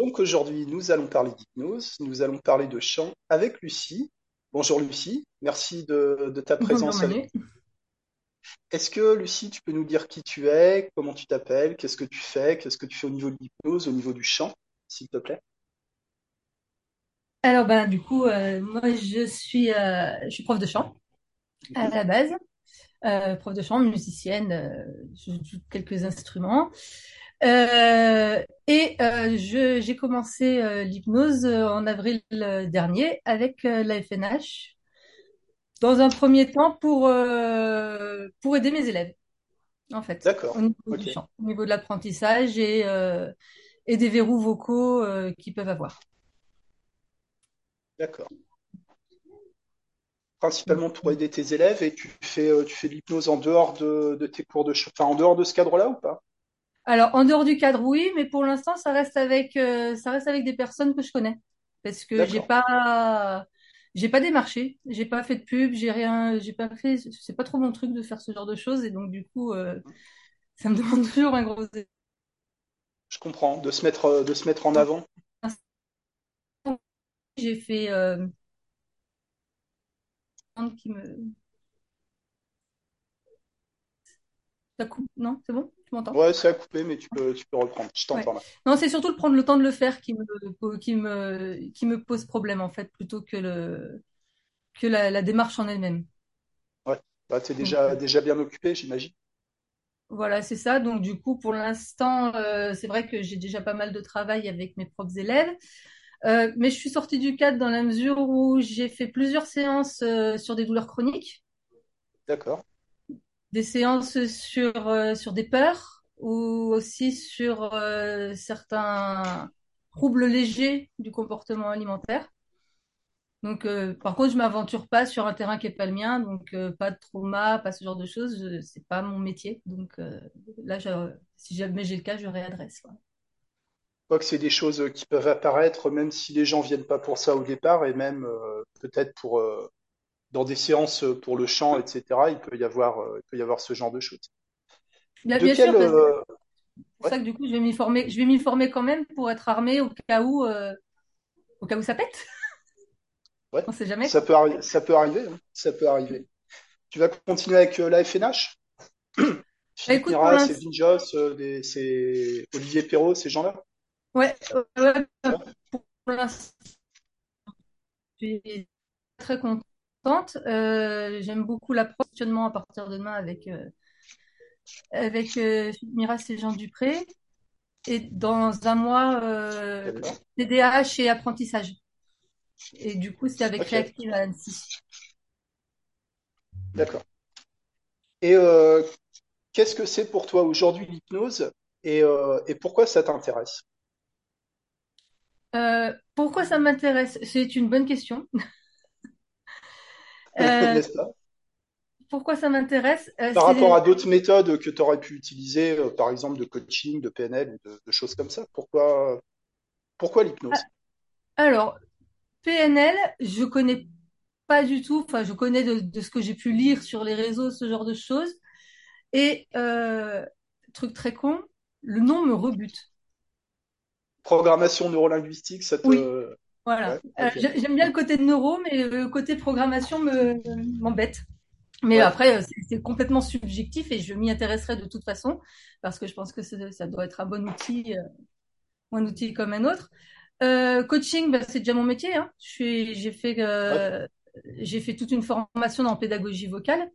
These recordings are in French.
Donc aujourd'hui, nous allons parler d'hypnose, nous allons parler de chant avec Lucie. Bonjour Lucie, merci de, de ta Bonjour présence avec nous. Est-ce que Lucie, tu peux nous dire qui tu es, comment tu t'appelles, qu'est-ce que tu fais, qu'est-ce que tu fais au niveau de l'hypnose, au niveau du chant, s'il te plaît? Alors ben du coup euh, moi je suis euh, je suis prof de chant à Mhm. la base, Euh, prof de chant, musicienne, je joue quelques instruments Euh, et euh, j'ai commencé euh, l'hypnose en avril dernier avec la FNH dans un premier temps pour pour aider mes élèves en fait au niveau du chant, au niveau de l'apprentissage et et des verrous vocaux qu'ils peuvent avoir. d'accord. Principalement pour aider tes élèves et tu fais, tu fais de l'hypnose en dehors de, de tes cours de chant, enfin en dehors de ce cadre-là ou pas? Alors, en dehors du cadre, oui, mais pour l'instant, ça reste avec, euh, ça reste avec des personnes que je connais. Parce que j'ai pas, j'ai pas démarché, j'ai pas fait de pub, j'ai rien, j'ai pas fait, c'est pas trop mon truc de faire ce genre de choses, et donc, du coup, euh, ça me demande toujours un gros Je comprends, de se mettre, de se mettre en avant. J'ai fait, euh, qui me, ça coupe, non? C'est bon? Tu m'entends? Ouais, c'est à couper, mais tu peux, tu peux reprendre. Je t'entends. Non, c'est surtout le prendre le temps de le faire qui me, qui me, qui me pose problème, en fait, plutôt que le, que la, la démarche en elle-même. Ouais. Bah, t'es Donc, déjà, euh, déjà bien occupé, j'imagine. Voilà, c'est ça. Donc, du coup, pour l'instant, euh, c'est vrai que j'ai déjà pas mal de travail avec mes propres élèves. Euh, mais je suis sortie du cadre dans la mesure où j'ai fait plusieurs séances euh, sur des douleurs chroniques, D'accord. Des séances sur, euh, sur des peurs ou aussi sur euh, certains troubles légers du comportement alimentaire. Donc, euh, par contre, je m'aventure pas sur un terrain qui est pas le mien, donc pas de trauma, pas ce genre de choses. C'est pas mon métier. Donc là, si jamais j'ai le cas, je réadresse. quoi. Je crois que c'est des choses qui peuvent apparaître même si les gens viennent pas pour ça au départ et même peut-être pour dans des séances pour le chant, etc. Il peut y avoir, euh, il peut y avoir ce genre de choses. Bien, De bien quel, sûr, parce que c'est euh, pour ouais, ça que du coup, je vais m'y former. Je vais m'y former quand même pour être armée au cas où, euh, au cas où ça pète. ouais, On sait jamais ça peut arri- ça peut arriver, hein, ça peut arriver. Tu vas continuer avec euh, la FNH? Bah, Philippe Mira, c'est l'instant, Vin Joss, euh, c'est Olivier Perrault, ces gens-là? ouais, euh, pour l'instant, je suis très contente. Euh, j'aime beaucoup l'approvisionnement à partir de demain avec euh, avec euh, Miras et Jean Dupré. Et dans un mois, euh. TDAH et apprentissage. Et du coup, c'est avec Ok, Réactive à Annecy. d'accord. Et euh, qu'est-ce que c'est pour toi aujourd'hui l'hypnose et, euh, et pourquoi ça t'intéresse? Euh, pourquoi ça m'intéresse? C'est une bonne question. Euh, N'est-ce pas? pourquoi ça m'intéresse? Euh, Par rapport à d'autres méthodes que tu aurais pu utiliser, euh, par exemple de coaching, de PNL ou de, de choses comme ça. Pourquoi, pourquoi ah, l'hypnose? alors PNL, je connais pas du tout. Enfin, je connais de, de ce que j'ai pu lire sur les réseaux, ce genre de choses. Et euh, truc très con, le nom me rebute. Programmation neurolinguistique, ça Oui. Voilà. Ouais, Euh, j'aime bien le côté de neuro, mais le côté programmation me m'embête. Mais Ouais, après, euh, c'est complètement subjectif et je m'y intéresserai de toute façon parce que je pense que ça doit être un bon outil, euh, un outil comme un autre. Euh, coaching, bah, c'est déjà mon métier. Hein. Je suis, j'ai fait, ouais. j'ai fait toute une formation en pédagogie vocale.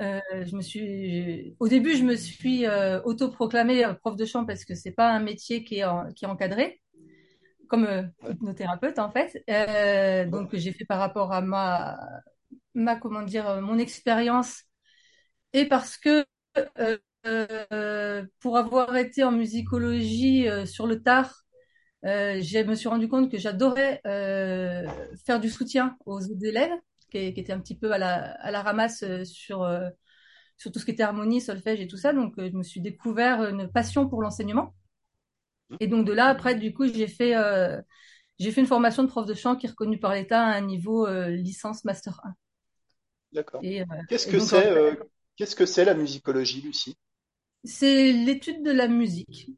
Euh, je me suis, au début, je me suis euh, autoproclamée prof de chant parce que c'est pas un métier qui est, en- qui est encadré, comme euh, ouais, hypnothérapeute en fait. Euh, ouais. donc j'ai fait par rapport à ma, ma comment dire, euh, mon expérience et parce que euh, pour avoir été en musicologie euh, sur le tard, euh, je me suis rendu compte que j'adorais faire du soutien aux autres élèves, qui, qui étaient un petit peu à la, à la ramasse sur, sur tout ce qui était harmonie, solfège et tout ça. Donc, je me suis découvert une passion pour l'enseignement. Et donc, de là, après, du coup, j'ai fait, euh, j'ai fait une formation de prof de chant qui est reconnue par l'État à un niveau euh, licence Master 1. D'accord. Euh, Qu'est-ce que en c'est, fait, qu'est-ce que c'est la musicologie, Lucie? c'est l'étude de la musique.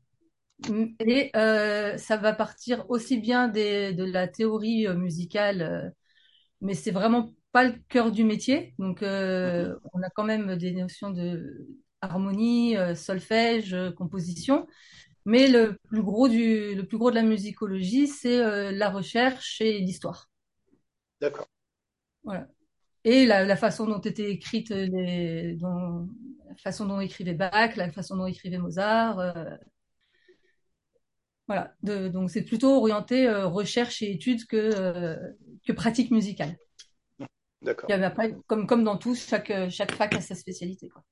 Et euh, ça va partir aussi bien des, de la théorie musicale, euh, mais c'est vraiment pas le cœur du métier. Donc, Mhm. on a quand même des notions de harmonie, solfège, composition. Mais le plus gros du, le plus gros de la musicologie, c'est euh, la recherche et l'histoire. D'accord. Voilà. Et la, la façon dont étaient écrites les, dont, la façon dont écrivait Bach, la façon dont écrivait Mozart. euh, voilà. De, donc c'est plutôt orienté euh, recherche et études que, que pratique musicale. D'accord. après, comme, comme dans tout, chaque, chaque fac a sa spécialité, quoi.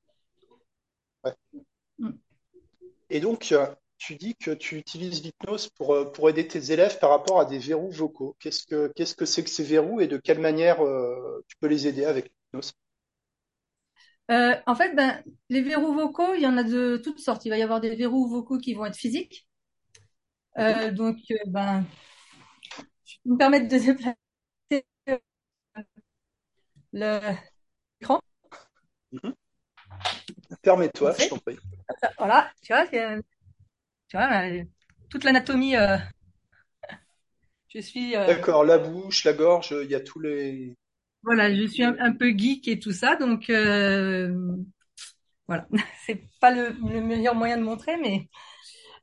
Ouais. Mm. Et donc, tu dis que tu utilises l'hypnose pour, euh, pour aider tes élèves par rapport à des verrous vocaux. Qu'est-ce que qu'est-ce que c'est que ces verrous et de quelle manière euh, tu peux les aider avec l'hypnose? Euh, en fait, ben, les verrous vocaux, il y en a de toutes sortes. Il va y avoir des verrous vocaux qui vont être physiques. Mhm. Euh, donc, ben, je vais me permettre de déplacer l'écran. Mhm. Permets-toi, je c'est- t'en prie. Voilà, tu vois, c'est- tu vois, toute l'anatomie. euh, je suis, euh, D'accord, la bouche, la gorge, il y a tous les. voilà, je suis un, un peu geek et tout ça, donc euh, voilà, c'est pas le, le meilleur moyen de montrer, mais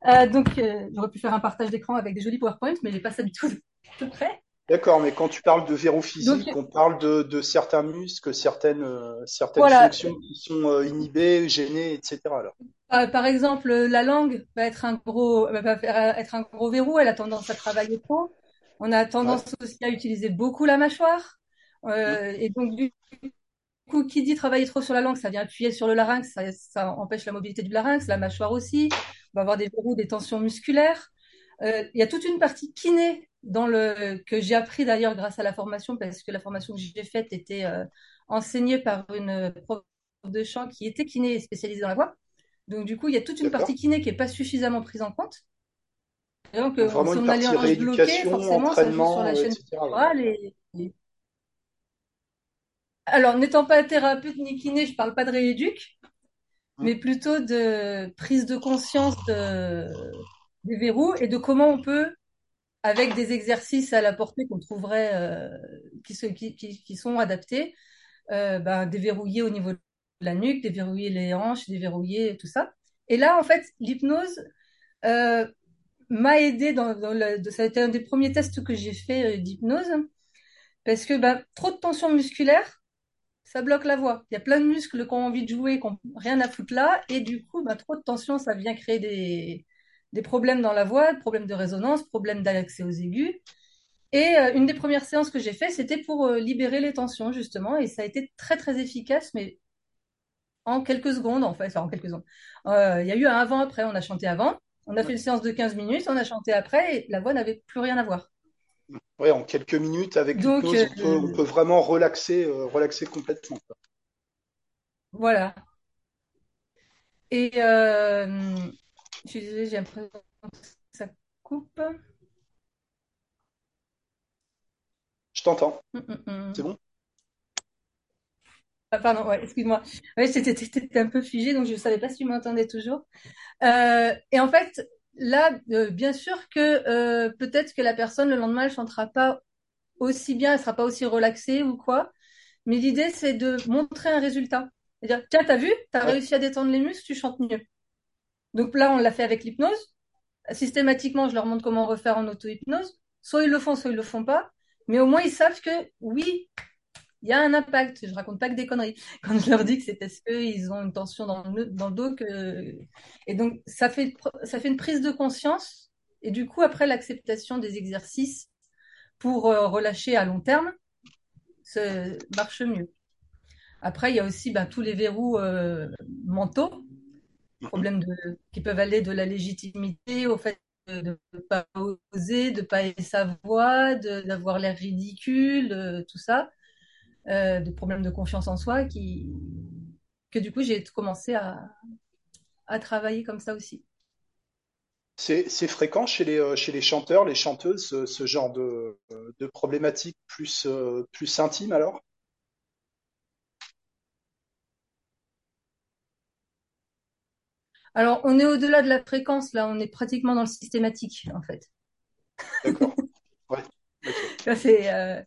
euh, donc j'aurais pu faire un partage d'écran avec des jolis PowerPoints, mais j'ai pas ça du tout de près. D'accord, mais quand tu parles de verrou Donc physique, on parle de, de certains muscles, certaines, euh, certaines voilà, fonctions qui sont euh, inhibées, gênées, etc. Alors. Euh, par exemple, la langue va être un gros, va être un gros verrou. Elle a tendance à travailler trop. On a Ouais. tendance aussi à utiliser beaucoup la mâchoire. Euh, et donc, du coup, qui dit travailler trop sur la langue, ça vient appuyer sur le larynx, ça, ça empêche la mobilité du larynx, la mâchoire aussi. On va avoir des verrous, des tensions musculaires. Euh, il y a toute une partie kiné dans le que j'ai appris d'ailleurs grâce à la formation, parce que la formation que j'ai faite était euh, enseignée par une prof de chant qui était kiné et spécialisée dans la voix. Donc, du coup, il y a toute une partie kiné qui n'est pas suffisamment prise en compte. Et donc, Donc euh, vraiment si on a les bloquées, forcément, ça joue sur la euh, chaîne orale. Et... et- Alors, n'étant pas thérapeute ni kiné, je parle pas de rééduc, Mhm. mais plutôt de prise de conscience de... des verrous et de comment on peut, avec des exercices à la portée qu'on trouverait, euh, qui, sont adaptés, euh, ben, déverrouiller au niveau de la nuque, déverrouiller les hanches, déverrouiller tout ça. Et là, en fait, l'hypnose, euh, m'a aidé dans, le, ça a été un des premiers tests que j'ai fait d'hypnose parce que bah, trop de tension musculaire, ça bloque la voix. Il y a plein de muscles qui ont envie de jouer, qui n'ont rien à foutre là, et du coup, bah, trop de tension, ça vient créer des, des problèmes dans la voix, problèmes de résonance, problèmes d'accès aux aigus. Et euh, une des premières séances que j'ai fait, c'était pour euh, libérer les tensions, justement, et ça a été très, très efficace, mais en quelques secondes, en fait, enfin, en quelques secondes. Euh, il y a eu un avant-après, on a chanté avant, on a fait une séance de 15 minutes, on a chanté après, et la voix n'avait plus rien à voir. Ouais, en quelques minutes, avec Donc, on peut, on peut vraiment relaxer, euh, relaxer complètement. voilà. Et euh, je disais, j'ai l'impression que ça coupe. Je t'entends. Hum, hum, C'est hum. bon? Ah, pardon, ouais, excuse-moi. Ouais, j'étais un peu figée, donc je ne savais pas si tu m'entendais toujours. Euh, et en fait, là, euh, bien sûr que euh, peut-être que la personne, le lendemain, elle chantera pas aussi bien, elle sera pas aussi relaxée ou quoi. Mais l'idée, c'est de montrer un résultat. C'est-à-dire, tiens, t'as vu, t'as Ouais. réussi à détendre les muscles, tu chantes mieux. Donc là, on l'a fait avec l'hypnose. Systématiquement, je leur montre comment refaire en auto-hypnose. Soit ils le font, soit ils le font pas. Mais au moins, ils savent que oui, il y a un impact. Je raconte pas que des conneries. Quand je leur dis que c'est parce qu'ils ont une tension dans le, dos. Et donc, ça fait, ça fait une prise de conscience. Et du coup, après l'acceptation des exercices pour euh, relâcher à long terme, ça marche mieux. Après, il y a aussi ben, tous les verrous euh, mentaux. Problèmes de, qui peuvent aller de la légitimité au fait de ne pas oser, de ne pas aimer sa voix, d'avoir l'air ridicule, de, tout ça, euh, de problèmes de confiance en soi, qui, que du coup j'ai commencé à, à travailler comme ça aussi. C'est, fréquent chez les, euh, chez les chanteurs, les chanteuses, ce, ce genre de, euh, de problématiques plus, euh, plus intimes alors? Alors, on est au-delà de la fréquence, là, on est pratiquement dans le systématique, en fait. D'accord. Ouais. Ça, c'est, euh,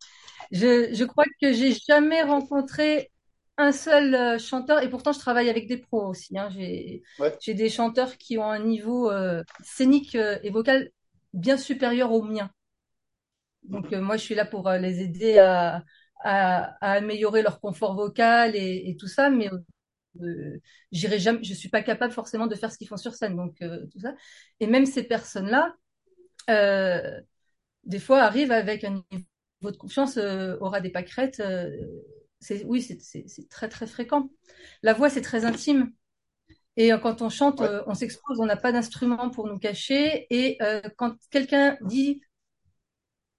je, je crois que j'ai jamais rencontré un seul euh, chanteur, et pourtant je travaille avec des pros aussi. Hein. J'ai, Ouais. j'ai des chanteurs qui ont un niveau euh, scénique et vocal bien supérieur au mien. Donc euh, moi, je suis là pour les aider à, à, à améliorer leur confort vocal et, et tout ça, mais euh, j'irai jamais, je suis pas capable forcément de faire ce qu'ils font sur scène. Donc euh, tout ça. Et même ces personnes-là, euh, des fois, arrivent avec un niveau de confiance, euh, aura des pâquerettes. euh, c'est, oui, c'est très très fréquent. La voix, c'est très intime. Et quand on chante, Ouais. euh, on s'expose, on n'a pas d'instrument pour nous cacher. Et euh, quand quelqu'un dit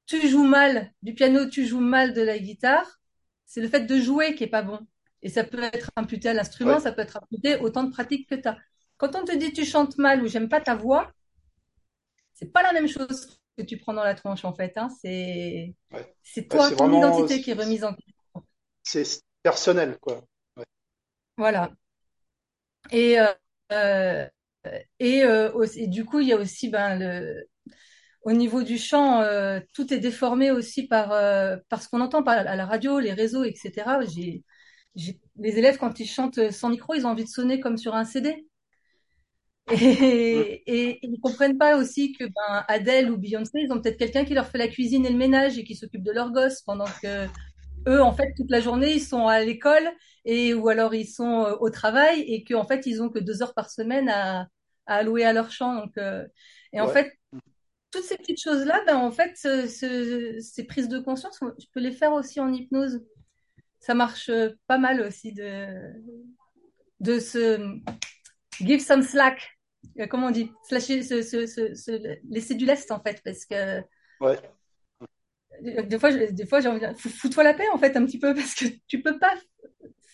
tu joues mal du piano, tu joues mal de la guitare, c'est le fait de jouer qui est pas bon. Et ça peut être imputé à l'instrument, Ouais. ça peut être imputé au temps de pratique que tu as. Quand on te dit tu chantes mal ou j'aime pas ta voix, c'est pas la même chose que tu prends dans la tronche en fait. Hein. C'est Ouais. c'est Ouais, toi, ton vraiment, identité qui est remise en question. c'est personnel, quoi. Voilà. Et euh, euh, et, euh, aussi- et du coup, il y a aussi ben le au niveau du chant, euh, tout est déformé aussi par euh, par ce qu'on entend par à la radio, les réseaux, etc. J'ai les élèves quand ils chantent sans micro, ils ont envie de sonner comme sur un CD. Et, et ils comprennent pas aussi que ben, Adele ou Beyoncé, ils ont peut-être quelqu'un qui leur fait la cuisine et le ménage et qui s'occupe de leurs gosses pendant que eux, en fait, toute la journée, ils sont à l'école et ou alors ils sont euh, au travail et qu'en fait, ils ont que deux heures par semaine à, à allouer à leur chant. Donc, euh, et en Ouais. fait, toutes ces petites choses-là, ben, en fait, ce- ce- ces prises de conscience, je peux les faire aussi en hypnose. Ça marche euh, pas mal aussi de, de se give some slack. Euh, Comment on dit? Slasher, se, se, se, se laisser du lest, en fait, parce que Ouais. des fois, je- des fois, j'ai envie de fous-toi la paix, en fait, un petit peu, parce que tu peux pas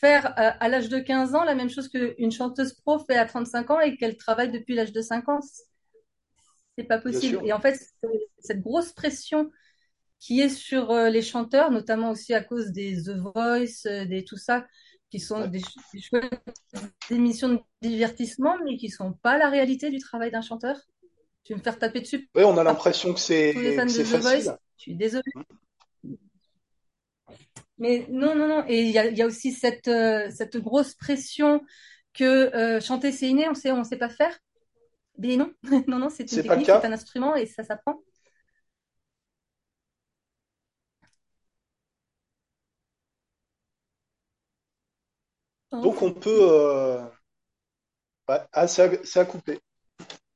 faire euh, à l'âge de 15 ans la même chose qu'une chanteuse pro fait à 35 ans et qu'elle travaille depuis l'âge de 5 ans. C'est pas possible. Et en fait, cette grosse pression qui est sur euh, les chanteurs, notamment aussi à cause des The Voice, euh, des tout ça, qui sont des, émissions de divertissement, mais qui sont pas la réalité du travail d'un chanteur. Tu vas me faire taper dessus? Ouais, on a l'impression que c'est The Voice. facile. Je suis désolée. Mm. Mais non, non, non. Et il y a, il y a aussi cette, euh, cette grosse pression que euh, chanter c'est inné, on sait, on sait pas faire. Mais non, non, non, c'est une technique, c'est un instrument et ça s'apprend. Oh. Donc on peut. euh, ouais. Ah, ça, ça a coupé.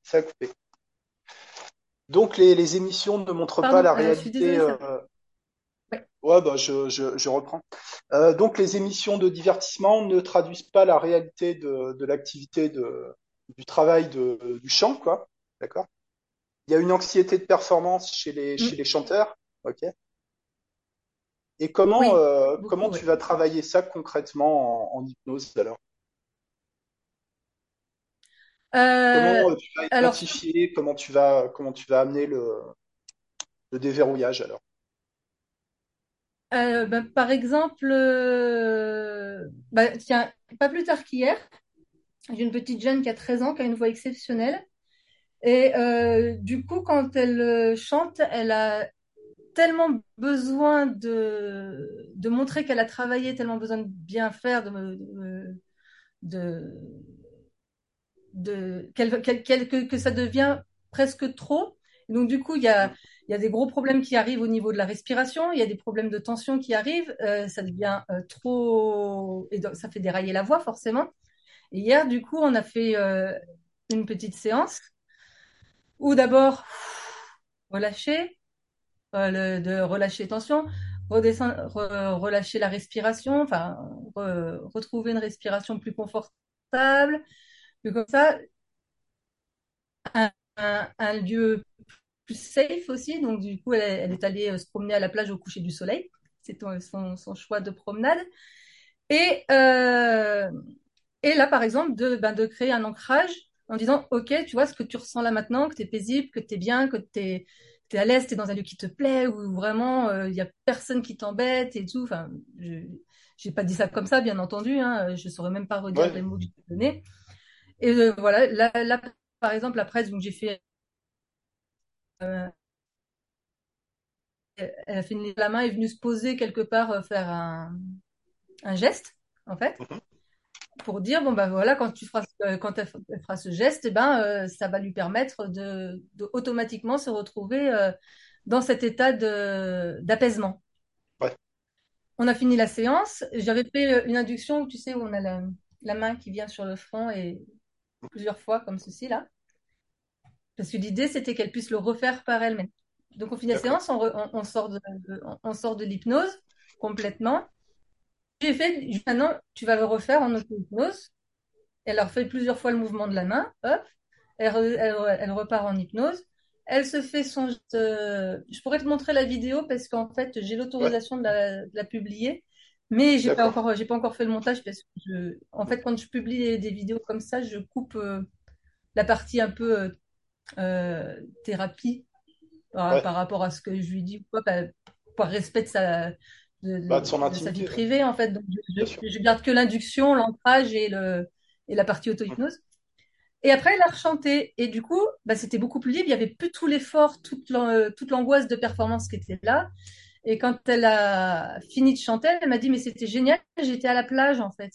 Ça a coupé. Donc les, les émissions ne montrent pas la euh, réalité. désolée, ça. euh, Ouais. Ouais, bah je, je, je reprends. Euh, donc les émissions de divertissement ne traduisent pas la réalité de, de l'activité de, du travail de, du chant, quoi. D'accord? Il y a une anxiété de performance chez les, chez Mm. les chanteurs. Ok? Et comment, Oui, euh, beaucoup, comment oui. tu vas travailler ça concrètement en, en hypnose alors? Euh, Comment euh, tu vas alors, identifier, comment tu vas, comment tu vas amener le, le déverrouillage alors? euh, ben, par exemple, euh, bah, tiens, pas plus tard qu'hier, j'ai une petite jeune qui a 13 ans, qui a une voix exceptionnelle. Et euh, du coup, quand elle euh, chante, elle a tellement besoin de, de montrer qu'elle a travaillé, tellement besoin de bien faire, de, de, de, que, ça devient presque trop. Donc, du coup, il y a, y a des gros problèmes qui arrivent au niveau de la respiration, il y a des problèmes de tension qui arrivent, euh, ça devient euh, trop. Et donc, ça fait dérailler la voix, forcément. Et hier, du coup, on a fait euh, une petite séance où d'abord, relâcher, de relâcher tension, redescendre, re- relâcher la respiration, enfin, re- retrouver une respiration plus confortable, puis comme ça, un, lieu plus safe aussi. Donc, du coup, elle, est allée euh, se promener à la plage au coucher du soleil. C'est son, choix de promenade. Et, euh, là, par exemple, de, ben, de créer un ancrage en disant, OK, tu vois ce que tu ressens là maintenant, que tu es paisible, que tu es bien, que tu es, à l'aise, tu es dans un lieu qui te plaît, où vraiment euh, il n'y a personne qui t'embête et tout. Enfin, je n'ai pas dit ça comme ça, bien entendu. Hein, je ne saurais même pas redire Ouais, les mots que je t'ai donnés. Et euh, voilà, là, là, par exemple, après, donc j'ai fait, euh, elle a fait une, la main est venue se poser quelque part, euh, faire un, un geste, en fait, Mhm. Pour dire bon ben voilà, quand tu feras, euh, quand elle, fera ce geste, eh ben euh, ça va lui permettre de, de automatiquement se retrouver euh, dans cet état de d'apaisement. Ouais, On a fini la séance. J'avais fait une induction, tu sais, où on a la, la main qui vient sur le front et plusieurs fois comme ceci là. Parce que l'idée, c'était qu'elle puisse le refaire par elle-même. Donc, on finit la séance, on, re- on- on sort de, on, on sort de l'hypnose complètement. J'ai fait, maintenant, tu vas le refaire en auto-hypnose. Elle leur fait plusieurs fois le mouvement de la main. Hop, elle, re- elle, re- elle repart en hypnose. Elle se fait son... euh, je pourrais te montrer la vidéo parce qu'en fait, j'ai Ouais, l'autorisation de la, de la publier. Mais j'ai pas encore, j'ai pas encore fait le montage parce que je, en fait, quand je publie des, vidéos comme ça, je coupe euh, la partie un peu euh, thérapie par, Ouais, par rapport à ce que je lui dis, par, par respect de sa, de, bah, de sa vie privée, en fait. Donc, je, je, je garde que l'induction, l'ancrage et, le, et la partie auto-hypnose. Et après, elle a rechanté. Et du coup, bah, c'était beaucoup plus libre. Il y avait plus tout l'effort, toute l'an- toute l'angoisse de performance qui était là. Et quand elle a fini de chanter, elle m'a dit, mais c'était génial, j'étais à la plage, en fait.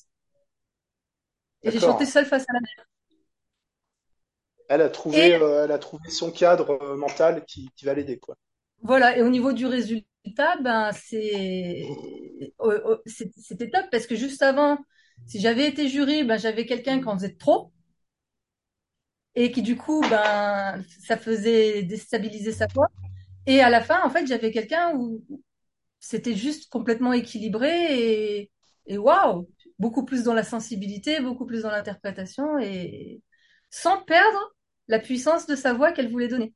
Et j'ai chanté seule face à la mer. Elle a trouvé, Et euh, elle a trouvé son cadre euh, mental qui, qui va l'aider, quoi. Voilà, et au niveau du résultat, ben c'était top parce que juste avant, si j'avais été jury, ben j'avais quelqu'un qui en faisait trop et qui du coup, ben ça faisait déstabiliser sa voix. Et à la fin, en fait, j'avais quelqu'un où c'était juste complètement équilibré et et waouh, beaucoup plus dans la sensibilité, beaucoup plus dans l'interprétation et sans perdre la puissance de sa voix qu'elle voulait donner.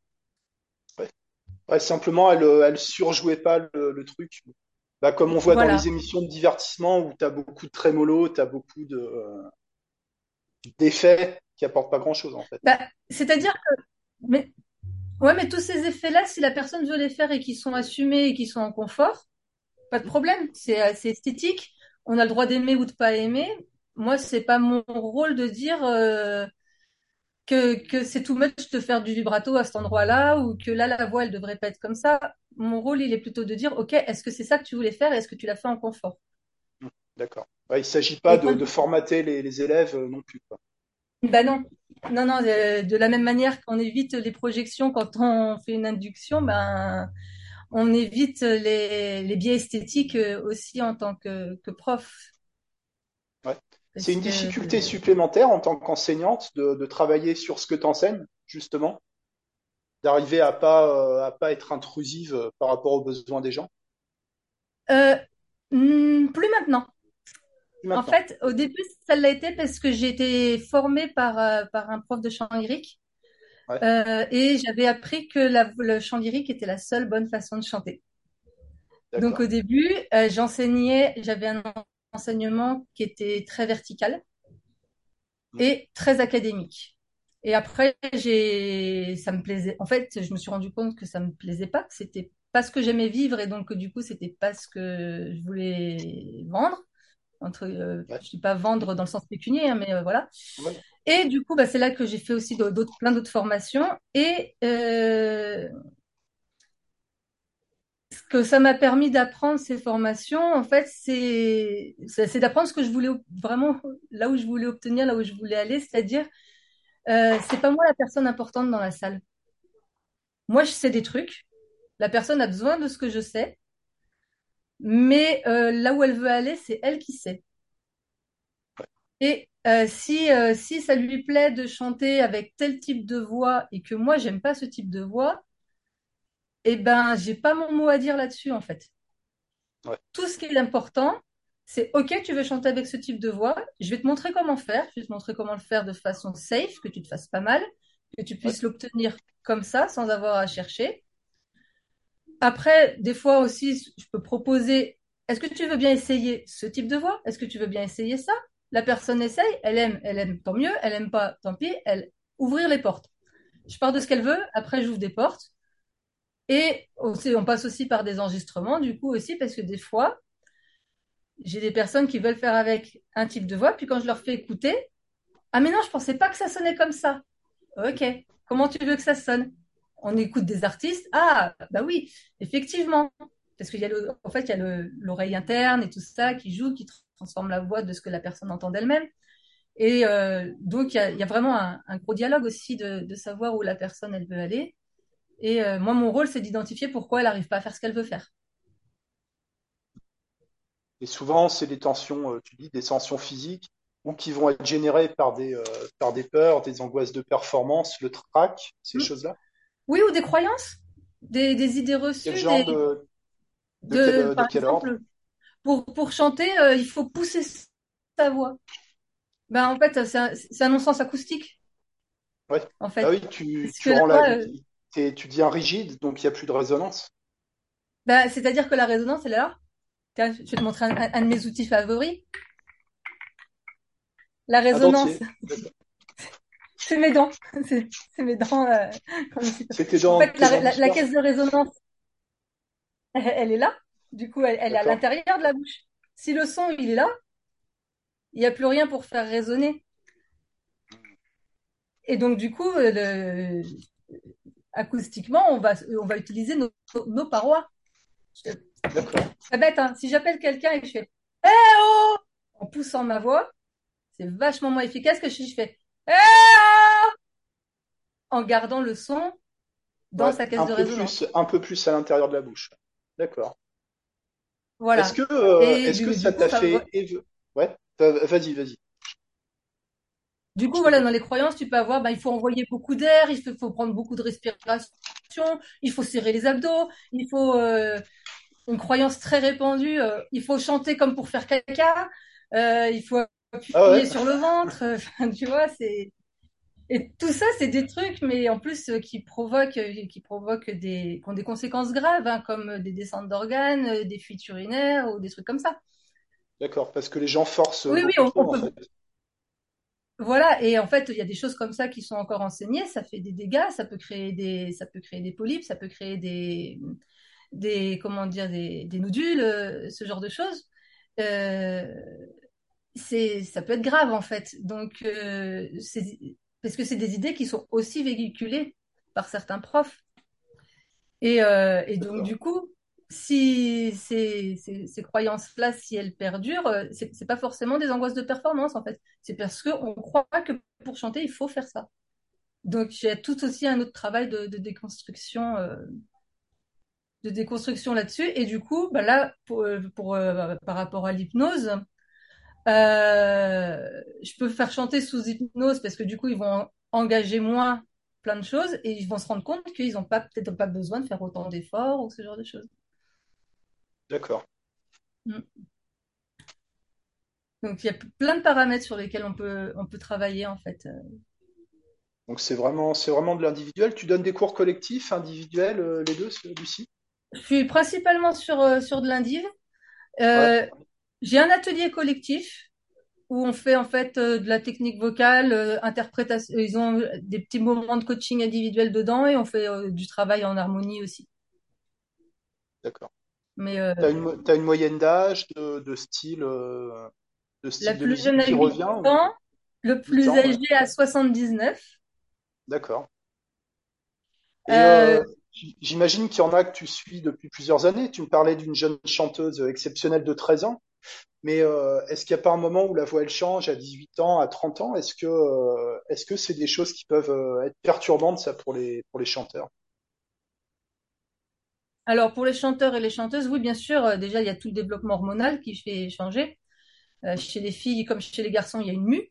Ouais. Simplement, elle, euh, elle surjouait pas le, le truc. Bah, comme on voit dans les émissions de divertissement où tu as beaucoup de trémolo, tu as beaucoup de, euh, d'effets qui apportent pas grand-chose, en fait. Bah, c'est-à-dire que mais Ouais, mais tous ces effets-là, si la personne veut les faire et qu'ils sont assumés et qu'ils sont en confort, pas de problème. C'est euh, c'est esthétique. On a le droit d'aimer ou de pas aimer. Moi, c'est pas mon rôle de dire euh, que, que c'est too much de faire du vibrato à cet endroit-là ou que là, la voix, elle devrait pas être comme ça. Mon rôle, il est plutôt de dire, OK, est-ce que c'est ça que tu voulais faire et est-ce que tu l'as fait en confort? D'accord. Ouais, il s'agit pas de, formater les, les élèves euh, non plus, quoi. bah non, non, non, de, de la même manière qu'on évite les projections quand on fait une induction, ben, on évite les, les biais esthétiques euh, aussi en tant que, que prof. C'est une que, difficulté supplémentaire en tant qu'enseignante de, de travailler sur ce que tu enseignes, justement, d'arriver à pas, euh, à pas être intrusive euh, par rapport aux besoins des gens. euh, hmm, plus maintenant. En fait, au début, ça l'a été parce que j'ai été formée par, par un prof de chant lyrique Ouais, euh, et j'avais appris que la- le chant lyrique était la seule bonne façon de chanter. Donc au début, euh, j'enseignais, j'avais un enseignement qui était très vertical Mm. et très académique. Et après, j'ai, ça me plaisait. En fait, je me suis rendu compte que ça me plaisait pas, que c'était pas ce que j'aimais vivre et donc que du coup, c'était pas ce que je voulais vendre. Entre, euh, je dis pas vendre dans le sens pécunier, hein, mais euh, voilà. ouais, Et du coup, bah, c'est là que j'ai fait aussi d'autres, plein d'autres formations. Et euh, que ça m'a permis d'apprendre ces formations, en fait, c'est d'apprendre ce que je voulais vraiment là où je voulais obtenir, là où je voulais aller, c'est-à-dire euh, c'est pas moi la personne importante dans la salle. Moi, je sais des trucs. La personne a besoin de ce que je sais, mais euh, là où elle veut aller, c'est elle qui sait. Et euh, si euh, si ça lui plaît de chanter avec tel type de voix et que moi j'aime pas ce type de voix, eh ben j'ai pas mon mot à dire là-dessus en fait. ouais, Tout ce qui est important, c'est OK, tu veux chanter avec ce type de voix, je vais te montrer comment faire, je vais te montrer comment le faire de façon safe, que tu te fasses pas mal, que tu ouais, puisses l'obtenir comme ça sans avoir à chercher. Après, des fois aussi, je peux proposer, est-ce que tu veux bien essayer ce type de voix? Est-ce que tu veux bien essayer ça? La personne essaye, elle aime, elle aime, tant mieux, elle aime pas, tant pis, elle ouvrir les portes. Je pars de ce qu'elle veut, après j'ouvre des portes. Et aussi, on passe aussi par des enregistrements, du coup aussi, parce que des fois, j'ai des personnes qui veulent faire avec un type de voix, puis quand je leur fais écouter, Ah mais non, je pensais pas que ça sonnait comme ça. Ok, comment tu veux que ça sonne? On écoute des artistes. Ah, bah oui, effectivement. Parce qu'il y a le, en fait, il y a l'oreille interne et tout ça qui joue, qui transforme la voix de ce que la personne entend d'elle-même. Et euh, donc, il y, a, vraiment un, gros dialogue aussi de, savoir où la personne, elle veut aller. Et euh, moi, mon rôle, c'est d'identifier pourquoi elle n'arrive pas à faire ce qu'elle veut faire. Et souvent, c'est des tensions, euh, tu dis, des tensions physiques ou qui vont être générées par des, euh, par des peurs, des angoisses de performance, le trac, ces mmh. choses-là Oui, ou des croyances, des, des idées reçues. Quel genre des... de, de, de, quel, par de quel exemple, ordre? pour, pour chanter, euh, il faut pousser sa voix. Ben, en fait, c'est un, un non-sens acoustique. Ouais. En fait. Ah oui, tu, rends la tu deviens rigide, donc il n'y a plus de résonance. ben, c'est-à-dire que la résonance, elle est là. Tiens, Je vais te montrer un, un- un de mes outils favoris. La résonance, c'est mes dents. C'est mes dents. euh, C'était En dans fait, tes la, la, caisse de résonance, elle, elle est là. Du coup, elle, elle est à l'intérieur de la bouche. Si le son, il est là, il n'y a plus rien pour faire résonner. Et donc, du coup, euh, le- acoustiquement, on va, on va utiliser nos, nos parois. C'est bête, hein. Si j'appelle quelqu'un et que je fais Eh oh! en poussant ma voix, c'est vachement moins efficace que si je fais Eh oh! en gardant le son dans Ouais, sa caisse de résonance. plus, un peu plus à l'intérieur de la bouche. D'accord. Est-ce Voilà. que, euh, est-ce que ça t'a va- fait Ouais, va- vas-y, vas-y, Du coup, voilà, dans les croyances, tu peux avoir, ben, il faut envoyer beaucoup d'air, il faut, prendre beaucoup de respiration, il faut serrer les abdos, il faut euh, une croyance très répandue, euh, il faut chanter comme pour faire caca, euh, il faut Ah appuyer ouais, sur le ventre, enfin, tu vois, c'est et tout ça, c'est des trucs, mais en plus qui provoquent, qui provoquent des, qui ont des conséquences graves, hein, comme des descentes d'organes, des fuites urinaires ou des trucs comme ça. d'accord, parce que les gens forcent Oui, oui, on, on trop, en peut, fait. Voilà, et en fait, il y a des choses comme ça qui sont encore enseignées, ça fait des dégâts, ça peut créer des, ça peut créer des polypes, ça peut créer des, des, comment dire, des, des nodules, euh, ce genre de choses. Euh, c'est, ça peut être grave en fait. Donc, euh, c'est, parce que c'est des idées qui sont aussi véhiculées par certains profs. Et, euh, et donc, du coup, si ces, ces, ces croyances-là, si elles perdurent, euh, c'est c'est pas forcément des angoisses de performance en fait. C'est parce qu'on croit que pour chanter, il faut faire ça. Donc, il y a tout aussi un autre travail de, déconstruction, euh, de déconstruction là-dessus. Et du coup, bah là, pour, euh, par rapport à l'hypnose, je peux faire chanter sous hypnose parce que du coup, ils vont engager moins plein de choses et ils vont se rendre compte qu'ils n'ont pas peut-être pas besoin de faire autant d'efforts ou ce genre de choses. D'accord. Mm. Donc, il y a plein de paramètres sur lesquels on peut, on peut travailler en fait. Donc c'est vraiment, c'est vraiment de l'individuel. Tu donnes des cours collectifs, individuels, euh, les deux, Lucie? Je suis principalement sur, euh, sur de l'indiv. Ouais, Euh, j'ai un atelier collectif où on fait en fait euh, de la technique vocale, euh, interprétation. Ils ont des petits moments de coaching individuel dedans et on fait euh, du travail en harmonie aussi. d'accord. Mais euh, T'as une, moyenne d'âge, de, de style, euh, de la style de plus jeune musique a qui 8 revient ou le 8 plus ans, ouais. âgé a 79. D'accord. Et Euh, j'imagine qu'il y en a que tu suis depuis plusieurs années. Tu me parlais d'une jeune chanteuse exceptionnelle de 13 ans, mais euh, est-ce qu'il n'y a pas un moment où la voix elle change à 18 ans, à 30 ans? Est-ce que euh, est-ce que c'est des choses qui peuvent euh, être perturbantes ça pour les pour les chanteurs? Alors pour les chanteurs et les chanteuses, oui, bien sûr, euh, déjà il y a tout le développement hormonal qui fait changer. Euh, chez les filles comme chez les garçons, il y a une mue.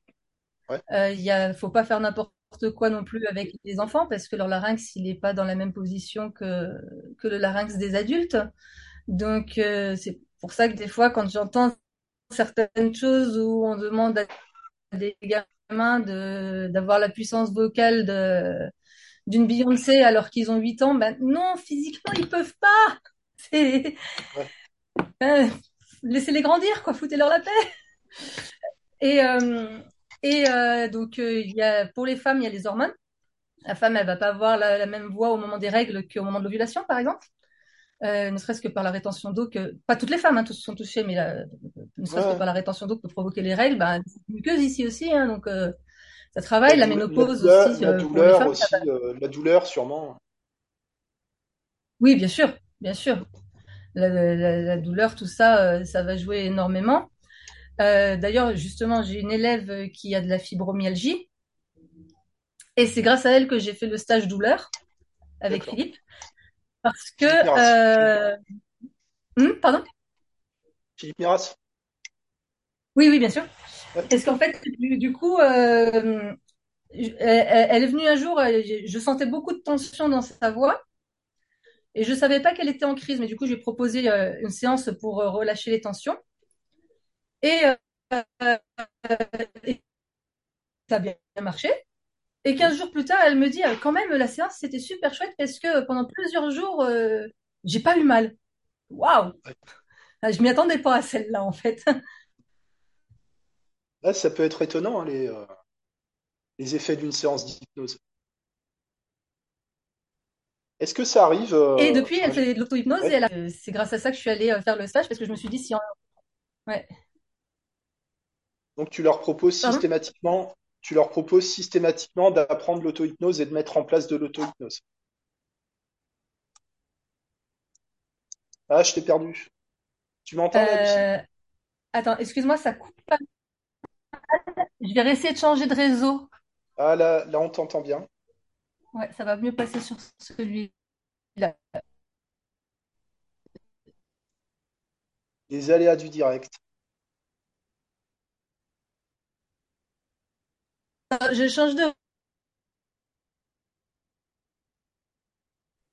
Ouais, Euh, il a, faut pas faire n'importe quoi non plus avec les enfants parce que leur larynx, il n'est pas dans la même position que, que le larynx des adultes. Donc, euh, c'est pour ça que des fois, quand j'entends certaines choses où on demande à des gamins de, d'avoir la puissance vocale de, d'une Beyoncé alors qu'ils ont 8 ans, ben non, physiquement, ils peuvent pas. C'est, ouais, euh, laissez-les grandir, quoi, foutez-leur la paix. Et, euh, et euh, donc, il y a, pour les femmes, il y a les hormones. La femme, elle va pas avoir la, la même voix au moment des règles qu'au moment de l'ovulation, par exemple. Ne serait-ce que par la rétention d'eau que, pas toutes les femmes, hein, tous sont touchées, mais la- ne ouais, serait-ce que par la rétention d'eau que peut provoquer les règles, ben, muqueuse ici aussi, hein, donc, ça travaille. La ménopause douleur, aussi la euh, douleur femmes, aussi, euh, la douleur sûrement. Oui, bien sûr, bien sûr. La, douleur, tout ça, euh, ça va jouer énormément. Euh, d'ailleurs, justement, j'ai une élève euh, qui a de la fibromyalgie et c'est grâce à elle que j'ai fait le stage douleur avec. Philippe parce que euh, hum, pardon? Philippe Miras. Oui, oui, bien sûr. Parce qu'en fait, du, du coup, euh, je- elle, elle est venue un jour, euh, je sentais beaucoup de tension dans sa voix et je savais pas qu'elle était en crise, mais du coup, j'ai proposé euh, une séance pour euh, relâcher les tensions et, euh, et ça a bien marché. Et 15 jours plus tard, elle me dit, euh, quand même, la séance, c'était super chouette parce que pendant plusieurs jours, euh, j'ai pas eu mal. Waouh! Ah, Je m'y attendais pas à celle-là, en fait. Là, ça peut être étonnant, hein, les, euh, les effets d'une séance d'hypnose. Est-ce que ça arrive Et euh, depuis, enfin, elle fait de l'auto-hypnose et elle a- euh, c'est grâce à ça que je suis allée euh, faire le stage parce que je me suis dit, si on... Ouais. Donc tu leur proposes Pardon? systématiquement, tu leur proposes systématiquement d'apprendre l'auto-hypnose et de mettre en place de l'auto-hypnose. Ah, je t'ai perdu. Tu m'entends là, Lucie? Euh, Attends, excuse-moi, ça coupe pas. Je vais essayer de changer de réseau. Ah là, là on t'entend bien. Ouais, ça va mieux passer sur celui-là. Les aléas du direct. Euh, Je change de...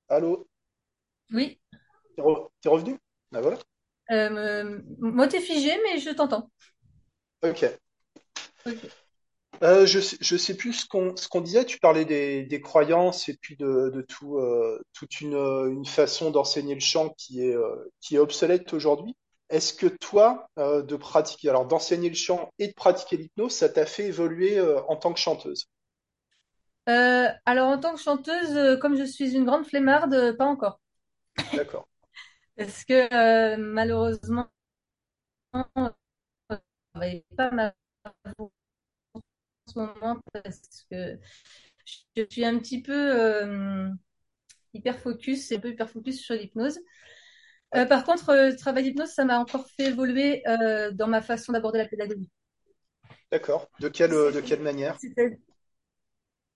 Allô? Oui. T'es re- revenu? Ah voilà. Euh, moi, t'es figé, mais je t'entends. Ok. Euh, je sais, je sais plus ce qu'on ce qu'on disait. Tu parlais des, des croyances et puis de, de tout, euh, toute une, une façon d'enseigner le chant qui est, euh, qui est obsolète aujourd'hui. Est-ce que toi, de pratiquer, alors d'enseigner le chant et de pratiquer l'hypnose, ça t'a fait évoluer en tant que chanteuse? Alors, en tant que chanteuse, comme je suis une grande flemmarde, pas encore. D'accord. Parce que malheureusement, pas ma voix en ce moment parce que je suis un petit peu euh, hyper focus, un peu hyper focus sur l'hypnose. Euh, par contre, euh, le travail d'hypnose, ça m'a encore fait évoluer dans ma façon d'aborder la pédagogie. D'accord. De quelle, de quelle manière?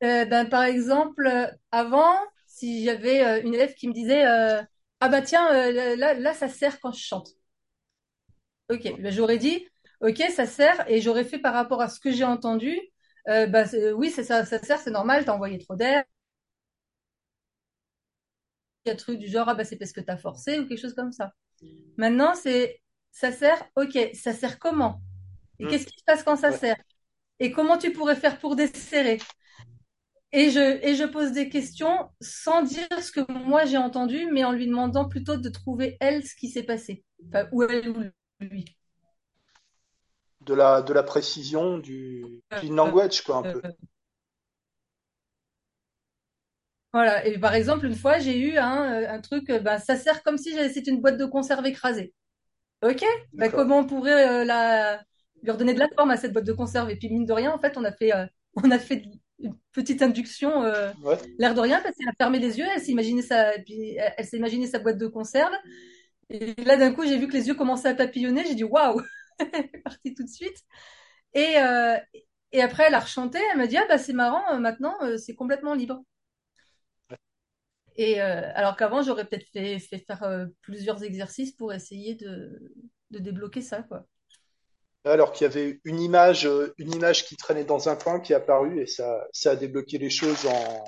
Ben, par exemple, avant, si j'avais une élève qui me disait Ah bah tiens, là, là, ça sert quand je chante. Ok, ben, j'aurais dit Ok, ça sert, et j'aurais fait par rapport à ce que j'ai entendu. Euh, bah, c'est- oui, c'est ça, ça sert, c'est normal, t'as envoyé trop d'air. Il y a truc du genre Ah bah c'est parce que t'as forcé ou quelque chose comme ça. Maintenant, c'est ça sert, ok, ça sert comment? Et Hmm. qu'est-ce qui se passe quand ça Ouais. sert? Et comment tu pourrais faire pour desserrer? Et je, et je pose des questions sans dire ce que moi j'ai entendu, mais en lui demandant plutôt de trouver elle ce qui s'est passé. Enfin, ou elle ou lui. De la, de la précision, du clean language, quoi, un peu. Euh, voilà. Et par exemple, une fois, j'ai eu un, un truc, euh, ben, ça sert comme si c'était une boîte de conserve écrasée. Ok, ben, D'accord. comment on pourrait euh, la, lui redonner de la forme à cette boîte de conserve? Et puis, mine de rien, en fait, on a fait, euh, on a fait une petite induction, euh, Ouais. l'air de rien, parce qu'elle a fermé les yeux, elle s'est imaginé sa, et puis, elle, elle s'est imaginé sa boîte de conserve. Et là, d'un coup, j'ai vu que les yeux commençaient à papillonner. J'ai dit waouh, elle est partie tout de suite. Et, euh, et après, elle a rechanté. Elle m'a dit ah bah c'est marrant, euh, maintenant euh, c'est complètement libre. Et euh, alors qu'avant, j'aurais peut-être fait, fait faire euh, plusieurs exercices pour essayer de, de débloquer ça, quoi. Alors qu'il y avait une image, une image qui traînait dans un coin qui est apparue et ça, ça a débloqué les choses en,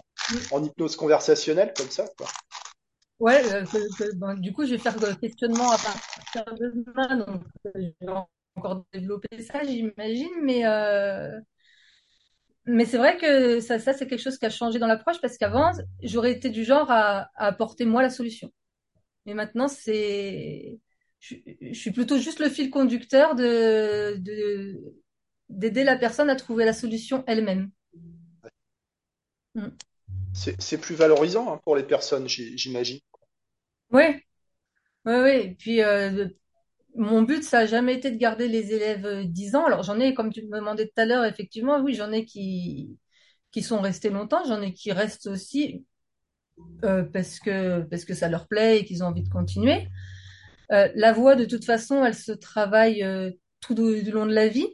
en hypnose conversationnelle, comme ça, quoi. Ouais, euh, que- que- ben, du coup, je vais faire le questionnement à partir de demain, donc je vais encore développer ça, j'imagine, mais euh, Mais c'est vrai que ça, ça c'est quelque chose qui a changé dans l'approche parce qu'avant, j'aurais été du genre à, à apporter moi la solution. Mais maintenant, c'est, je, je suis plutôt juste le fil conducteur de, de, d'aider la personne à trouver la solution elle-même. Mm. C'est, plus valorisant hein, pour les personnes, j'imagine. Ouais, ouais. Et puis, euh, mon but, ça a jamais été de garder les élèves euh, 10 ans. Alors j'en ai, comme tu me demandais tout à l'heure, effectivement, oui, j'en ai qui qui sont restés longtemps, j'en ai qui restent aussi euh, parce que parce que ça leur plaît et qu'ils ont envie de continuer. Euh, la voix, de toute façon, elle se travaille euh, tout du, long de la vie.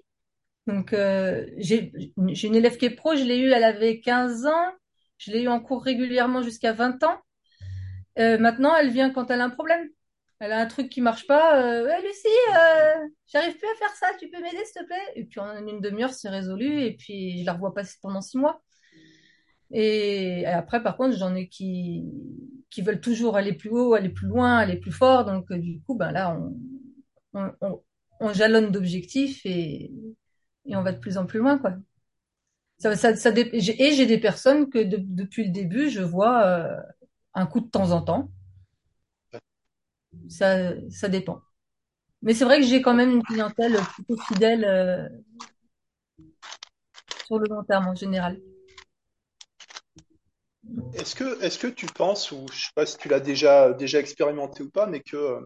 Donc euh, j'ai une élève qui est pro, je l'ai eue, elle avait 15 ans, je l'ai eue en cours régulièrement jusqu'à 20 ans. Euh, maintenant, elle vient quand elle a un problème. Elle a un truc qui marche pas. Euh, ouais, Lucie, euh, j'arrive plus à faire ça. Tu peux m'aider, s'il te plaît? Et puis en une demi-heure, c'est résolu. Et puis je la revois passer pendant six mois. Et après, par contre, j'en ai qui veulent toujours aller plus haut, aller plus loin, aller plus fort. Donc euh, du coup, ben là, on on, on, on jalonne d'objectifs et on va de plus en plus loin, quoi. Et j'ai des personnes que de- depuis le début, je vois euh, un coup de temps en temps. Ça, ça dépend. Mais c'est vrai que j'ai quand même une clientèle plutôt fidèle euh, sur le long terme en général. Est-ce que, est-ce que tu penses, ou je sais pas si tu l'as déjà, déjà expérimenté ou pas, mais que,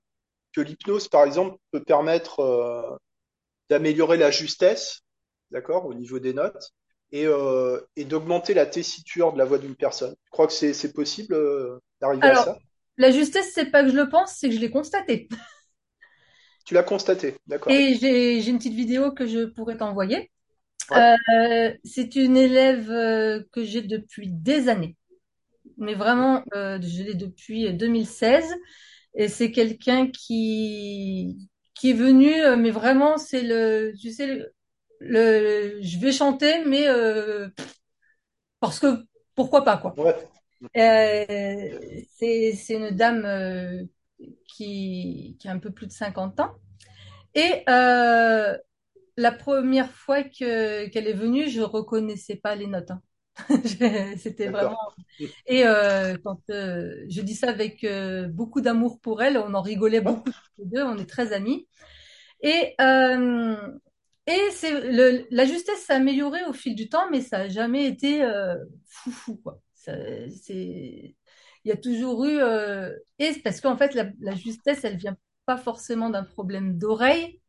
que l'hypnose, par exemple, peut permettre euh, d'améliorer la justesse, d'accord, au niveau des notes, et, euh, et d'augmenter la tessiture de la voix d'une personne? Tu crois que c'est, possible euh, d'arriver à ça? La justesse, c'est pas que je le pense, c'est que je l'ai constaté. Tu l'as constaté, d'accord. Et j'ai une petite vidéo que je pourrais t'envoyer. Ouais, Euh, c'est une élève euh, que j'ai depuis des années, mais vraiment, euh, je l'ai depuis 2016. Et c'est quelqu'un qui qui est venu, mais vraiment, c'est le, tu sais, le, le- je vais chanter, mais euh, parce que pourquoi pas quoi. ouais, Euh, c'est une dame euh, qui qui a un peu plus de 50 ans et euh, la première fois que qu'elle est venue, je reconnaissais pas les notes. hein. C'était vraiment et euh, quand euh, je dis ça avec euh, beaucoup d'amour pour elle, on en rigolait beaucoup tous les deux, on est très amis et et c'est le, la justesse s'est améliorée au fil du temps, mais ça a jamais été foufou quoi. C'est, il y a toujours eu euh, et c'est parce qu'en fait la, la justesse, elle vient pas forcément d'un problème d'oreille,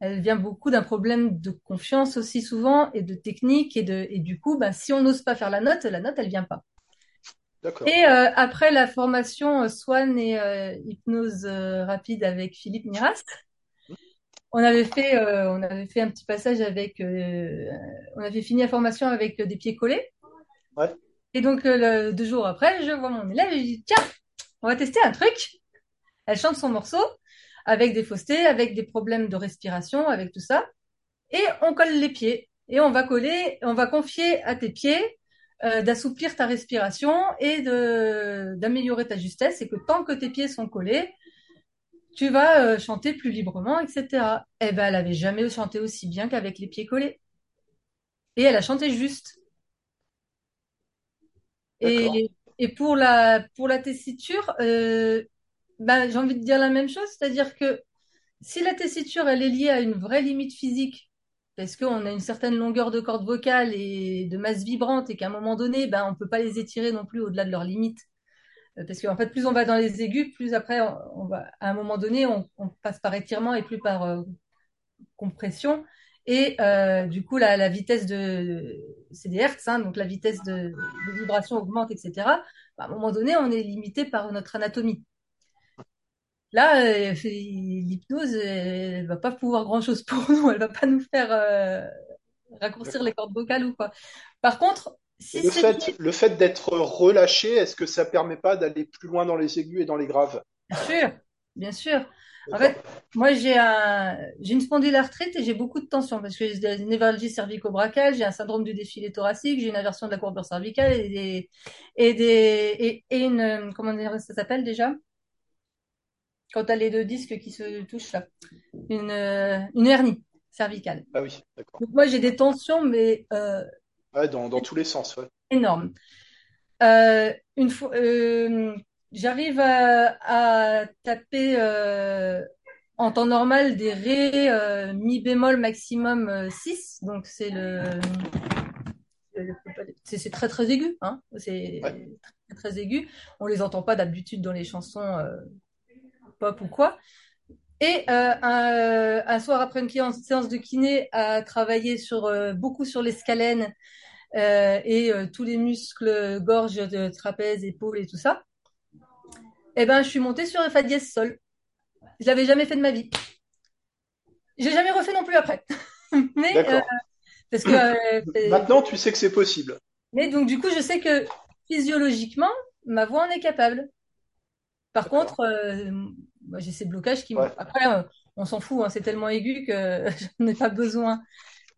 elle vient beaucoup d'un problème de confiance aussi souvent et de technique et de et du coup, ben si on n'ose pas faire la note, la note elle vient pas. Et euh, après la formation euh, Swan et euh, hypnose rapide avec Philippe Miras, On avait fait, euh, on avait fait un petit passage avec, euh, on avait fini la formation avec euh, des pieds collés. Ouais, Et donc, euh, le- deux jours après, je vois mon élève et je dis, tiens, on va tester un truc. Elle chante son morceau avec des faussetés, avec des problèmes de respiration, avec tout ça. Et on colle les pieds. Et on va coller, on va confier à tes pieds euh, d'assouplir ta respiration et d'améliorer ta justesse. Et que tant que tes pieds sont collés, tu vas euh, chanter plus librement, etc. Eh ben, elle avait jamais chanté aussi bien qu'avec les pieds collés. Et elle a chanté juste. Et, pour la, pour la tessiture, euh, ben, j'ai envie de dire la même chose, c'est-à-dire que si la tessiture, elle est liée à une vraie limite physique, parce qu'on a une certaine longueur de corde vocale et de masse vibrante, et qu'à un moment donné, ben, on peut pas les étirer non plus au-delà de leur limite. Euh, Parce qu'en fait, plus on va dans les aigus, plus après, on, va, à un moment donné, on, on passe par étirement et plus par euh, compression. Et euh, du coup, la, la vitesse de, c'est des hertz, hein, donc la vitesse de, de vibration augmente, etc. À un moment donné, on est limité par notre anatomie. Là, euh, l'hypnose, elle va pas pouvoir grand-chose pour nous. Elle va pas nous faire euh, raccourcir les cordes vocales ou quoi. Par contre, si le fait, le fait d'être relâché, est-ce que ça permet pas d'aller plus loin dans les aigus et dans les graves? bien sûr, bien sûr. En fait, moi j'ai un, j'ai une spondylarthrite et j'ai beaucoup de tension parce que j'ai des névralgies cervico-brachales, j'ai un syndrome du défilé thoracique, j'ai une inversion de la courbure cervicale et des, et des, et, et une, comment dire, ça s'appelle déjà? Quand t'as les deux disques qui se touchent là. Une, une hernie cervicale. Ah oui, d'accord. Donc moi j'ai des tensions mais euh, Ouais, dans, dans tous les sens, ouais. énormes. Euh, une fois, euh, j'arrive à, à taper euh, en temps normal des ré euh, mi bémol maximum euh, 6, donc c'est le c'est très très aigu, hein. Ouais, C'est très très aigu. On les entend pas d'habitude dans les chansons euh, pop ou quoi. Et euh, un, un, soir après une séance de kiné, à travailler sur euh, beaucoup sur les scalènes euh, et euh, tous les muscles, gorge, de trapèze, épaules et tout ça. Eh ben, je suis montée sur un fa dièse sol. Je l'avais jamais fait de ma vie. J'ai jamais refait non plus après. Mais euh, parce que maintenant, tu sais que c'est possible. Mais donc du coup, je sais que physiologiquement, ma voix en est capable. Par contre, j'ai ces blocages qui. Après, on s'en fout, hein, c'est tellement aigu que je n'ai pas besoin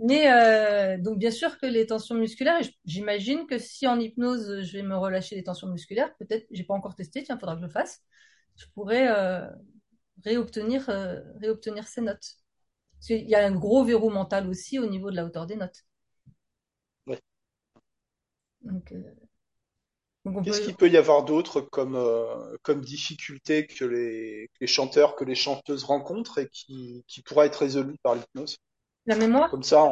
mais euh, donc bien sûr que les tensions musculaires, j'imagine que si en hypnose je vais me relâcher les tensions musculaires, peut-être, j'ai pas encore testé, tiens, faudra que je le fasse, je pourrais euh, réobtenir, euh, réobtenir ces notes. Parce qu'il y a un gros verrou mental aussi au niveau de la hauteur des notes. Ouais. Donc, Qu'est-ce qu'il peut y avoir d'autre comme, comme difficulté que les, les, chanteurs, que les chanteuses rencontrent et qui, qui pourra être résolu par l'hypnose? La mémoire Comme ça,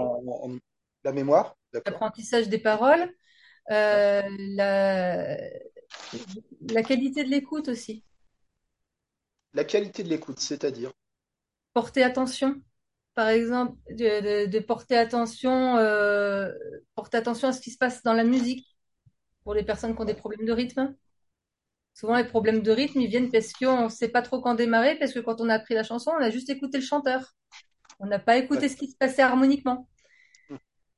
la mémoire L'apprentissage des paroles, euh, la... la qualité de l'écoute aussi. La qualité de l'écoute, c'est-à-dire? Porter attention, par exemple, de, porter attention, euh, porter attention à ce qui se passe dans la musique pour les personnes qui ont des problèmes de rythme. Souvent, les problèmes de rythme, ils viennent parce qu'on ne sait pas trop quand démarrer, parce que quand on a appris la chanson, on a juste écouté le chanteur. On n'a pas écouté ce qui se passait harmoniquement.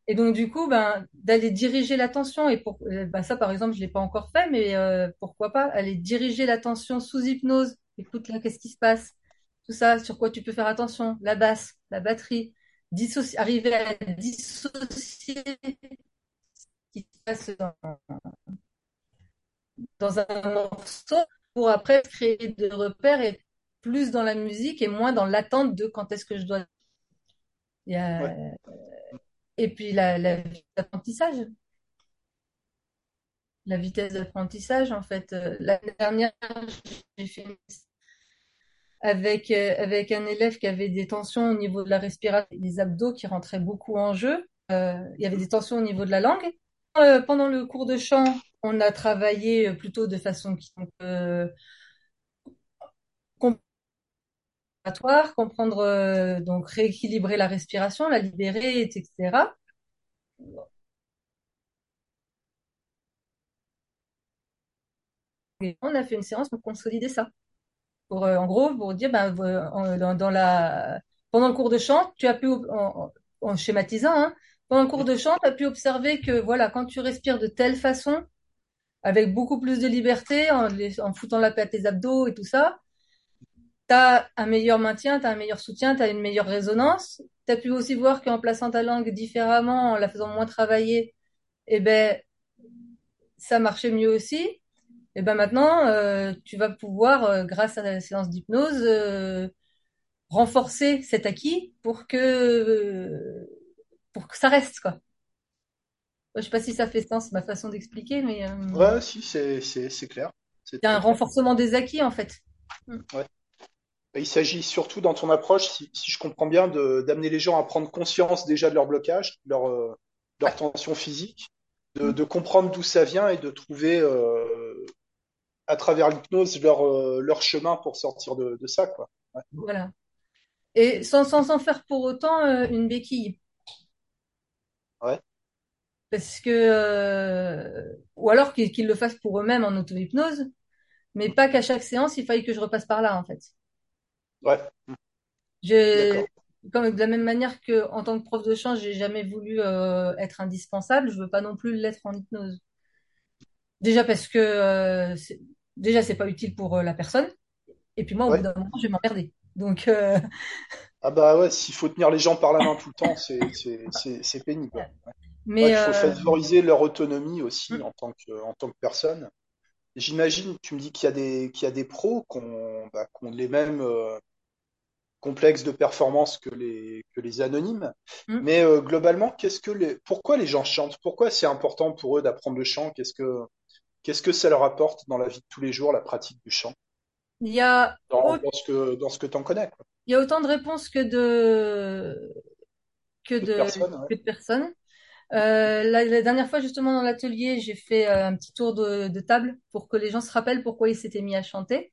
Et donc, du coup, ben, d'aller diriger l'attention, et pour euh, ben, ça, par exemple, je ne l'ai pas encore fait, mais euh, pourquoi pas, aller diriger l'attention sous hypnose. Écoute là, qu'est-ce qui se passe? Tout ça, sur quoi tu peux faire attention? La basse, la batterie, arriver à dissocier ce qui se passe dans, dans un morceau pour après créer des repères et plus dans la musique et moins dans l'attente de quand est-ce que je dois et puis la, vitesse d'apprentissage. La vitesse d'apprentissage, en fait. Euh, l'année dernière, j'ai fait avec, euh, avec un élève qui avait des tensions au niveau de la respiration, des abdos qui rentraient beaucoup en jeu. Euh, il y avait des tensions au niveau de la langue. pendant le cours de chant, on a travaillé plutôt de façon qui comprendre, euh, donc rééquilibrer la respiration, la libérer, etc. Et on a fait une séance pour consolider ça. Pour, euh, en gros, pour dire, ben, euh, dans, la, pendant le cours de chant, tu as pu, en, schématisant, hein, pendant le cours de chant, tu as pu observer que, voilà, quand tu respires de telle façon, avec beaucoup plus de liberté, en, en foutant la paix à tes abdos et tout ça, tu as un meilleur maintien, tu as un meilleur soutien, tu as une meilleure résonance. Tu as pu aussi voir qu'en plaçant ta langue différemment, en la faisant moins travailler, eh ben, ça marchait mieux aussi. Et eh ben maintenant, euh, tu vas pouvoir, euh, grâce à la séance d'hypnose, euh, renforcer cet acquis pour que pour que ça reste quoi. Je sais pas si ça fait sens ma façon d'expliquer, mais ouais, si c'est clair. C'est un renforcement des acquis en fait. Ouais. Il s'agit surtout dans ton approche, si, je comprends bien, d'amener les gens à prendre conscience déjà de leur blocage, de leur, euh, leur tension physique, de, de comprendre d'où ça vient et de trouver euh, à travers l'hypnose leur, euh, leur chemin pour sortir de, de ça. Quoi. Voilà. Et sans sans faire pour autant une béquille. Ouais. Parce que. ou alors qu'ils le fassent pour eux-mêmes en auto-hypnose, mais pas qu'à chaque séance, il faille que je repasse par là, en fait. Ouais. Je, comme de la même manière que en tant que prof de chant, j'ai jamais voulu euh, être indispensable, je veux pas non plus l'être en hypnose. Déjà parce que euh, déjà c'est pas utile pour euh, la personne, et puis moi au bout d'un moment je vais m'emmerder. Donc ah bah ouais, s'il faut tenir les gens par la main tout le temps, c'est pénible. Mais il faut favoriser leur autonomie aussi mm. en tant que en tant que personne. J'imagine, tu me dis qu'il y a des qu'il y a des pros qui ont, bah, les mêmes complexe de performance que les, que les anonymes. Mm. Mais euh, globalement, qu'est-ce que les, pourquoi les gens chantent? Pourquoi c'est important pour eux d'apprendre le chant? Qu'est-ce que, qu'est-ce que ça leur apporte dans la vie de tous les jours, la pratique du chant? Il y a dans, ce que dans ce que t'en connais. Il y a autant de réponses que de que, de, personnes. Euh, la, dernière fois, justement, dans l'atelier, j'ai fait euh, un petit tour de, de, table pour que les gens se rappellent pourquoi ils s'étaient mis à chanter.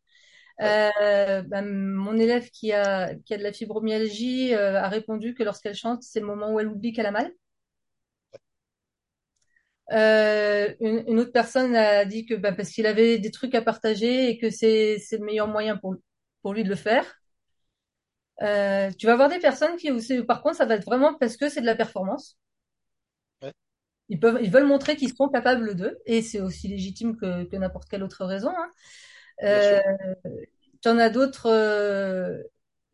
Euh, ben, mon élève qui a, qui a de la fibromyalgie euh, a répondu que lorsqu'elle chante, c'est le moment où elle oublie qu'elle a mal. Euh, une, une autre personne a dit que ben, parce qu'il avait des trucs à partager et que c'est c'est le meilleur moyen pour, pour lui de le faire. Euh, tu vas avoir des personnes qui, par contre, ça va être vraiment parce que c'est de la performance. ouais, Ils peuvent, ils veulent montrer qu'ils sont capables d'eux, et c'est aussi légitime que, que n'importe quelle autre raison. Hein. Euh, t'en as d'autres, euh,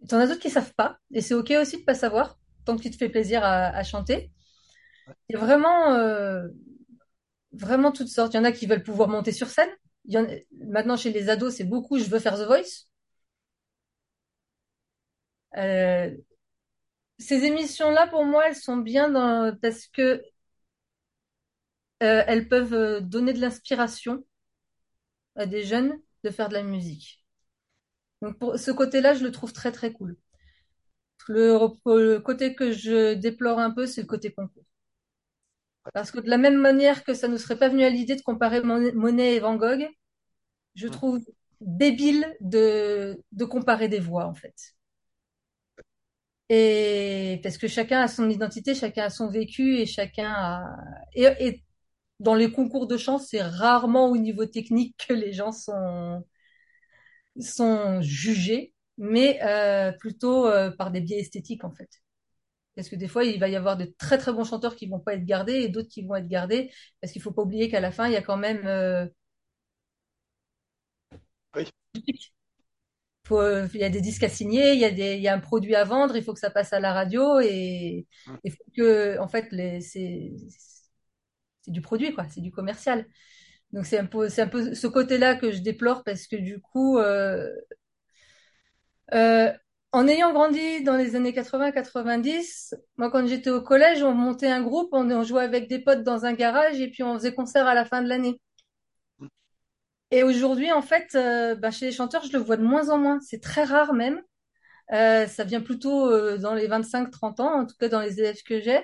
t'en as d'autres qui savent pas, et c'est ok aussi de pas savoir, tant que tu te fais plaisir à, à chanter. Il y a vraiment, euh, vraiment toutes sortes. Il y en a qui veulent pouvoir monter sur scène. Il y en, maintenant, chez les ados, c'est beaucoup, je veux faire The Voice. Euh, ces émissions-là, pour moi, elles sont bien dans, parce que euh, elles peuvent donner de l'inspiration à des jeunes de faire de la musique. Donc pour ce côté-là, je le trouve très très cool. Le, le côté que je déplore un peu, c'est le côté concours. Parce que de la même manière que ça ne serait pas venu à l'idée de comparer Mon- Monet et Van Gogh, je trouve débile de, de comparer des voix en fait. Et parce que chacun a son identité, chacun a son vécu et chacun a... Et, et dans les concours de chant, c'est rarement au niveau technique que les gens sont, sont jugés, mais euh, plutôt euh, par des biais esthétiques en fait. Parce que des fois, il va y avoir de très très bons chanteurs qui vont pas être gardés et d'autres qui vont être gardés, parce qu'il faut pas oublier qu'à la fin, il y a quand même euh, Oui, faut, il y a des disques à signer, il y a des, il y a un produit à vendre, il faut que ça passe à la radio et il faut que, en fait, les, c'est, c'est du produit quoi, c'est du commercial. Donc c'est un peu, ce côté-là que je déplore parce que du coup, euh, euh, en ayant grandi dans les années 80-90, moi quand j'étais au collège, on montait un groupe, on, jouait avec des potes dans un garage et puis on faisait concert à la fin de l'année. Et aujourd'hui, en fait, euh, bah, chez les chanteurs, je le vois de moins en moins. C'est très rare même. Ça vient plutôt dans les 25-30 ans, en tout cas dans les élèves que j'ai.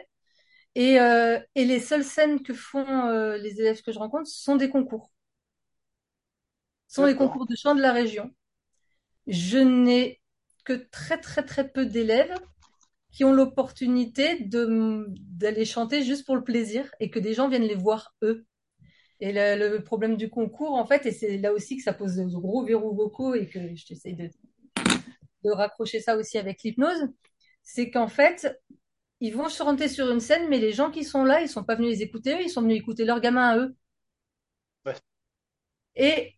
Et, euh, et les seules scènes que font euh, les élèves que je rencontre sont des concours. Ce sont les concours de chant de la région. Je n'ai que très très très peu d'élèves qui ont l'opportunité d'aller chanter juste pour le plaisir et que des gens viennent les voir eux. Et le, le problème du concours, en fait, et c'est là aussi que ça pose de gros verrous vocaux et que je t'essaye de, de raccrocher ça aussi avec l'hypnose, c'est qu'en fait, ils vont chanter sur une scène, mais les gens qui sont là, ils sont pas venus les écouter eux, ils sont venus écouter leurs gamins à eux. ouais, Et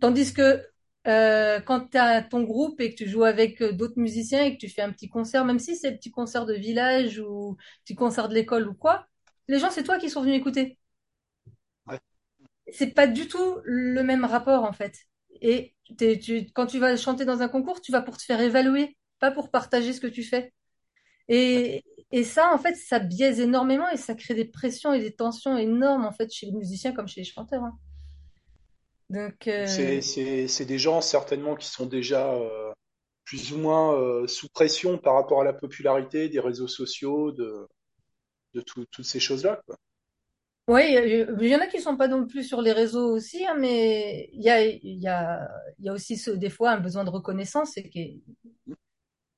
tandis que euh, quand tu as ton groupe et que tu joues avec euh, d'autres musiciens et que tu fais un petit concert, même si c'est un petit concert de village ou petit concert de l'école ou quoi, les gens, c'est toi qui sont venus écouter. ouais, C'est pas du tout le même rapport en fait. Et tu, quand tu vas chanter dans un concours, tu vas pour te faire évaluer, pas pour partager ce que tu fais. Et, et ça, en fait, ça biaise énormément et ça crée des pressions et des tensions énormes en fait chez les musiciens comme chez les chanteurs. hein. Donc, euh, C'est, c'est, c'est des gens certainement qui sont déjà euh, plus ou moins euh, sous pression par rapport à la popularité des réseaux sociaux, de, de tout- toutes ces choses-là. Oui, il y en a qui sont pas non plus sur les réseaux aussi, hein, mais il y a, y a, y a aussi ce, des fois un besoin de reconnaissance et qui est,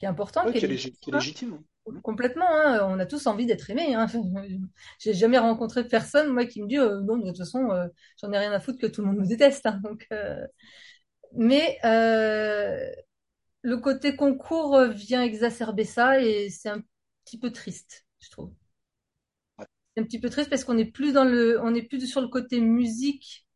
qui est important, Ouais, qui est légitime. Complètement. hein. On a tous envie d'être aimés. Hein. J'ai jamais rencontré personne moi qui me dit euh, non, de toute façon, euh, j'en ai rien à foutre que tout le monde me déteste. hein. Donc, euh, mais euh, le côté concours euh, vient exacerber ça et c'est un petit peu triste, je trouve. Ouais. C'est un petit peu triste parce qu'on est plus dans le, on est plus sur le côté musique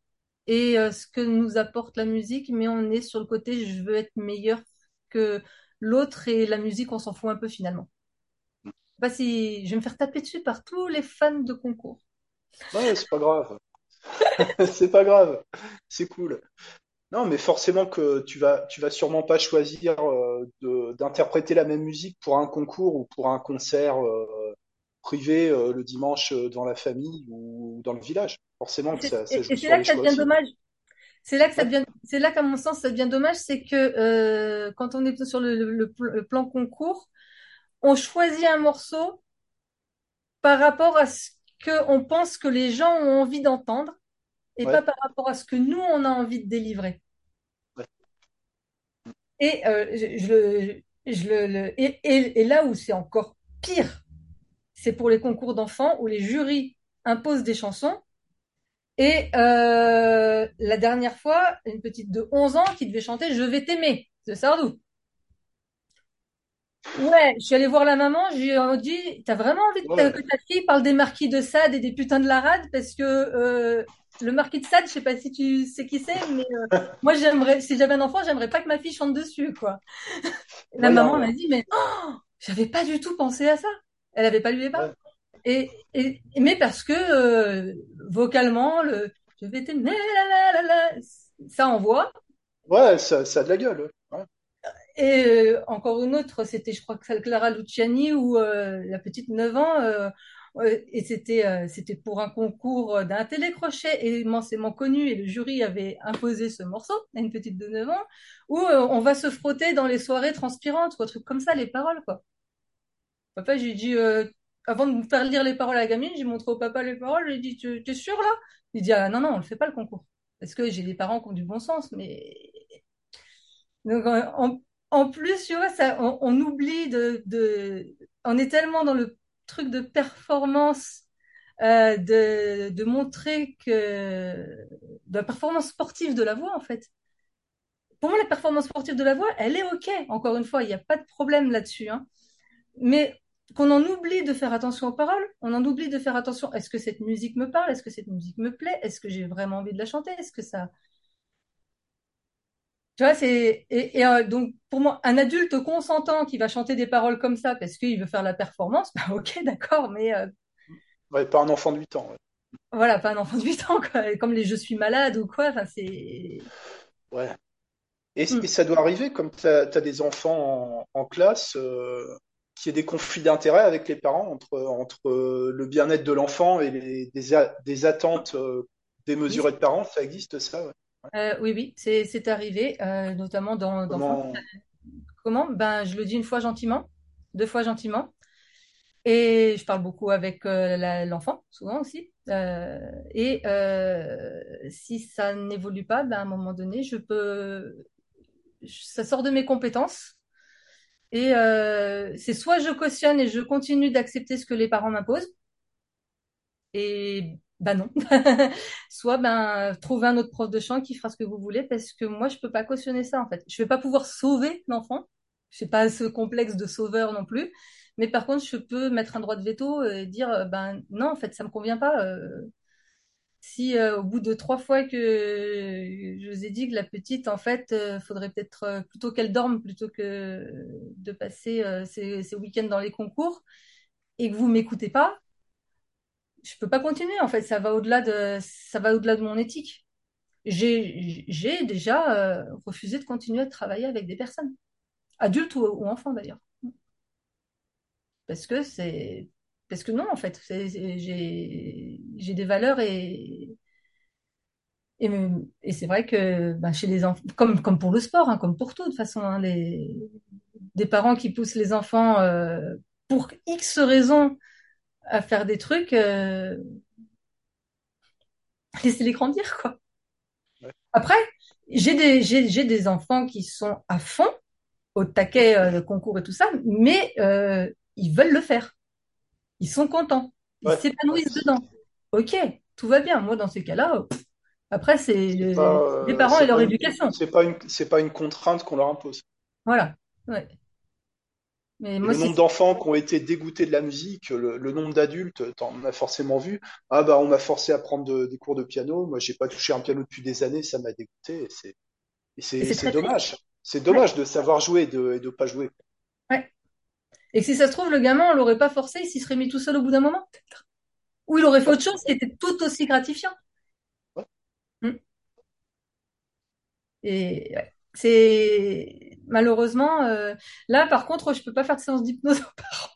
et euh, ce que nous apporte la musique, mais on est sur le côté je veux être meilleur que l'autre et la musique, on s'en fout un peu finalement. Je sais pas si je vais me faire taper dessus par tous les fans de concours. Ouais, c'est pas grave. C'est pas grave. C'est cool. Non, mais forcément que tu vas, tu vas sûrement pas choisir euh, d'interpréter la même musique pour un concours ou pour un concert euh, privé euh, le dimanche devant la famille ou dans le village. Forcément que ça, ça et- joue et c'est là que ça devient dommage. C'est là que ça devient, c'est là qu'à mon sens ça devient dommage, c'est que euh, quand on est sur le, le- le pl- le plan concours, on choisit un morceau par rapport à ce que on pense que les gens ont envie d'entendre et pas par rapport à ce que nous on a envie de délivrer. ouais. Et, euh, je, je le, je le, le- et, et, et là où c'est encore pire, c'est pour les concours d'enfants où les jurys imposent des chansons. Et euh, la dernière fois, une petite de 11 ans qui devait chanter Je vais t'aimer de Sardou. Ouais, je suis allée voir la maman, je lui ai dit, t'as vraiment envie de ta- Ouais, que ta fille parle des marquis de Sade et des putains de la rade parce que euh, le marquis de Sade, je sais pas si tu sais qui c'est, mais euh, moi j'aimerais, si j'avais un enfant, j'aimerais pas que ma fille chante dessus, quoi. La maman ouais. m'a dit, mais oh, j'avais pas du tout pensé à ça. Elle avait pas lu les paroles. Et, et mais parce que euh, vocalement, le je vais t'aimer, ça envoie. ouais ça, ça a de la gueule. Ouais. Et euh, encore une autre, c'était, je crois que c'est Clara Luciani ou euh, la petite 9 ans. euh, et c'était c'était pour un concours d'un télécrochet et immensément connu. Et le jury avait imposé ce morceau à une petite de 9 ans où on va se frotter dans les soirées transpirantes ou un truc comme ça, les paroles, quoi. Papa, j'ai dit, avant de me faire lire les paroles à la gamine, j'ai montré au papa les paroles. J'ai dit, tu es sûr là? Il dit, ah non, non, on le fait pas le concours. Parce que j'ai des parents qui ont du bon sens, mais donc, en, plus, tu vois, on, oublie de, on est tellement dans le truc de performance, euh, de, de montrer que, de la performance sportive de la voix, en fait. Pour moi, la performance sportive de la voix, elle est OK. Encore une fois, il n'y a pas de problème là-dessus, hein. Mais qu'on en oublie de faire attention aux paroles, on en oublie de faire attention. Est-ce que cette musique me parle? Est-ce que cette musique me plaît? Est-ce que j'ai vraiment envie de la chanter? Est-ce que ça, Tu vois, c'est et, et, euh, donc pour moi, un adulte consentant qui va chanter des paroles comme ça parce qu'il veut faire la performance, bah ok, d'accord, mais euh, Ouais, pas un enfant de 8 ans. Ouais. voilà, pas un enfant de 8 ans, quoi, comme les Je suis malade ou quoi. Enfin, c'est Ouais. Et, et Hmm. ça doit arriver, comme tu as, des enfants en, en classe, euh, qu'il y ait des conflits d'intérêts avec les parents entre, entre euh, le bien-être de l'enfant et les, des, a- des attentes euh, démesurées de parents. Ça existe, ça, ouais. euh, oui, oui, c'est c'est arrivé, euh, notamment dans. Comment. Comment? Ben, je le dis une fois gentiment, deux fois gentiment, et je parle beaucoup avec euh, l'enfant, souvent aussi. Et si ça n'évolue pas, ben, à un moment donné, je peux, ça sort de mes compétences Et euh, c'est soit je cautionne et je continue d'accepter ce que les parents m'imposent, et bah non. Soit ben trouver un autre prof de chant qui fera ce que vous voulez, parce que moi je peux pas cautionner ça en fait. Je vais pas pouvoir sauver l'enfant. Je n'ai pas ce complexe de sauveur non plus. Mais par contre, je peux mettre un droit de veto et dire ben non, en fait, ça me convient pas. Euh, si euh, au bout de trois fois que je vous ai dit que la petite, en fait, euh, faudrait peut-être euh, plutôt qu'elle dorme plutôt que de passer euh, ses, ses week-ends dans les concours et que vous m'écoutez pas, je peux pas continuer. En fait, ça va au-delà de ça va au-delà de mon éthique. J'ai déjà refusé de continuer à travailler avec des personnes, adultes ou, ou enfants d'ailleurs, parce que c'est parce que non en fait, j'ai j'ai des valeurs et Et, et c'est vrai que bah, chez les enfants, comme, comme pour le sport, hein, comme pour tout, de toute façon, hein, les, des parents qui poussent les enfants euh, pour X raisons à faire des trucs, euh, laissez-les grandir, quoi. Ouais. Après, j'ai des, j'ai, j'ai des enfants qui sont à fond, au taquet, euh, le concours et tout ça, mais euh, ils veulent le faire. Ils sont contents. Ils ouais, s'épanouissent dedans. Ok, tout va bien. Moi, dans ces cas-là, euh, après, c'est les parents et leur une, éducation. c'est pas une, c'est pas une contrainte qu'on leur impose. Voilà. Ouais. Mais moi, le nombre d'enfants qui ont été dégoûtés de la musique, le, le nombre d'adultes, t'en as forcément vu. Ah bah on m'a forcé à prendre de- des cours de piano. Moi j'ai pas touché un piano depuis des années, ça m'a dégoûté. Et c'est dommage. C'est Ouais, dommage de savoir jouer et de et de pas jouer. Et si ça se trouve, le gamin, on l'aurait pas forcé, il s'y serait mis tout seul au bout d'un moment. Ou il aurait fait autre chose qui était tout aussi gratifiant. ouais. Mm. Et ouais. c'est malheureusement euh, là, par contre, je peux pas faire de séance d'hypnose aux parents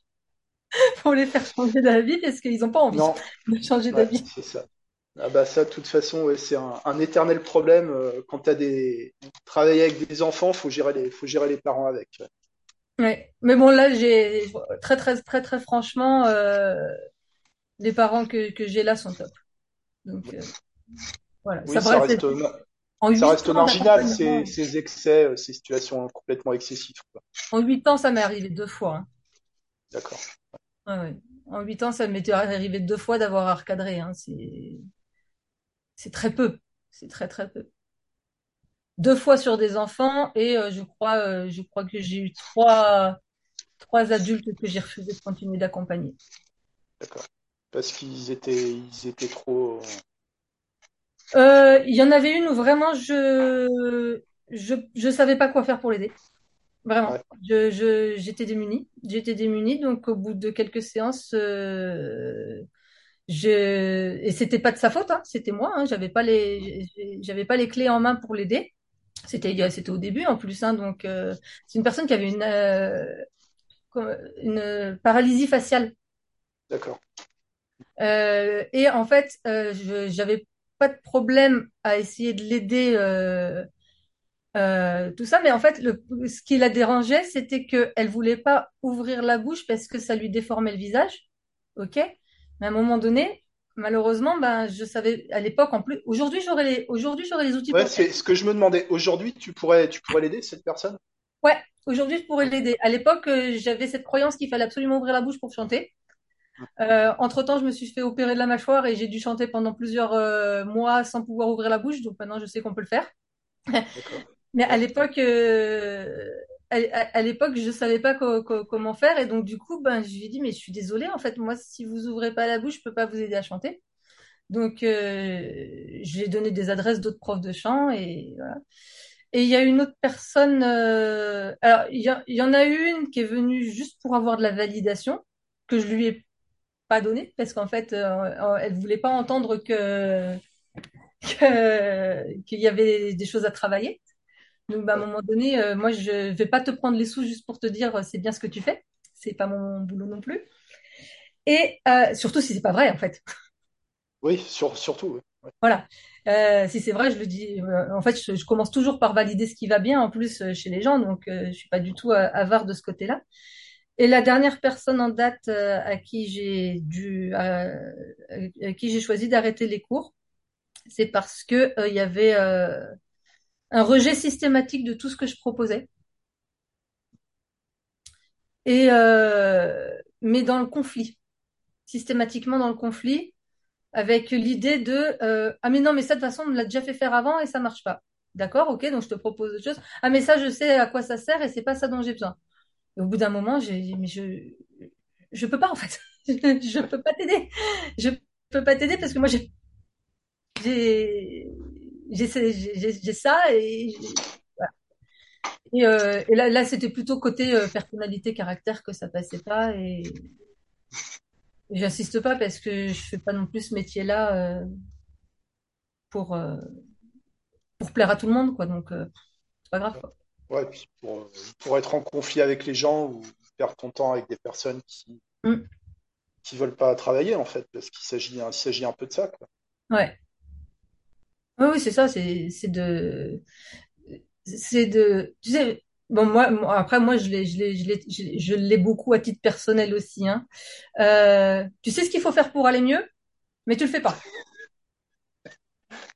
pour les faire changer d'avis parce qu'ils ont pas envie Non, de changer ouais, d'avis. c'est ça. Ah bah ça, de toute façon, ouais, c'est un, un éternel problème. euh, Quand t'as des travailler avec des enfants, faut gérer les faut gérer les parents avec. ouais. Ouais. Mais bon, là, j'ai très, très, très, très franchement, euh, les parents que, que j'ai là sont top. Donc euh, voilà, ça Oui, ça paraissait reste En Ça reste ans marginal, ces, ces excès, euh, ces situations complètement excessives. quoi. en huit ans, ça m'est arrivé deux fois. hein. D'accord. Ouais, ouais. En huit ans, ça m'était arrivé deux fois d'avoir à recadrer. hein. C'est, c'est très peu. C'est très très peu. Deux fois sur des enfants et euh, je crois, euh, je crois que j'ai eu trois, trois adultes que j'ai refusé de continuer d'accompagner. D'accord. Parce qu'ils étaient, ils étaient trop. Euh, il y en avait une où vraiment je, je, je savais pas quoi faire pour l'aider. Vraiment. Ouais, Je, je, j'étais démunie. J'étais démunie. Donc, au bout de quelques séances, je, et c'était pas de sa faute, hein, c'était moi. Hein, j'avais pas les, j'avais pas les clés en main pour l'aider. C'était, au début en plus. Hein, donc, euh, c'est une personne qui avait une, euh, une paralysie faciale. d'accord. Euh, et en fait, je, j'avais pas de problème à essayer de l'aider. Tout ça, mais en fait, le, ce qui la dérangeait, c'était qu'elle voulait pas ouvrir la bouche parce que ça lui déformait le visage. Ok? Mais à un moment donné, malheureusement, ben, je savais, à l'époque, en plus, aujourd'hui, j'aurais les, aujourd'hui, j'aurais les outils Ouais, c'est ce que je me demandais. Aujourd'hui, tu pourrais, tu pourrais l'aider, cette personne? Ouais, aujourd'hui, je pourrais l'aider. À l'époque, euh, j'avais cette croyance qu'il fallait absolument ouvrir la bouche pour chanter. Euh, entre-temps, je me suis fait opérer de la mâchoire et j'ai dû chanter pendant plusieurs euh, mois sans pouvoir ouvrir la bouche. Donc maintenant, je sais qu'on peut le faire. Mais à l'époque, à, l'époque, je savais pas co- co- comment faire et donc du coup, ben, je lui ai dit, mais je suis désolée, en fait, moi, si vous ouvrez pas la bouche, je peux pas vous aider à chanter. Donc, euh, j'ai donné des adresses d'autres profs de chant et voilà. Et il y a une autre personne, euh, alors il y, en a une qui est venue juste pour avoir de la validation que je lui ai pas donnée parce qu'en fait, euh, elle voulait pas entendre que que- qu'il y avait des choses à travailler. Donc, bah, à un moment donné, euh, moi, je vais pas te prendre les sous juste pour te dire euh, c'est bien ce que tu fais. C'est pas mon boulot non plus. Et euh, surtout si c'est pas vrai, en fait. Oui, sur, surtout. ouais. Voilà. Si c'est vrai, je le dis. en fait, je, je commence toujours par valider ce qui va bien, en plus chez les gens. Donc, je suis pas du tout avare de ce côté-là. Et la dernière personne en date à qui j'ai dû, à qui j'ai choisi d'arrêter les cours, c'est parce que il y avait un rejet systématique de tout ce que je proposais. Et euh, mais dans le conflit, systématiquement dans le conflit, avec l'idée de euh, ah mais non mais ça de toute façon on me l'a déjà fait faire avant et ça marche pas. D'accord, ok, donc je te propose autre chose. Ah mais ça je sais à quoi ça sert et c'est pas ça dont j'ai besoin. Au bout d'un moment j'ai dit mais je je peux pas en fait, je peux pas t'aider, je peux pas t'aider parce que moi j'ai j'ai ça et voilà. et, euh, et là là c'était plutôt côté euh, personnalité caractère que ça passait pas et Et J'insiste pas parce que je fais pas non plus ce métier-là euh, pour pour plaire à tout le monde, quoi. Donc c'est pas grave, quoi. Ouais, puis pour, pour être en conflit avec les gens ou perdre ton temps avec des personnes qui, Mm. qui veulent pas travailler, en fait, parce qu'il s'agit, il s'agit un peu de ça, quoi. Ouais. Oui, oui, c'est ça. C'est de c'est de tu sais. Bon moi, moi, après moi je l'ai je l'ai beaucoup à titre personnel aussi. Hein. Euh, tu sais ce qu'il faut faire pour aller mieux, mais tu le fais pas.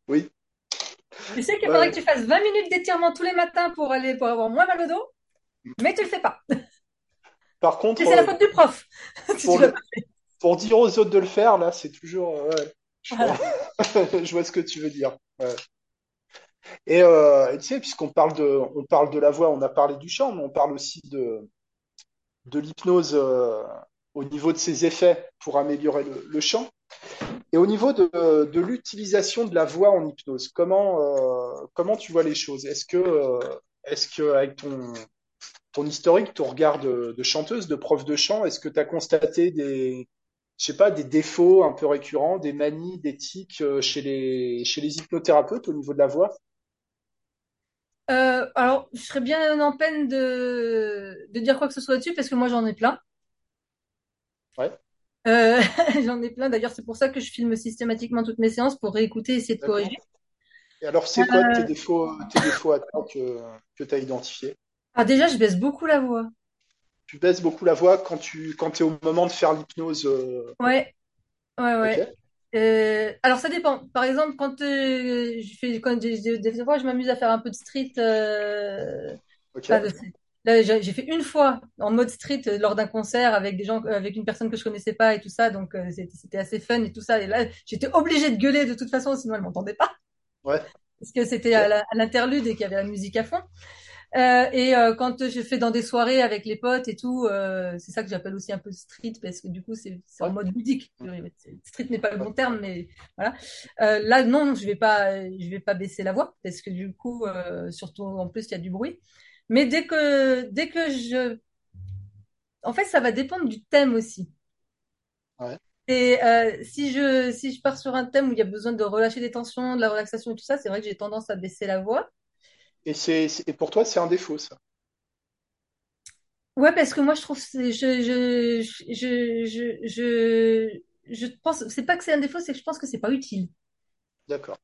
Oui, Tu sais qu'il faudrait ouais. que tu fasses 20 minutes d'étirement tous les matins pour aller pour avoir moins mal au dos, mais tu le fais pas. Par contre, c'est la euh, faute du prof pour le, dire aux autres de le faire, là, c'est toujours, euh, ouais, je vois, Voilà. je vois ce que tu veux dire. Ouais. Et euh, tu sais, puisqu'on parle de, on parle de la voix, on a parlé du chant, mais on parle aussi de, de l'hypnose euh, au niveau de ses effets pour améliorer le, chant. Et au niveau de, de l'utilisation de la voix en hypnose, comment, euh, comment tu vois les choses? Est-ce que, euh, est-ce que avec ton, ton historique, ton regard de, de chanteuse, de prof de chant, est-ce que tu as constaté des, je sais pas, des défauts un peu récurrents, des manies, des tics euh, chez les, chez les hypnothérapeutes au niveau de la voix? Euh, alors, je serais bien en peine de, de dire quoi que ce soit dessus parce que moi j'en ai plein. Ouais, Euh, j'en ai plein. D'ailleurs, c'est pour ça que je filme systématiquement toutes mes séances pour réécouter et essayer de corriger. Et alors, c'est quoi tes défauts, tes défauts à toi que, que tu as identifiés? ah, déjà, je baisse beaucoup la voix. Tu baisses beaucoup la voix quand tu, quand t'es au moment de faire l'hypnose, euh, Ouais, ouais, ouais. Euh, alors ça dépend. Par exemple, quand euh, je fais, quand des fois je m'amuse à faire un peu de street. euh, enfin. Là, j'ai fait une fois en mode street lors d'un concert avec des gens, avec une personne que je connaissais pas et tout ça, donc c'était assez fun et tout ça. Et là, j'étais obligée de gueuler de toute façon, sinon elle m'entendait pas, ouais, parce que c'était à l'interlude et qu'il y avait la musique à fond. Euh, et euh, quand je fais dans des soirées avec les potes et tout, euh, c'est ça que j'appelle aussi un peu street parce que du coup c'est en mode ludique. Street n'est pas le bon terme, mais voilà. Euh, là non, je vais pas, je vais pas baisser la voix parce que du coup, euh, surtout en plus il y a du bruit. Mais dès que dès que je, en fait ça va dépendre du thème aussi. ouais. Et euh, si je si je pars sur un thème où il y a besoin de relâcher des tensions, de la relaxation et tout ça, c'est vrai que j'ai tendance à baisser la voix. Et c'est, pour toi, c'est un défaut, ça. Ouais, parce que moi, je trouve, c'est- je, je, je, je, je, je pense, c'est pas que c'est un défaut, c'est que je pense que c'est pas utile. D'accord.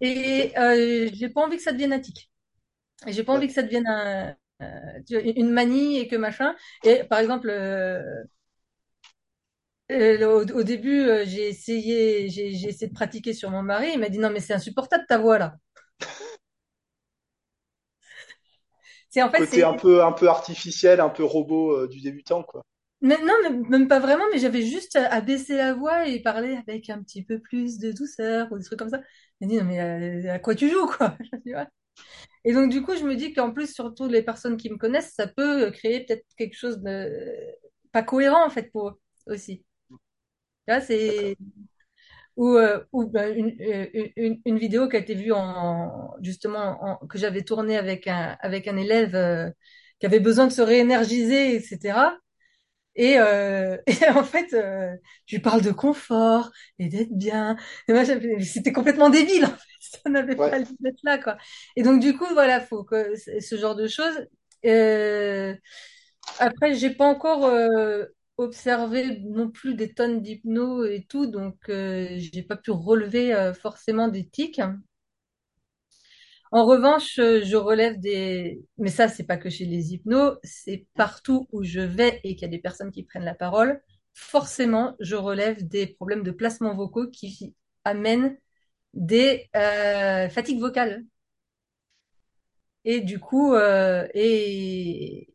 Et euh, j'ai pas envie que ça devienne un tic. Et J'ai pas envie que ça devienne un, euh, une manie et que machin. Et par exemple, euh, euh, au, au début, j'ai essayé, j'ai essayé de pratiquer sur mon mari. Il m'a dit non, mais c'est insupportable ta voix là. C'est en fait, Côté un peu, un peu artificiel, un peu robot euh, du débutant, quoi. Mais non, même pas vraiment, mais j'avais juste à, baisser la voix et parler avec un petit peu plus de douceur ou des trucs comme ça. Il m'a dit, non, mais euh, à, quoi tu joues, quoi? Je dis. Et donc, du coup, je me dis qu'en plus, surtout les personnes qui me connaissent, ça peut créer peut-être quelque chose de pas cohérent, en fait, pour eux aussi. Tu vois, D'accord. c'est, ou, euh, ou ben, une, euh, une, une vidéo qui a été vue en, justement, en- que j'avais tournée avec un, avec un élève, euh, qui avait besoin de se réénergiser, etc. Et, euh, et en fait, euh, je lui parle de confort et d'être bien. Et moi, j'avais- c'était complètement débile. En fait. Ça n'avait Ouais, pas lieu d'être là, quoi. Et donc, du coup, voilà, faut que ce genre de choses. Euh, après, j'ai pas encore euh, observé non plus des tonnes d'hypno et tout, donc euh, j'ai pas pu relever euh, forcément des tics. En revanche, euh, je relève des, mais ça, c'est pas que chez les hypnos, c'est partout où je vais et qu'il y a des personnes qui prennent la parole. Forcément, je relève des problèmes de placement vocaux qui amènent des fatigues vocales. Et du coup, euh, et,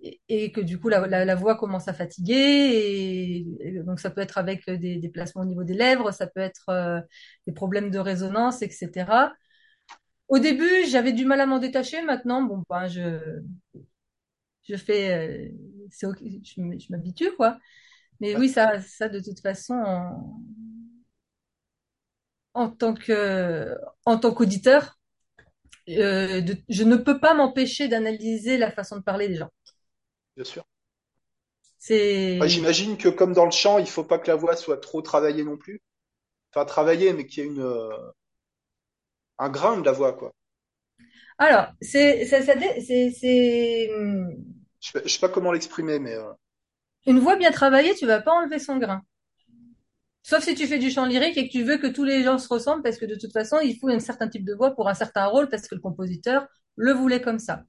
que du coup, la, voix commence à fatiguer. Et, donc, ça peut être avec des, des placements au niveau des lèvres, ça peut être euh, des problèmes de résonance, etc. Au début, j'avais du mal à m'en détacher. Maintenant, bon, ben, je, je fais, euh, je, m'habitue, quoi. Mais oui, ça, ça, de toute façon, en tant que, en tant qu'auditeur, euh, de- je ne peux pas m'empêcher d'analyser la façon de parler des gens. bien sûr. Ouais, j'imagine que comme dans le chant, il faut pas que la voix soit trop travaillée non plus. Enfin, travaillée, mais qu'il y ait une, euh, un grain de la voix, quoi. alors, c'est, ça, ça dé- c'est, c'est, Je sais, je sais pas comment l'exprimer, mais euh, une voix bien travaillée, tu vas pas enlever son grain. Sauf si tu fais du chant lyrique et que tu veux que tous les gens se ressemblent, parce que de toute façon, il faut un certain type de voix pour un certain rôle, parce que le compositeur le voulait comme ça.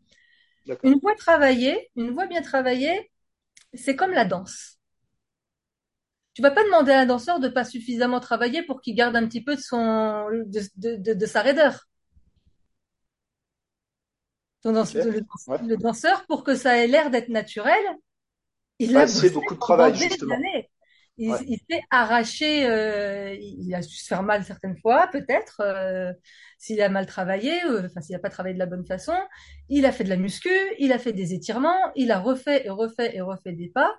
Une voix travaillée, une voix bien travaillée, c'est comme la danse. Tu vas pas demander à un danseur de pas suffisamment travailler pour qu'il garde un petit peu de son, de, de, de, de sa raideur. Ton le, Ouais. le danseur, pour que ça ait l'air d'être naturel, il a c'est bossé beaucoup de travail, justement. Il, Ouais. il s'est arraché, euh, il a dû se faire mal certaines fois, peut-être, euh, s'il a mal travaillé, euh, enfin s'il n'a pas travaillé de la bonne façon. Il a fait de la muscu, il a fait des étirements, il a refait et refait et refait des pas,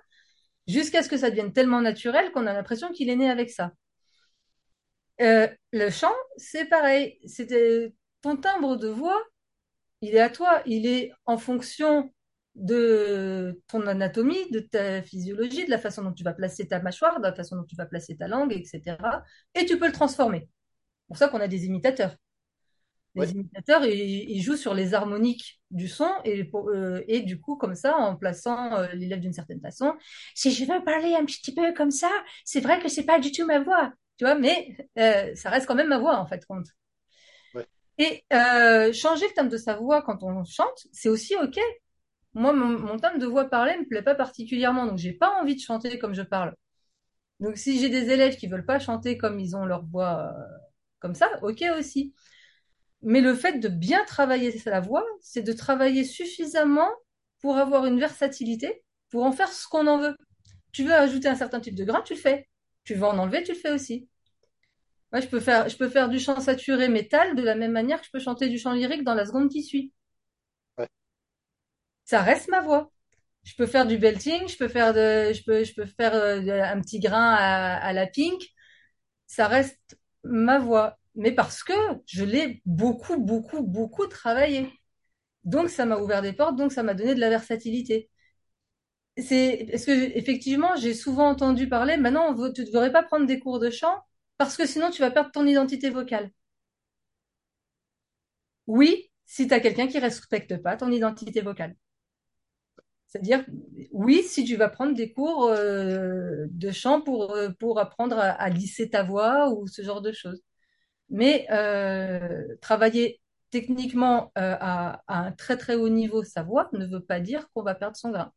jusqu'à ce que ça devienne tellement naturel qu'on a l'impression qu'il est né avec ça. Euh, le chant, c'est pareil. C'était ton timbre de voix, il est à toi, il est en fonction de ton anatomie, de ta physiologie, de la façon dont tu vas placer ta mâchoire, de la façon dont tu vas placer ta langue, etc. Et tu peux le transformer. C'est pour ça qu'on a des imitateurs. Les Ouais. imitateurs, ils, ils jouent sur les harmoniques du son et, euh, et du coup, comme ça, en plaçant euh, l'élève d'une certaine façon, si je veux parler un petit peu comme ça, c'est vrai que c'est pas du tout ma voix, tu vois, mais euh, ça reste quand même ma voix en fait compte. Ouais. Et changer le timbre de sa voix quand on chante, c'est aussi ok. Moi, mon, mon de voix parlée me plaît pas particulièrement, donc j'ai pas envie de chanter comme je parle. Donc, si j'ai des élèves qui veulent pas chanter comme ils ont leur voix euh, comme ça, ok aussi. Mais le fait de bien travailler la voix, c'est de travailler suffisamment pour avoir une versatilité, pour en faire ce qu'on en veut. Tu veux ajouter un certain type de grain, tu le fais. Tu veux en enlever, tu le fais aussi. Moi, je peux faire, je peux faire du chant saturé métal de la même manière que je peux chanter du chant lyrique dans la seconde qui suit. Ça reste ma voix. Je peux faire du belting, je peux faire euh, un petit grain à, à la pink. Ça reste ma voix. Mais parce que je l'ai beaucoup, beaucoup, beaucoup travaillé. Donc, ça m'a ouvert des portes, donc ça m'a donné de la versatilité. C'est, parce que, effectivement, j'ai souvent entendu parler, maintenant, tu ne devrais pas prendre des cours de chant parce que sinon, tu vas perdre ton identité vocale. Oui, si tu as quelqu'un qui respecte pas ton identité vocale. C'est-à-dire, oui, si tu vas prendre des cours euh, de chant pour, euh, pour apprendre à, à, lisser ta voix ou ce genre de choses. Mais euh, travailler techniquement euh, à, à, un très très haut niveau sa voix ne veut pas dire qu'on va perdre son grain.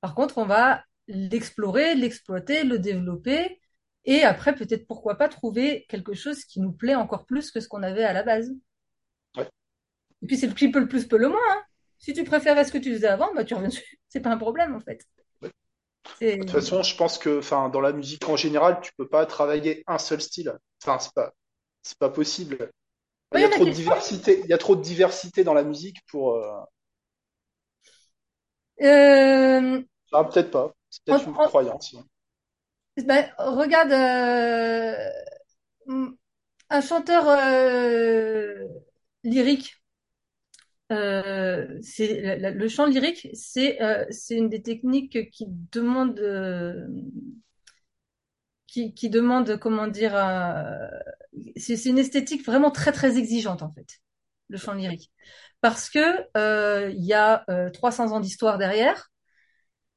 Par contre, on va l'explorer, l'exploiter, le développer, et après peut-être pourquoi pas trouver quelque chose qui nous plaît encore plus que ce qu'on avait à la base. Ouais. Et puis c'est le qui peut le plus, peut le moins. Hein. Si tu préférais ce que tu faisais avant, bah tu reviens dessus. C'est pas un problème en fait. De toute façon, je pense que, dans la musique en général, tu peux pas travailler un seul style. Enfin, c'est pas, c'est pas possible. Il y a trop de diversité. Il y a trop de diversité dans la musique pour. Euh... Euh... Ah, peut-être pas. C'est peut-être une croyance. Ben, regarde, euh, un chanteur lyrique, euh, c'est le, chant lyrique, c'est euh, c'est une des techniques qui demande euh, qui, demande comment dire c'est une esthétique vraiment très très exigeante en fait, le chant lyrique, parce que il y a euh, 300 ans d'histoire derrière.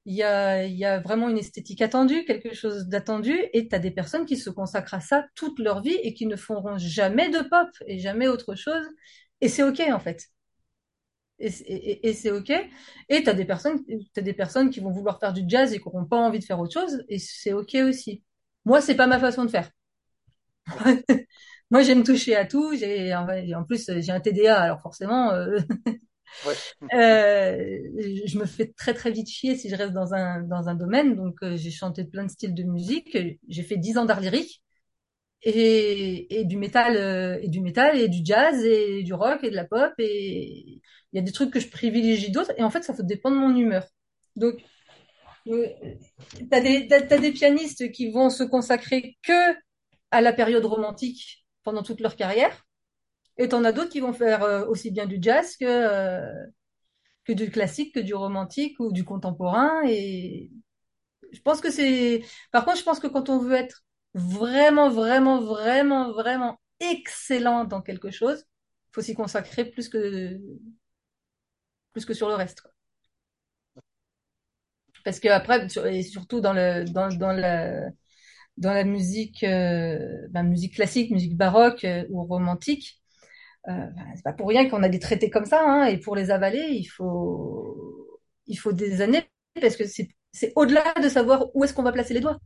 Il y a, y a vraiment une esthétique attendue, quelque chose d'attendu, et tu as des personnes qui se consacrent à ça toute leur vie et qui ne feront jamais de pop et jamais autre chose. Et c'est OK, en fait. Et, et, et c'est OK. Et tu as des personnes, t'as des personnes qui vont vouloir faire du jazz et qui n'auront pas envie de faire autre chose, et c'est OK aussi. Moi, c'est pas ma façon de faire. Moi, j'aime toucher à tout. J'ai, en plus, j'ai un TDA, alors forcément, euh, Ouais. euh, je me fais très très vite chier si je reste dans un dans un domaine. Donc, euh, j'ai chanté plein de styles de musique. J'ai fait 10 ans d'art lyrique et, et du métal et du métal et du jazz et du rock et de la pop et il y a des trucs que je privilégie d'autres et en fait ça faut dépendre de mon humeur. Donc euh, t'as des t'as, des pianistes qui vont se consacrer que à la période romantique pendant toute leur carrière et t'en as d'autres qui vont faire euh, aussi bien du jazz que euh, que du classique que du romantique ou du contemporain et je pense que c'est par contre je pense que quand on veut être vraiment, vraiment, vraiment, vraiment excellent dans quelque chose, faut s'y consacrer plus que, plus que sur le reste. Parce que après, et surtout dans le, dans, dans la, dans la musique, euh, ben, musique classique, musique baroque euh, ou romantique, euh, ben, c'est pas pour rien qu'on a des traités comme ça, hein, et pour les avaler, il faut, il faut des années parce que c'est, au-delà de savoir où est-ce qu'on va placer les doigts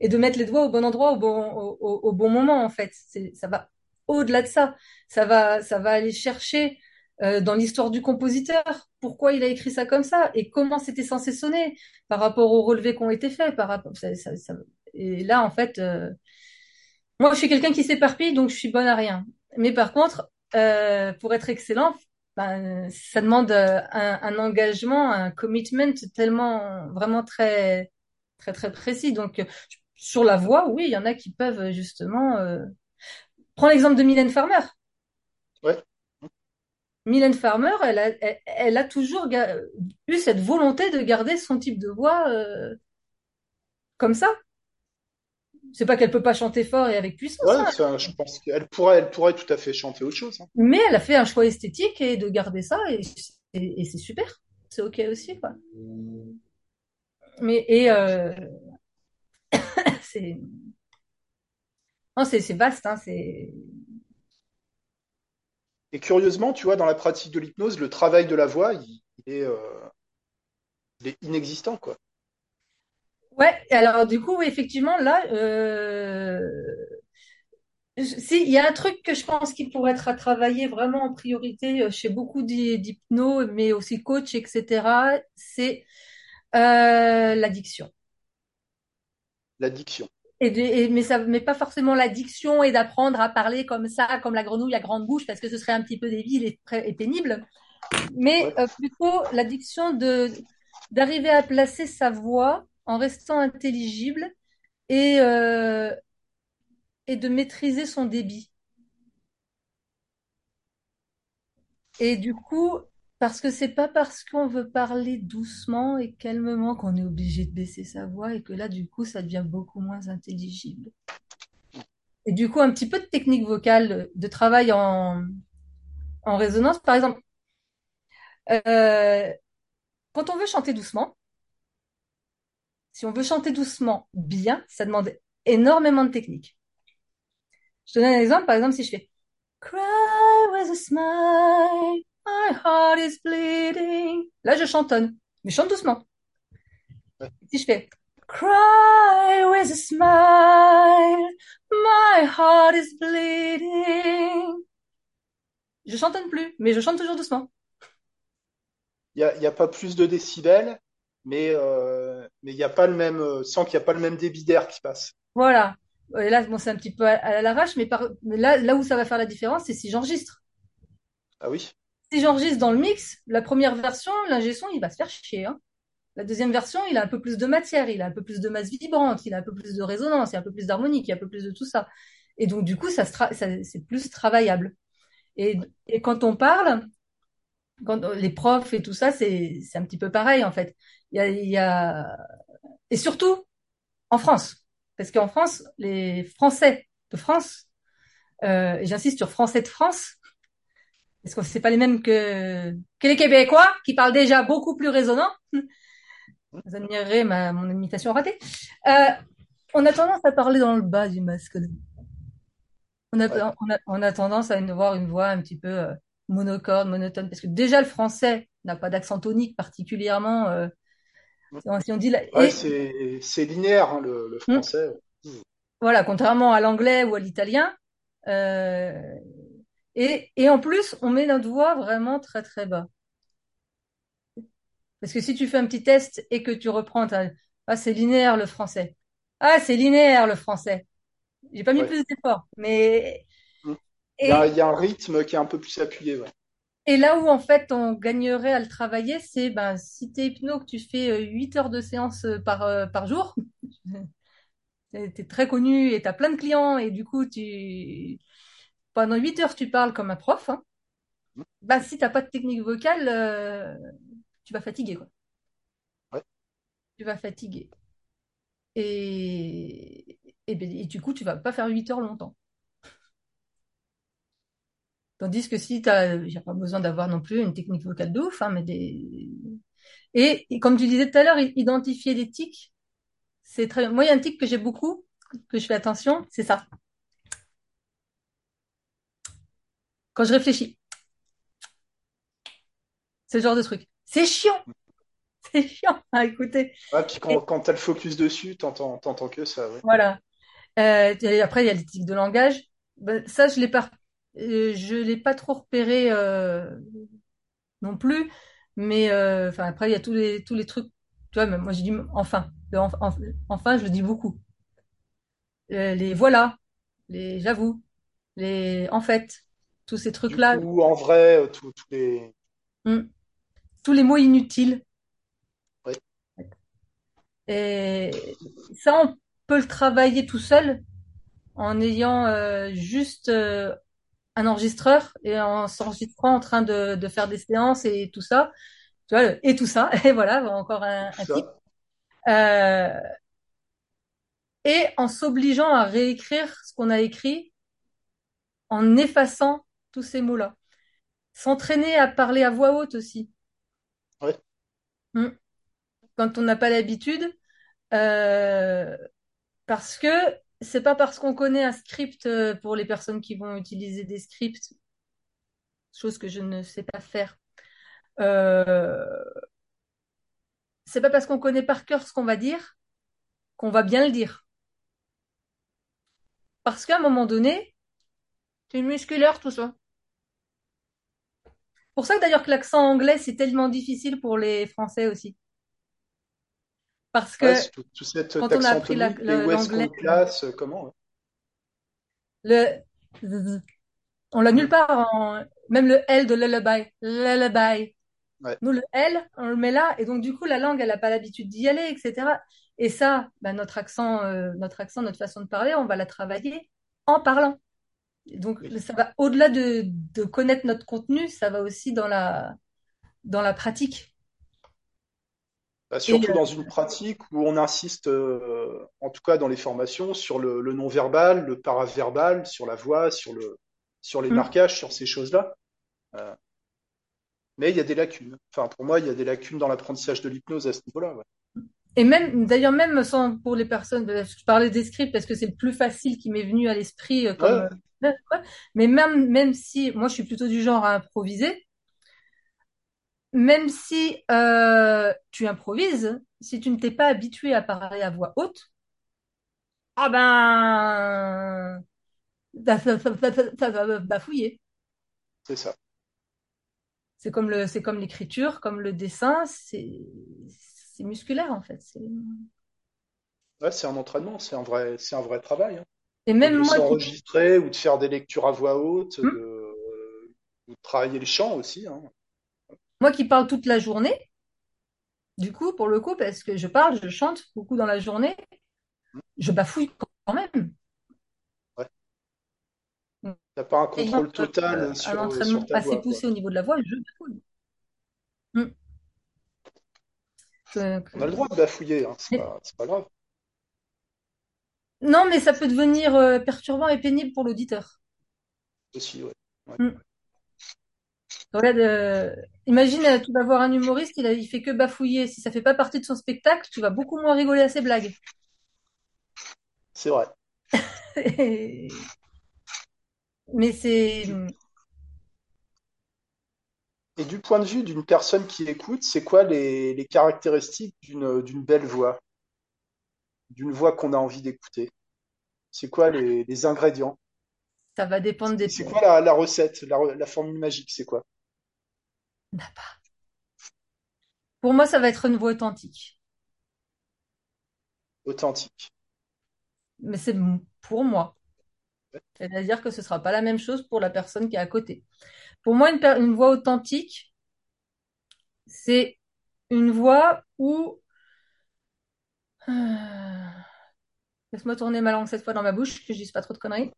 et de mettre les doigts au bon endroit au bon au, bon moment en fait. Ça va au-delà de ça. Ça va ça va aller chercher euh, dans l'histoire du compositeur pourquoi il a écrit ça comme ça et comment c'était censé sonner par rapport aux relevés qui ont été faits par rapport ça, ça, ça... et là en fait euh... moi je suis quelqu'un qui s'éparpille donc je suis bonne à rien. Mais par contre euh, pour être excellent ben, ça demande un, un engagement, un commitment tellement vraiment très très très précis. Donc sur la voie, oui, il y en a qui peuvent justement. Euh... Prends l'exemple de Mylène Farmer. Ouais. Mylène Farmer, elle a, elle, elle a toujours eu cette volonté de garder son type de voix euh, comme ça. C'est pas qu'elle peut pas chanter fort et avec puissance. Ouais, hein. je pense qu'elle pourrait, elle pourrait tout à fait chanter autre chose. Hein. Mais elle a fait un choix esthétique et de garder ça et, et, et c'est super. C'est ok aussi, quoi. Mais et euh, c'est non, c'est c'est vaste, hein, c'est. Et curieusement, tu vois, dans la pratique de l'hypnose, le travail de la voix, il, il est, euh, il est inexistant, quoi. Ouais, alors du coup, effectivement, là, euh, si, il y a un truc que je pense qui pourrait être à travailler vraiment en priorité euh, chez beaucoup d'hy- d'hypnos, mais aussi coach, etc., c'est euh, l'addiction. L'addiction. Et de- et- mais ça, mais pas forcément l'addiction et d'apprendre à parler comme ça, comme la grenouille à grande bouche, parce que ce serait un petit peu débile et, pénible. Mais Ouais. euh, plutôt l'addiction de d'arriver à placer sa voix en restant intelligible et euh, et de maîtriser son débit. Et du coup, parce que c'est pas parce qu'on veut parler doucement et calmement qu'on est obligé de baisser sa voix et que là, du coup, ça devient beaucoup moins intelligible. Et du coup, un petit peu de technique vocale, de travail en, en résonance. Par exemple, euh, quand on veut chanter doucement, si on veut chanter doucement bien, ça demande énormément de technique. Je te donne un exemple. Par exemple, si je fais Cry with a smile, my heart is bleeding. Là, je chantonne, mais je chante doucement. Si je fais Cry with a smile, my heart is bleeding. Je chantonne plus, mais je chante toujours doucement. Il y a, pas plus de décibels, mais euh, mais il y a pas le même, euh, sans qu'il n'y a pas le même débit d'air qui passe. Voilà. Et là, bon, c'est un petit peu à, à l'arrache, mais, par, mais là, là où ça va faire la différence, c'est si j'enregistre. Ah oui, Si j'enregistre dans le mix, la première version, l'ingé son, il va se faire chier. Hein. La deuxième version, il a un peu plus de matière, il a un peu plus de masse vibrante, il a un peu plus de résonance, il a un peu plus d'harmonique, il a un peu plus de tout ça. Et donc, du coup, ça, ça c'est plus travaillable. Et, quand on parle, quand les profs et tout ça, c'est un petit peu pareil en fait. Il y a. Et surtout en France, parce qu'en France, les Français de France, euh, j'insiste sur Français de France, parce que c'est pas les mêmes que que les Québécois qui parlent déjà beaucoup plus résonnant. Vous admirerez ma mon imitation ratée. Euh, on a tendance à parler dans le bas du masculin. On a, ouais. on a, on a tendance à avoir une voix un petit peu euh, monocorde, monotone, parce que déjà le français n'a pas d'accent tonique particulièrement. euh, si on dit la- Ouais, et c'est c'est linéaire hein, le, le hum, français. voilà, contrairement à l'anglais ou à l'italien, euh, et, et en plus on met notre voix vraiment très très bas. Parce que si tu fais un petit test et que tu reprends, ah c'est linéaire le français, ah c'est linéaire le français. J'ai pas mis Ouais. plus d'efforts, mais Mm. Il y a, et il y a un rythme qui est un peu plus appuyé. Ouais. Et là où en fait on gagnerait à le travailler, c'est ben, si t'es hypno, que tu fais euh, 8 heures de séance euh, par, euh, par jour, t'es très connu et t'as plein de clients et du coup tu pendant 8 heures tu parles comme un prof, hein, Mm. bah si t'as pas de technique vocale, euh, tu vas fatiguer quoi. Ouais. Tu vas fatiguer. Et, et, ben, et du coup tu vas pas faire 8 heures longtemps. Tandis que si n'y a pas besoin d'avoir non plus une technique vocale de ouf, hein, mais des... Et, et comme tu disais tout à l'heure, identifier les tics, c'est très... Moi, il y a un tic que j'ai beaucoup, que je fais attention, c'est ça. Quand je réfléchis, c'est le genre de truc. C'est chiant, c'est chiant à écouter. Ouais, puis quand, quand t'as le focus dessus, t'entends, t'entends que ça. Ouais. voilà. Euh, après, il y a tics de langage. Ben, ça, je l'ai pas, euh, je l'ai pas trop repéré euh, non plus. Mais euh, enfin, après, il y a tous les tous les trucs. Tu vois, moi, j'ai dit enfin. Enfin, je le dis beaucoup. Les voilà, les j'avoue, les en fait, tous ces trucs-là, coup, en vrai, euh, tous les. hmm, tous les mots inutiles. Ouais. Et ça, on peut le travailler tout seul en ayant euh, juste euh, un enregistreur et en s'enregistrant en train de, de faire des séances et tout ça. Tu vois, et tout ça. Et voilà, encore un, un. Euh, et en s'obligeant à réécrire ce qu'on a écrit en effaçant tous ces mots-là. S'entraîner à parler à voix haute aussi. Ouais. Hmm. Quand on n'a pas l'habitude, euh, parce que c'est pas parce qu'on connaît un script euh, pour les personnes qui vont utiliser des scripts, chose que je ne sais pas faire. Euh, c'est pas parce qu'on connaît par cœur ce qu'on va dire qu'on va bien le dire. Parce qu'à un moment donné, c'est musculaire tout ça. Pour ça que d'ailleurs que l'accent anglais, c'est tellement difficile pour les Français aussi. Parce que Ouais, tout, tout cet quand on a appris l'anglais, Coast class, euh, comment? ouais. le on l'a nulle part en même le L de lullaby, lullaby. Ouais. Nous le L, on le met là et donc du coup la langue elle a pas l'habitude d'y aller, etc. Et ça, bah, notre accent, euh, notre accent, notre façon de parler, on va la travailler en parlant. Donc ça va au-delà de, de connaître notre contenu, ça va aussi dans la dans la pratique. Bah, surtout dans une pratique où on insiste, euh, en tout cas dans les formations, sur le, le non-verbal, le paraverbal, sur la voix, sur le, sur les mm. marquages, sur ces choses-là. Euh, mais il y a des lacunes. Enfin, pour moi, il y a des lacunes dans l'apprentissage de l'hypnose à ce niveau-là. ouais. Et même, d'ailleurs, même sans, pour les personnes, je parlais des scripts parce que c'est le plus facile qui m'est venu à l'esprit euh, comme, Ouais, euh, mais même, même si, moi, je suis plutôt du genre à improviser, même si euh, tu improvises, si tu ne t'es pas habitué à parler à voix haute, ah ben, ça- ça va bafouiller. c'est ça. C'est comme le, c'est comme l'écriture, comme le dessin, c'est, c'est musculaire en fait. C'est- Ouais, un entraînement, c'est un vrai, c'est un vrai travail. hein. Et même de moi s'enregistrer ou de faire des lectures à voix haute, Hmm de, travailler le chant aussi. Hein. moi qui parle toute la journée, du coup, pour le coup, parce que je parle, je chante beaucoup dans la journée, je bafouille quand même. Ouais. T'as pas un contrôle total euh, un sur, euh, entraînement sur ta assez voix, quoi. poussé au niveau de la voix, je bafouille. Hmm. Donc, On a le droit de bafouiller, hein, c'est pas, grave. non, mais ça peut devenir euh, perturbant et pénible pour l'auditeur. Aussi, ouais. Euh, imagine, euh, tu vas voir un humoriste, il, a, il fait que bafouiller. Si ça fait pas partie de son spectacle, tu vas beaucoup moins rigoler à ses blagues. C'est vrai. Mais c'est, Du- Et du point de vue d'une personne qui écoute, c'est quoi les, les caractéristiques d'une, d'une belle voix, d'une voix qu'on a envie d'écouter? C'est quoi les, les ingrédients? ça va dépendre des c'est quoi la, la recette, la, re- la formule magique, c'est quoi? Pour moi, ça va être une voix authentique. Authentique. Mais c'est m- pour moi. C'est-à-dire que ce sera pas la même chose pour la personne qui est à côté. Pour moi, une, voix authentique, c'est une voix où... Laisse-moi tourner ma langue cette fois dans ma bouche, que je dise pas trop de conneries.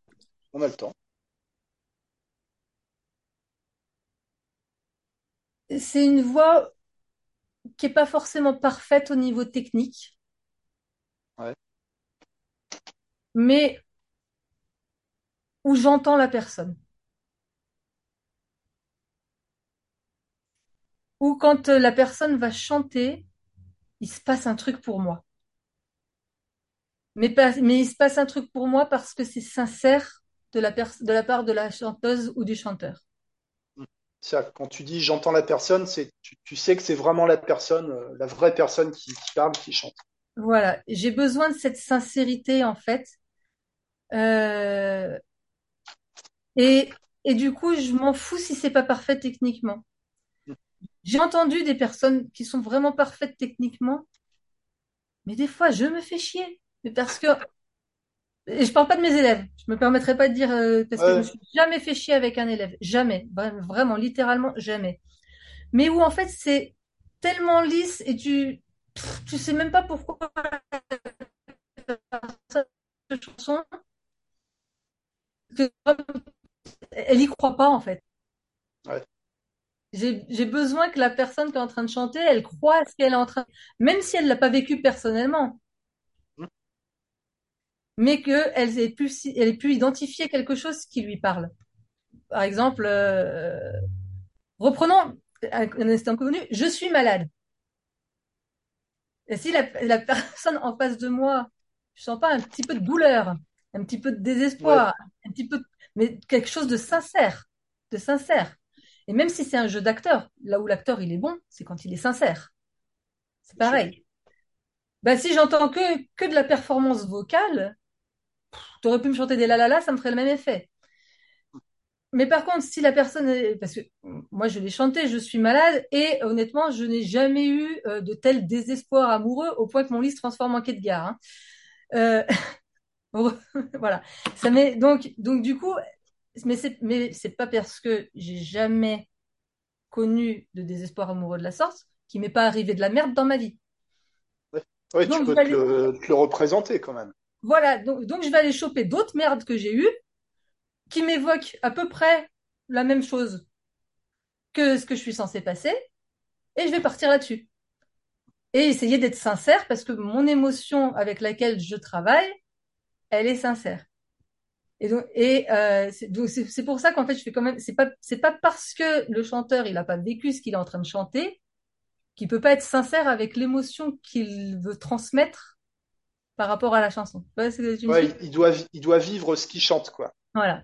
On a le temps. C'est une voix qui est pas forcément parfaite au niveau technique, Ouais. mais où j'entends la personne. Ou quand euh, la personne va chanter, il se passe un truc pour moi. Mais, pas- mais il se passe un truc pour moi parce que c'est sincère de la, de la part de la chanteuse ou du chanteur. Ça, quand tu dis j'entends la personne, c'est tu, tu sais que c'est vraiment la personne, euh, la vraie personne qui, qui parle, qui chante. Voilà, j'ai besoin de cette sincérité en fait. Euh, et, et du coup, je m'en fous si c'est pas parfait techniquement. J'ai entendu des personnes qui sont vraiment parfaites techniquement, mais des fois, je me fais chier. Mais parce que, et je parle pas de mes élèves. Je me permettrai pas de dire, euh, parce que je me suis jamais fait chier avec un élève. Jamais. Vraiment, littéralement, jamais. Mais où en fait, c'est tellement lisse et tu, pff, tu sais même pas pourquoi cette chanson, elle y croit pas en fait. ouais, J'ai, besoin que la personne qui est en train de chanter, elle croit à ce qu'elle est en train, même si elle l'a pas vécu personnellement, Hmm. mais que elle ait pu, elle ait pu identifier quelque chose qui lui parle. Par exemple, euh, reprenons un, un instant connu, je suis malade. Et si la, la personne en face de moi, je sens pas un petit peu de douleur, un petit peu de ouais, désespoir, un petit peu, mais quelque chose de sincère, de sincère. Et même si c'est un jeu d'acteur, là où l'acteur il est bon, c'est quand il est sincère. C'est pareil. Bah, si j'entends que, que de la performance vocale, t'aurais pu me chanter des la la la, ça me ferait le même effet. Mais par contre, si la personne, est- parce que moi je l'ai chanté, je suis malade et honnêtement, je n'ai jamais eu euh, de tel désespoir amoureux au point que mon lit se transforme en quai de gare. hein. Euh, voilà. Ça met donc donc du coup, mais c'est mais c'est pas parce que j'ai jamais connu de désespoir amoureux de la sorte qu'il m'est pas arrivé de la merde dans ma vie. Ouais, tu peux te le, te le représenter quand même. voilà, donc, donc je vais aller choper d'autres merdes que j'ai eues qui m'évoquent à peu près la même chose que ce que je suis censée passer et je vais partir là-dessus. Et essayer d'être sincère parce que mon émotion avec laquelle je travaille, elle est sincère. Et donc, et euh, c'est pour ça qu'en fait je fais quand même c'est pas c'est pas parce que le chanteur il a pas vécu ce qu'il est en train de chanter qu'il peut pas être sincère avec l'émotion qu'il veut transmettre par rapport à la chanson. Ouais, il, doit, il doit vivre ce qu'il chante, quoi. Voilà.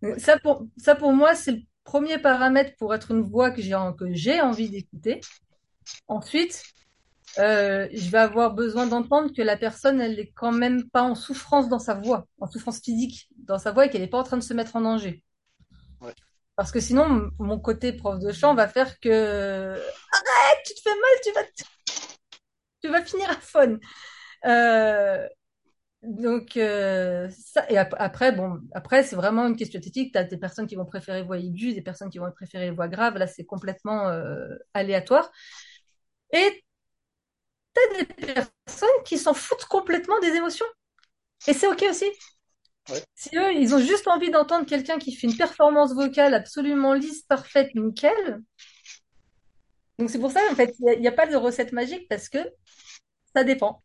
Ouais. Ça pour ça pour moi c'est le premier paramètre pour être une voix que j'ai que j'ai envie d'écouter. Ensuite, euh, je vais avoir besoin d'entendre que la personne, elle est quand même pas en souffrance dans sa voix, en souffrance physique dans sa voix et qu'elle n'est pas en train de se mettre en danger. Ouais. Parce que sinon, mon côté prof de chant va faire que arrête, tu te fais mal, tu vas, t- tu vas finir à faune. Euh, donc euh, ça et ap- après bon après c'est vraiment une question esthétique. T'as des personnes qui vont préférer voix aiguë, des personnes qui vont préférer voix grave. Là c'est complètement euh, aléatoire. Et t'as des personnes qui s'en foutent complètement des émotions. Et c'est ok aussi. Ouais. Si eux, ils ont juste envie d'entendre quelqu'un qui fait une performance vocale absolument lisse, parfaite, nickel. Donc c'est pour ça, en fait, il n'y a, pas de recette magique parce que ça dépend.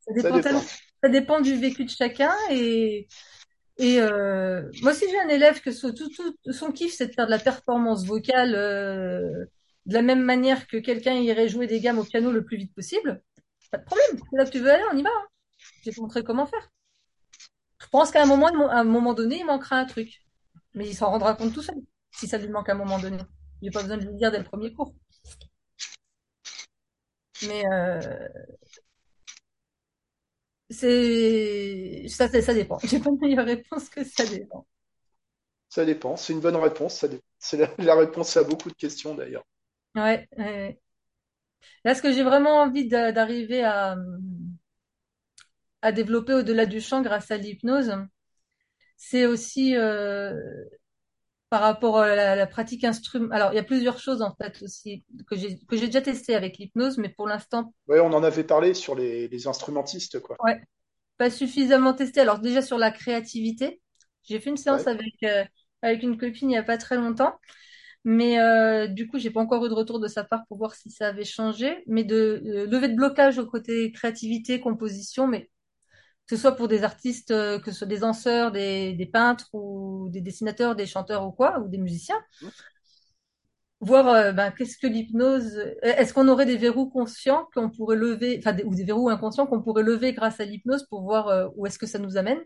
Ça dépend tellement, dépend. ça dépend du vécu de chacun. Et, et euh, moi aussi, j'ai un élève que son, tout, tout- son kiff, c'est de faire de la performance vocale euh, de la même manière que quelqu'un irait jouer des gammes au piano le plus vite possible. Pas de problème. Là que tu veux aller, on y va. hein. Je vais te montrer comment faire. Je pense qu'à un moment, donné, il manquera un truc. Mais il s'en rendra compte tout seul, si ça lui manque à un moment donné. J'ai pas besoin de lui dire dès le premier cours. Mais euh, c'est ça, ça, ça dépend. J'ai pas de meilleure réponse que ça dépend. Ça dépend. C'est une bonne réponse. C'est la réponse à beaucoup de questions, d'ailleurs. Ouais, ouais. ouais. Là, ce que j'ai vraiment envie d'a- d'arriver à, à développer au-delà du chant grâce à l'hypnose, c'est aussi euh, par rapport à la, la pratique instrument. Alors, il y a plusieurs choses en fait aussi que j'ai que j'ai déjà testé avec l'hypnose, mais pour l'instant, Ouais, on en avait parlé sur les, les instrumentistes, quoi. ouais, pas suffisamment testé. Alors déjà sur la créativité, j'ai fait une séance Ouais. avec euh, avec une copine il y a pas très longtemps, mais euh, du coup j'ai pas encore eu de retour de sa part pour voir si ça avait changé. Mais de lever de blocage au côté créativité, composition, mais que ce soit pour des artistes, euh, que ce soit des danseurs, des, peintres ou des dessinateurs, des chanteurs ou quoi, ou des musiciens, voir euh, ben, qu'est-ce que l'hypnose, est-ce qu'on aurait des verrous conscients qu'on pourrait lever, enfin ou des verrous inconscients qu'on pourrait lever grâce à l'hypnose pour voir où est-ce que ça nous amène?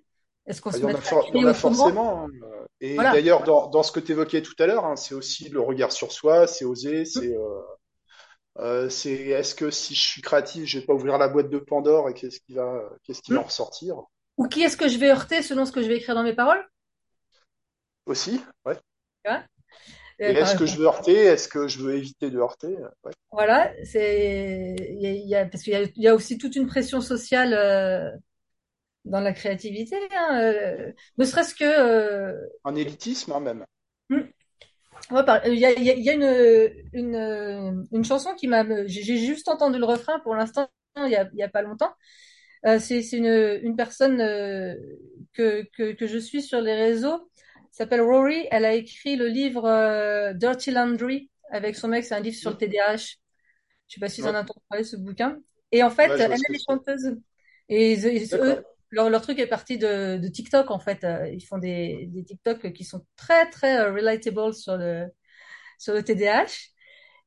Est-ce qu'on Ah, se à il y en a forcément. hein. Et Voilà. d'ailleurs, dans, dans ce que tu évoquais tout à l'heure, hein, c'est aussi le regard sur soi, c'est oser, c'est euh, euh, c'est est-ce que si je suis créatif, je vais pas ouvrir la boîte de Pandore et qu'est-ce qui va qu'est-ce qui va en ressortir? Ou qui est-ce que je vais heurter selon ce que je vais écrire dans mes paroles? aussi, ouais. Euh, est-ce que je veux heurter? Est-ce que je veux éviter de heurter? Ouais. Voilà, c'est il y a, il y a- parce qu'il y a, il y a aussi toute une pression sociale euh, dans la créativité, hein, euh, ne serait-ce que euh, Un élitisme, hein, même. ouais, par- il y a, y a, y a une, une une chanson qui m'a j'ai juste entendu le refrain pour l'instant il y a il y a pas longtemps. Euh, c'est c'est une une personne euh, que que que je suis sur les réseaux s'appelle Rory. Elle a écrit le livre euh, Dirty Laundry avec son mec. C'est un livre sur le TDAH. Je sais pas si vous en avez entendu parler ce bouquin. Et en fait, ouais, elle, est chanteuse. Et eux, leur, leur truc est parti de, de TikTok, en fait. Euh, Ils font des, des TikTok qui sont très, très euh, relatable sur le, sur le TDAH.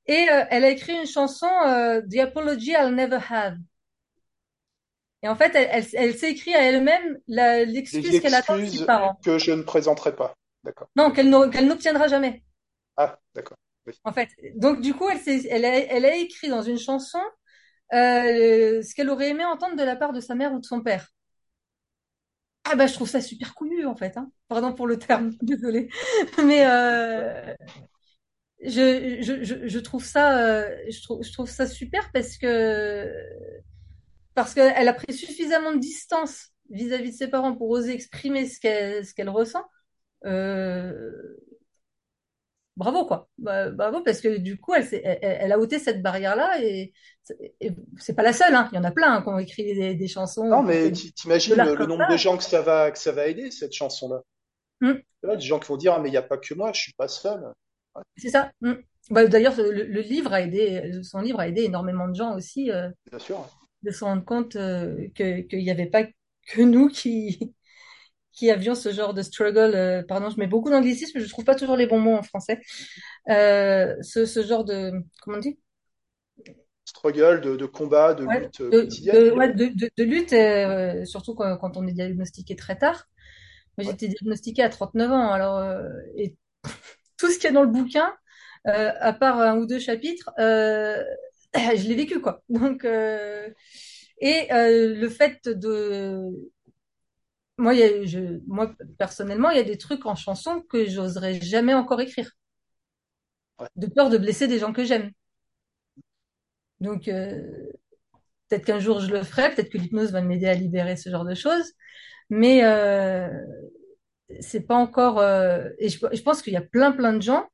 Et euh, elle a écrit une chanson, euh, The Apology I'll Never Have. Et en fait, elle, elle, elle s'est écrit à elle-même l'excuse qu'elle attend de ses parents. que je ne présenterai pas. D'accord. Non, qu'elle n'obtiendra jamais. Ah, d'accord. Oui. En fait, donc du coup, elle, s'est- elle a, elle a écrit dans une chanson euh, ce qu'elle aurait aimé entendre de la part de sa mère ou de son père. Ah bah je trouve ça super couillu en fait. Hein. Pardon pour le terme, désolée. Mais euh, je, je, je, trouve ça euh, je trouve, je trouve ça super parce que parce qu'elle a pris suffisamment de distance vis-à-vis de ses parents pour oser exprimer ce qu'elle ce qu'elle ressent. Euh, bravo quoi. Bah, bravo parce que du coup elle, elle, elle a ôté cette barrière là et, et c'est pas la seule. Hein. Il y en a plein hein, qui ont écrit des, des chansons. Non, mais t'imagines le, le nombre de gens que ça va que ça va aider cette chanson-là. Mm. Des gens qui vont dire ah, mais il n'y a pas que moi, je suis pas seul. Ouais. C'est ça. Mm. Bah, D'ailleurs, le, le, livre a aidé, son livre a aidé énormément de gens aussi. Euh, Bien sûr. De se rendre compte euh, qu'il n'y avait pas que nous qui, qui avions ce genre de struggle. Euh, pardon, je mets beaucoup d'anglicisme, je trouve pas toujours les bons mots en français. Euh, ce, ce genre de, comment on dit? Struggle, de, de combat, de ouais, lutte de, quotidienne. De, ouais, lutte, euh, surtout quand, quand, on est diagnostiqué très tard. Moi, j'étais diagnostiquée à 39 ans, alors euh, et tout ce qu'il y a dans le bouquin, euh, à part un ou deux chapitres, euh, je l'ai vécu quoi. Donc et le fait de moi, il y a, je, moi personnellement, il y a des trucs en chanson que j'oserais jamais encore écrire, ouais. de peur de blesser des gens que j'aime. Donc euh, peut-être qu'un jour je le ferai, peut-être que l'hypnose va m'aider à libérer ce genre de choses, mais euh, c'est pas encore. Euh, et je, je pense qu'il y a plein plein de gens.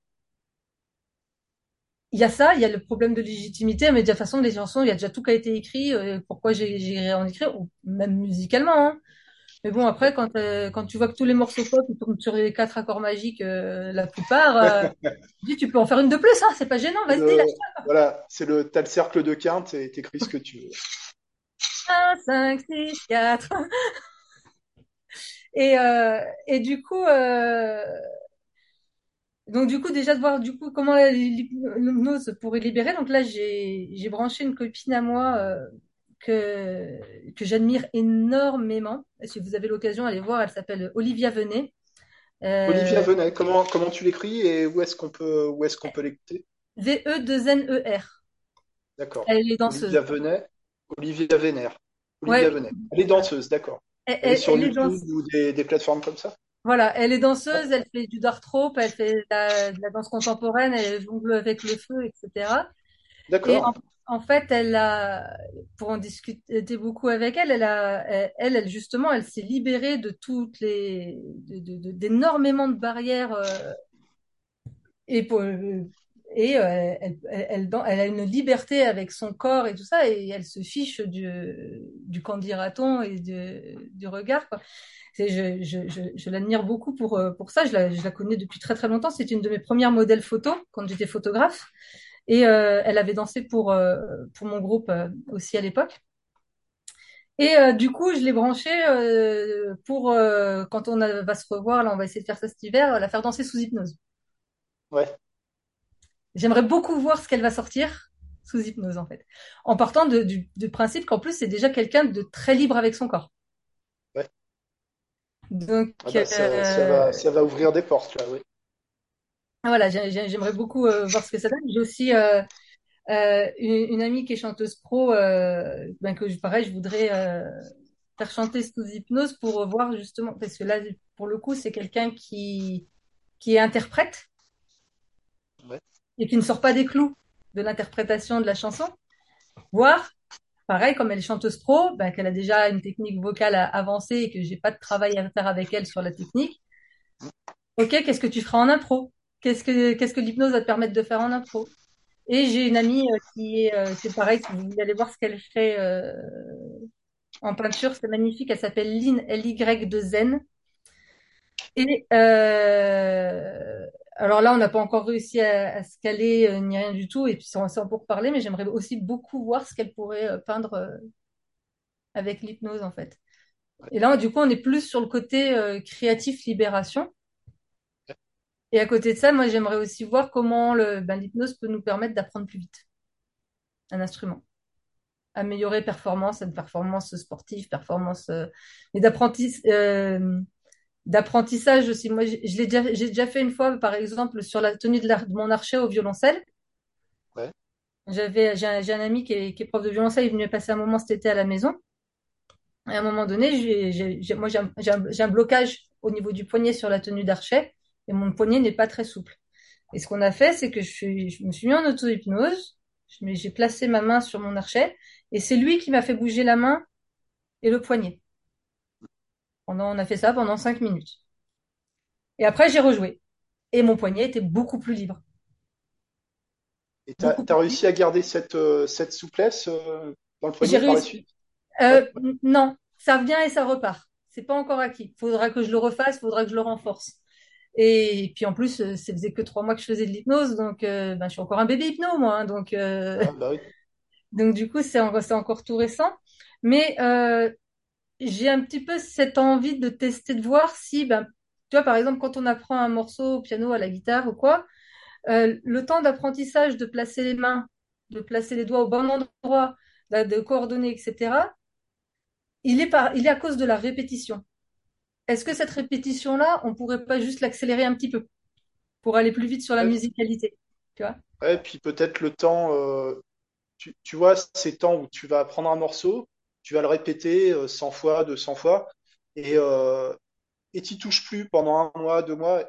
Il y a ça, il y a le problème de légitimité, mais de toute façon, les chansons, il y a déjà tout qui a été écrit. Pourquoi j'irais en écrire, ou même musicalement. Hein. Mais bon, après, quand, euh, quand tu vois que tous les morceaux pop ils tournent sur les quatre accords magiques, euh, la plupart, euh, tu dis tu peux en faire une de plus, hein, c'est pas gênant, vas-y, le, Voilà, c'est le, t'as le cercle de quinte et t'écris ce que tu veux. 1, 5, 6, 4. et, euh, et du coup, euh, donc du coup, déjà de voir du coup comment l'hypnose pourrait libérer. Donc là, j'ai, j'ai branché une copine à moi euh, que, que j'admire énormément. Si vous avez l'occasion, allez voir, elle s'appelle Olivia Venet. Euh, Olivia Venet, comment, comment tu l'écris et où est-ce qu'on peut, où est-ce qu'on peut l'écouter? V-E-2-N-E-R. D'accord. Elle est danseuse. Olivia Venet, Olivia Vénère. Olivia Ouais. Venet. Elle est danseuse, d'accord. Elle, Elle est sur elle YouTube ou des, des plateformes comme ça? Voilà, elle est danseuse, elle fait du dartrope, elle fait de la, de la danse contemporaine, elle jongle avec le feu, etc. Et D'accord. en, en fait, elle a, pour en discuter beaucoup avec elle, elle a, elle, justement, elle s'est libérée de toutes les, d'énormément de barrières euh, et et euh, elle, a une liberté avec son corps et tout ça, et elle se fiche du, du et du, regard, je, l'admire beaucoup pour, euh, pour ça. Je la, je la connais depuis très très longtemps. C'est une de mes premières modèles photos quand j'étais photographe. Et euh, elle avait dansé pour, euh, pour mon groupe euh, aussi à l'époque. Et euh, du coup, je l'ai branchée euh, pour, euh, quand on a- va se revoir, là on va essayer de faire ça cet hiver, la faire danser sous hypnose. Ouais. J'aimerais beaucoup voir ce qu'elle va sortir sous hypnose en fait. En partant de, du, du principe qu'en plus c'est déjà quelqu'un de très libre avec son corps. Ouais. Donc Ah bah, ça, ça va, ça va ouvrir des portes, là, oui. Voilà, j'ai- j'ai- j'aimerais beaucoup euh, voir ce que ça donne. J'ai aussi euh, euh, une, une amie qui est chanteuse pro, euh, ben que je- pareil, je voudrais euh, faire chanter sous hypnose pour voir justement, parce que là, pour le coup, c'est quelqu'un qui qui est interprète Ouais. et qui ne sort pas des clous de l'interprétation de la chanson. Voir, pareil, comme elle est chanteuse pro, ben, qu'elle a déjà une technique vocale avancée et que j'ai pas de travail à faire avec elle sur la technique. Ok, qu'est-ce que tu feras en impro? Qu'est-ce que qu'est-ce que l'hypnose va te permettre de faire en impro? Et j'ai une amie euh, qui est, euh, c'est pareil, si vous aller voir ce qu'elle fait euh, en peinture, c'est magnifique. Elle s'appelle Lynn L-Y de Zen. Et euh, alors là, on n'a pas encore réussi à, à se caler ni rien du tout. Et puis c'est c'est en pour parler, mais j'aimerais aussi beaucoup voir ce qu'elle pourrait peindre avec l'hypnose en fait. Et là, du coup, on est plus sur le côté créatif libération. Et à côté de ça, moi, j'aimerais aussi voir comment ben, l'hypnose peut nous permettre d'apprendre plus vite un instrument. Améliorer performance, une performance sportive, performance, euh, mais d'apprentissage, euh, d'apprentissage aussi. Moi, déjà, j'ai déjà fait une fois, par exemple, sur la tenue de, la- de mon archet au violoncelle. Ouais. J'avais, j'ai un, ami qui est, qui est prof de violoncelle, il est venu passer un moment cet été à la maison. Et à un moment donné, moi, j'ai un, un blocage au niveau du poignet sur la tenue d'archet et mon poignet n'est pas très souple. Et ce qu'on a fait, c'est que je, suis- je me suis mis en auto-hypnose, j'ai placé ma main sur mon archet et c'est lui qui m'a fait bouger la main et le poignet. Pendant, on a fait ça pendant cinq minutes. Et après, j'ai rejoué. Et mon poignet était beaucoup plus libre. Et plus libre. réussi à garder cette, euh, cette souplesse euh, dans le poignet par la suite? Euh, non, ça vient et ça repart. C'est pas encore acquis. Faudra que je le refasse, faudra que je le renforce. Et puis en plus, euh, ça faisait que trois mois que je faisais de l'hypnose, donc euh, ben, je suis encore un bébé hypno, moi. hein, donc, euh, ah, bah oui. donc du coup, c'est en- c'est encore tout récent. Mais euh, j'ai un petit peu cette envie de tester, de voir si, ben, tu vois, par exemple, quand on apprend un morceau au piano, à la guitare ou quoi, euh, le temps d'apprentissage de placer les mains, de placer les doigts au bon endroit, de, de coordonner, etc., il est, par, il est à cause de la répétition. Est-ce que cette répétition-là, on pourrait pas juste l'accélérer un petit peu pour aller plus vite sur la Ouais, musicalité, tu vois? ouais, puis peut-être le temps, euh, tu, tu vois, ces temps où tu vas apprendre un morceau, tu vas le répéter euh, 100 fois, 200 fois, et euh, et t'y touches plus pendant un mois, deux mois,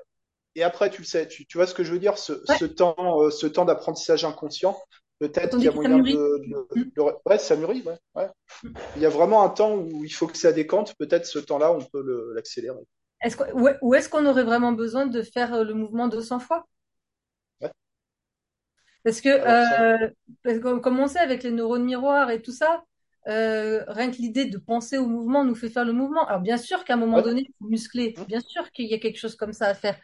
et après tu le sais, tu, tu vois ce que je veux dire, ce, Ouais, ce temps, euh, ce temps d'apprentissage inconscient, peut-être qu'il y a moyen de, mûrit. de, de- ouais, ça mûrit, ouais, ouais. Il y a vraiment un temps où il faut que ça décante, peut-être ce temps-là, on peut l'accélérer. Est-ce que, ou est-ce qu'on aurait vraiment besoin de faire euh, le mouvement 200 fois? Ouais. Parce que, Alors euh, parce que comme on sait avec les neurones miroirs et tout ça, euh, rien que l'idée de penser au mouvement nous fait faire le mouvement. Alors bien sûr qu'à un moment donné, il faut muscler. hum, Bien sûr qu'il y a quelque chose comme ça à faire.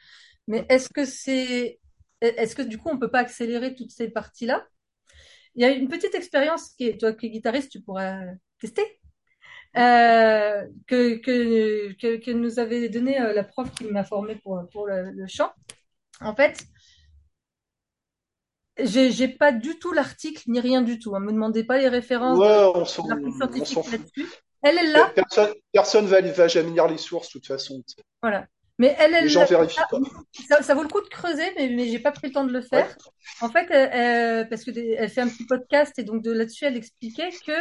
Mais hum. est-ce que c'est, est-ce que du coup on peut pas accélérer toutes ces parties-là? Il y a une petite expérience qui est, toi qui es guitariste, tu pourras tester, euh, que, que, que, que nous avait donné euh, la prof qui m'a formée pour, pour le, le chant. En fait, j'ai, j'ai pas du tout l'article ni rien du tout. Ne me demandez pas les références de ouais, on s'en, l'article on s'en scientifique fout. là-dessus. Elle est là, Personne, personne va, va jamais lire les sources, de toute façon. voilà. Mais elle gens vérifient pas. ça, ça vaut le coup de creuser, mais, mais j'ai pas pris le temps de le Ouais, faire. En fait, euh, euh, parce que des- elle fait un petit podcast et donc de là-dessus, elle expliquait que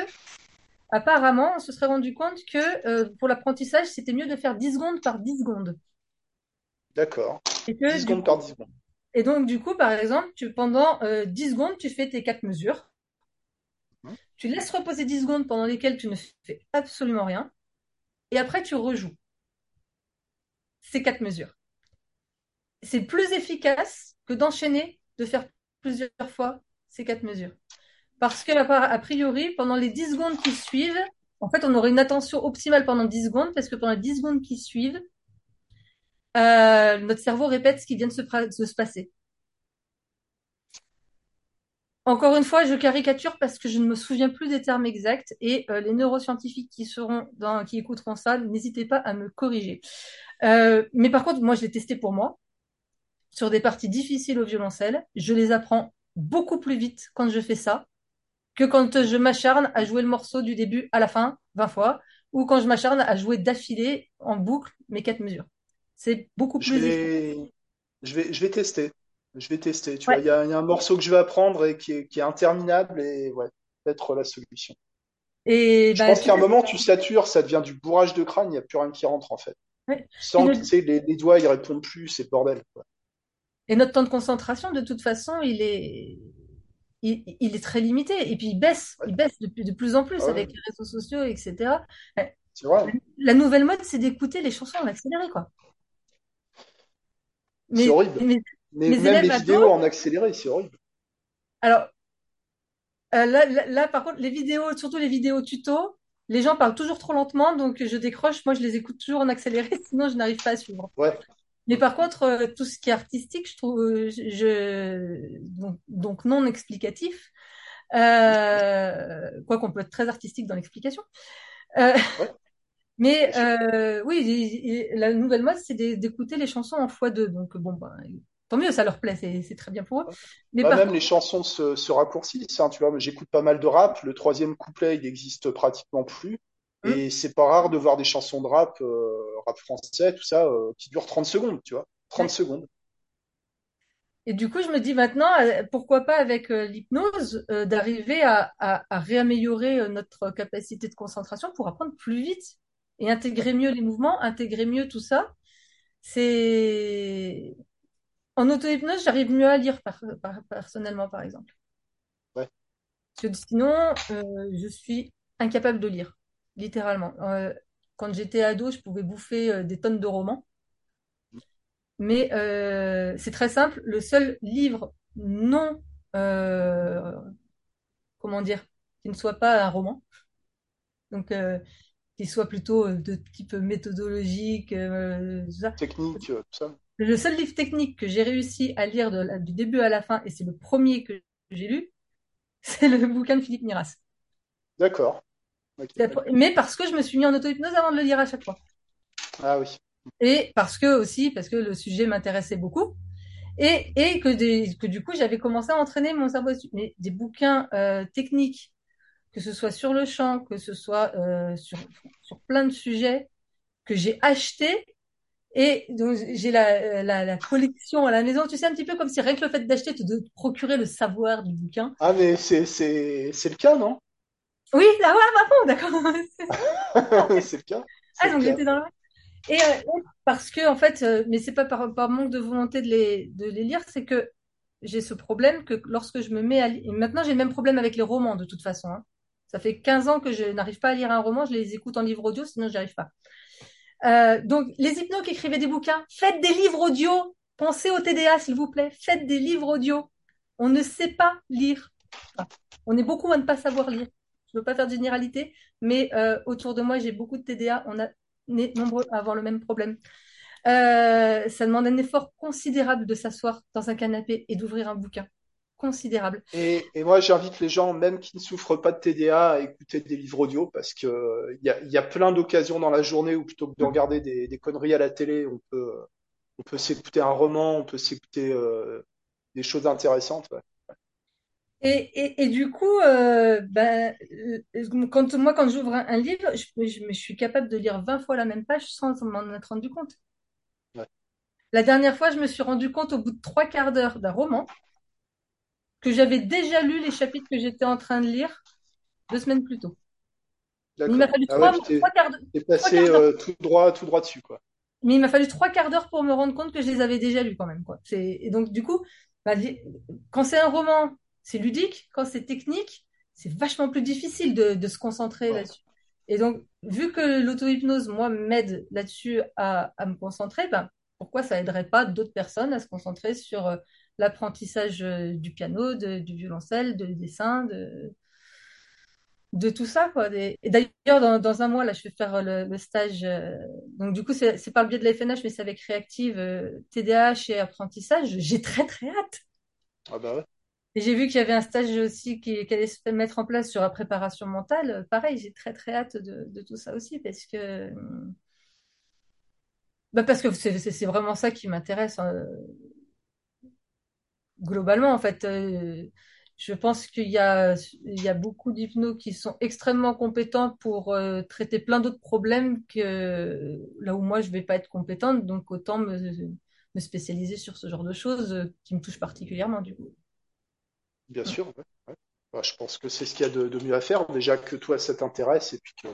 apparemment, on se serait rendu compte que euh, pour l'apprentissage, c'était mieux de faire 10 secondes par 10 secondes. d'accord. Et 10 que du secondes par coup, 10 secondes. et donc du coup, par exemple, tu, pendant euh, 10 secondes, tu fais tes quatre mesures. Hum, Tu laisses reposer 10 secondes pendant lesquelles tu ne fais absolument rien. Et après, tu rejoues ces quatre mesures. C'est plus efficace que d'enchaîner, de faire plusieurs fois ces quatre mesures. Parce que, a priori, pendant les 10 secondes qui suivent, en fait, on aurait une attention optimale pendant 10 secondes, parce que pendant les 10 secondes qui suivent, euh, notre cerveau répète ce qui vient de se, passer. Encore une fois, je caricature parce que je ne me souviens plus des termes exacts et euh, les neuroscientifiques qui seront dans, qui écouteront ça, n'hésitez pas à me corriger. Euh, mais par contre, moi, je l'ai testé pour moi sur des parties difficiles au violoncelle. Je les apprends beaucoup plus vite quand je fais ça que quand je m'acharne à jouer le morceau du début à la fin 20 fois ou quand je m'acharne à jouer d'affilée en boucle mes quatre mesures. C'est beaucoup Je plus efficace. vais, je vais, je vais tester. Je vais tester. Tu vois, il y a, il y a un morceau que je vais apprendre et qui est, qui est interminable et ouais, peut-être la solution. Et Je ben, pense qu'à un moment, tu satures, ça devient du bourrage de crâne, il n'y a plus rien qui rentre en fait. Ouais. Que notre- sais, les, les doigts, ils répondent plus, c'est bordel. quoi. Et notre temps de concentration, de toute façon, il est, il, il est très limité. Et puis il baisse, Ouais, il baisse de, plus de plus en plus ouais, avec les réseaux sociaux, etc. Vrai. La nouvelle mode, c'est d'écouter les chansons en accéléré, quoi. C'est horrible. Mais même les vidéos en accéléré, c'est horrible. alors euh, là, là, là, par contre, les vidéos, surtout les vidéos tuto, les gens parlent toujours trop lentement, donc je décroche. Moi, je les écoute toujours en accéléré, sinon je n'arrive pas à suivre. Ouais, Mais par contre, euh, tout ce qui est artistique, je trouve, euh, je, donc, donc non explicatif, euh, quoi qu'on peut être très artistique dans l'explication. Euh, ouais, mais euh, oui, la nouvelle mode, c'est d'é- d'écouter les chansons en x2. Donc bon, ben, tant mieux, ça leur plaît, c'est très bien pour eux. Mais Bah, même contre, les chansons se, se raccourcissent, hein, tu vois. J'écoute pas mal de rap. Le troisième couplet, il n'existe pratiquement plus. hum, Et c'est pas rare de voir des chansons de rap, euh, rap français, tout ça, euh, qui durent 30 secondes, tu vois. 30 ouais. secondes. Et du coup, je me dis maintenant, euh, pourquoi pas avec l'hypnose, euh, d'arriver à, à, à réaméliorer notre capacité de concentration pour apprendre plus vite et intégrer mieux les mouvements, intégrer mieux tout ça. C'est en auto-hypnose, j'arrive mieux à lire par- par- personnellement, par exemple. Ouais. Parce que sinon, euh, je suis incapable de lire, littéralement. Euh, quand j'étais ado, je pouvais bouffer euh, des tonnes de romans. Mais c'est très simple. Le seul livre non, comment dire, qui ne soit pas un roman, donc qui soit plutôt de type méthodologique. Technique, tout ça. Le seul livre technique que j'ai réussi à lire de la- du début à la fin, et c'est le premier que j'ai lu, c'est le bouquin de Philippe Miras. D'accord. Mais parce que je me suis mis en auto-hypnose avant de le lire à chaque fois. Ah oui. Et parce que aussi, parce que le sujet m'intéressait beaucoup. Et, et que, des, que du coup, j'avais commencé à entraîner mon cerveau. Mais des bouquins euh, techniques, que ce soit sur le champ, que ce soit euh, sur, sur plein de sujets, que j'ai acheté. Et donc, j'ai la, la, la collection à la maison. Tu sais, un petit peu comme si rien que le fait d'acheter te de te procurer le savoir du bouquin. Ah mais c'est c'est c'est le cas, non? Oui, là, ouais, bah bon, d'accord. C'est le cas. Ah, donc j'étais dans le... Et euh, parce que, en fait, euh, mais c'est pas par, par manque de volonté de les, de les lire, c'est que j'ai ce problème que lorsque je me mets à lire, et maintenant j'ai le même problème avec les romans de toute façon, hein. Ça fait 15 ans que je n'arrive pas à lire un roman, je les écoute en livre audio, sinon j'y arrive pas. Euh, donc, les hypnos qui écrivaient des bouquins, faites des livres audio. Pensez au TDA, s'il vous plaît. Faites des livres audio. On ne sait pas lire. On est beaucoup à ne pas savoir lire. Je ne veux pas faire de généralité, mais euh, autour de moi, j'ai beaucoup de TDA. On est nombreux à avoir le même problème. Euh, ça demande un effort considérable de s'asseoir dans un canapé et d'ouvrir un bouquin. Considérable. Et, et moi, j'invite les gens, même qui ne souffrent pas de TDA, à écouter des livres audio parce que euh, y a, il y a plein d'occasions dans la journée où plutôt que de regarder des, des conneries à la télé, on peut, on peut s'écouter un roman, on peut s'écouter euh, des choses intéressantes. ouais. Et, et, et du coup, euh, ben, quand, moi, quand j'ouvre un, un livre, je, je, je suis capable de lire 20 fois la même page sans m'en être rendu compte. Ouais. La dernière fois, je me suis rendu compte au bout de trois quarts d'heure d'un roman que j'avais déjà lu les chapitres que j'étais en train de lire deux semaines plus tôt. Il m'a fallu Ah ouais, trois, quarts d'heure. t'es passé euh, tout droit, tout droit dessus, quoi. Mais il m'a fallu trois quarts d'heure pour me rendre compte que je les avais déjà lus quand même, quoi. Et donc, du coup, bah, quand c'est un roman, c'est ludique. Quand c'est technique, c'est vachement plus difficile de, de se concentrer Ouais. là-dessus. Et donc, vu que l'auto-hypnose, moi, m'aide là-dessus à, à me concentrer, ben, pourquoi ça aiderait pas d'autres personnes à se concentrer sur euh, l'apprentissage euh, du piano, de- du violoncelle, du dessin, de, de tout ça, quoi. Et, d'ailleurs, dans, dans un mois, là, je vais faire le, le stage. euh, donc, du coup, c'est par le biais de la FNH, mais c'est avec Reactive, euh, TDAH et apprentissage. J'ai très, très hâte. Ah bah ouais. Et j'ai vu qu'il y avait un stage aussi qui, qui allait se mettre en place sur la préparation mentale. Pareil, j'ai très, très hâte de, de tout ça aussi parce que, bah parce que c'est vraiment ça qui m'intéresse. hein. Globalement, en fait, euh, je pense qu'il y a, il y a beaucoup d'hypnos qui sont extrêmement compétents pour euh, traiter plein d'autres problèmes que là où moi je vais pas être compétente, donc autant me, me spécialiser sur ce genre de choses euh, qui me touchent particulièrement du coup. Bien sûr. ouais, ouais. Bah, je pense que c'est ce qu'il y a de, de mieux à faire. Déjà que toi, ça t'intéresse et puis que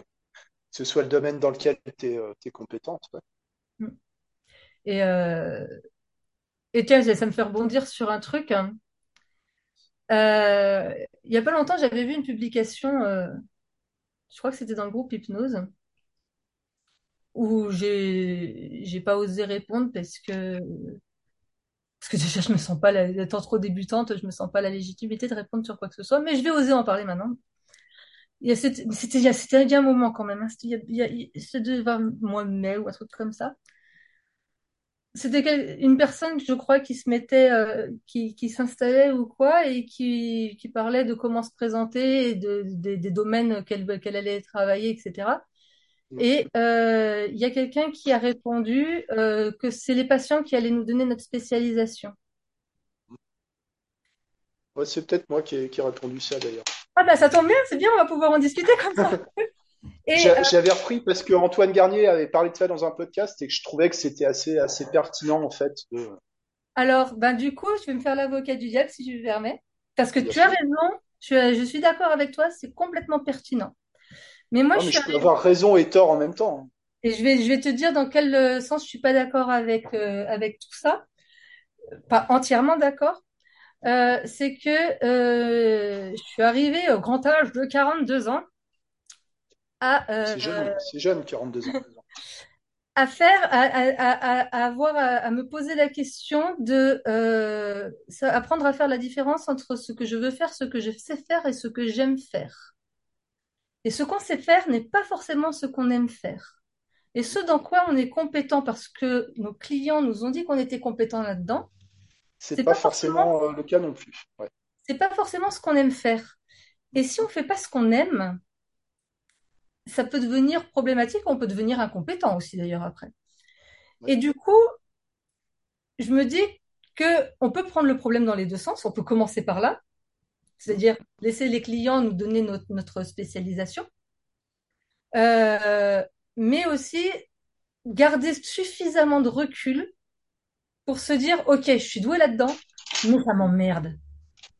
ce soit le domaine dans lequel tu es, compétente. ouais. Et, euh, et tiens, ça me fait rebondir sur un truc. hein. Euh, il y a pas longtemps, j'avais vu une publication, euh, je crois que c'était dans le groupe Hypnose, où j'ai j'ai pas osé répondre parce que parce que déjà je me sens pas la, étant trop débutante, je me sens pas la légitimité de répondre sur quoi que ce soit, mais je vais oser en parler maintenant. C'était il y a un moment quand même, hein. C'était il y a, mois de mai ou un truc comme ça. C'était une personne, je crois, qui se mettait, euh, qui, qui s'installait ou quoi, et qui, qui parlait de comment se présenter, et de, des des domaines qu'elle allait travailler, etc. Et euh, il y a quelqu'un qui a répondu euh, que c'est les patients qui allaient nous donner notre spécialisation. Ouais, c'est peut-être moi qui ai, qui ai répondu ça d'ailleurs. Ah bah ça tombe bien, c'est bien, on va pouvoir en discuter comme ça. Euh, J'avais repris parce que Antoine Garnier avait parlé de ça dans un podcast et que je trouvais que c'était assez, assez pertinent en fait de, Alors, ben, du coup, je vais me faire l'avocat du diable si tu me permets. Parce que Bien tu as raison, je, je suis d'accord avec toi, c'est complètement pertinent. Mais moi, Non, je mais suis je peux avoir raison et tort en même temps. Et je vais, je vais te dire dans quel euh, sens je suis pas d'accord avec, euh, avec tout ça. Pas entièrement d'accord. Euh, c'est que je suis arrivée au grand âge de 42 ans à, C'est euh, jeune, c'est jeune, 42 ans. à faire, à, à, à, à avoir, à, à me poser la question de euh, apprendre à faire la différence entre ce que je veux faire, ce que je sais faire et ce que j'aime faire. Et ce qu'on sait faire n'est pas forcément ce qu'on aime faire. Et ce dans quoi on est compétent parce que nos clients nous ont dit qu'on était compétent là-dedans, C'est pas pas forcément, forcément euh, le cas non plus. Ouais. c'est pas forcément ce qu'on aime faire. Et si on fait pas ce qu'on aime, ça peut devenir problématique, on peut devenir incompétent aussi d'ailleurs après. Ouais. Et du coup, je me dis que on peut prendre le problème dans les deux sens. On peut commencer par là, c'est-à-dire laisser les clients nous donner notre, notre spécialisation, euh, mais aussi garder suffisamment de recul pour se dire, OK, je suis doué là-dedans, mais ça m'emmerde.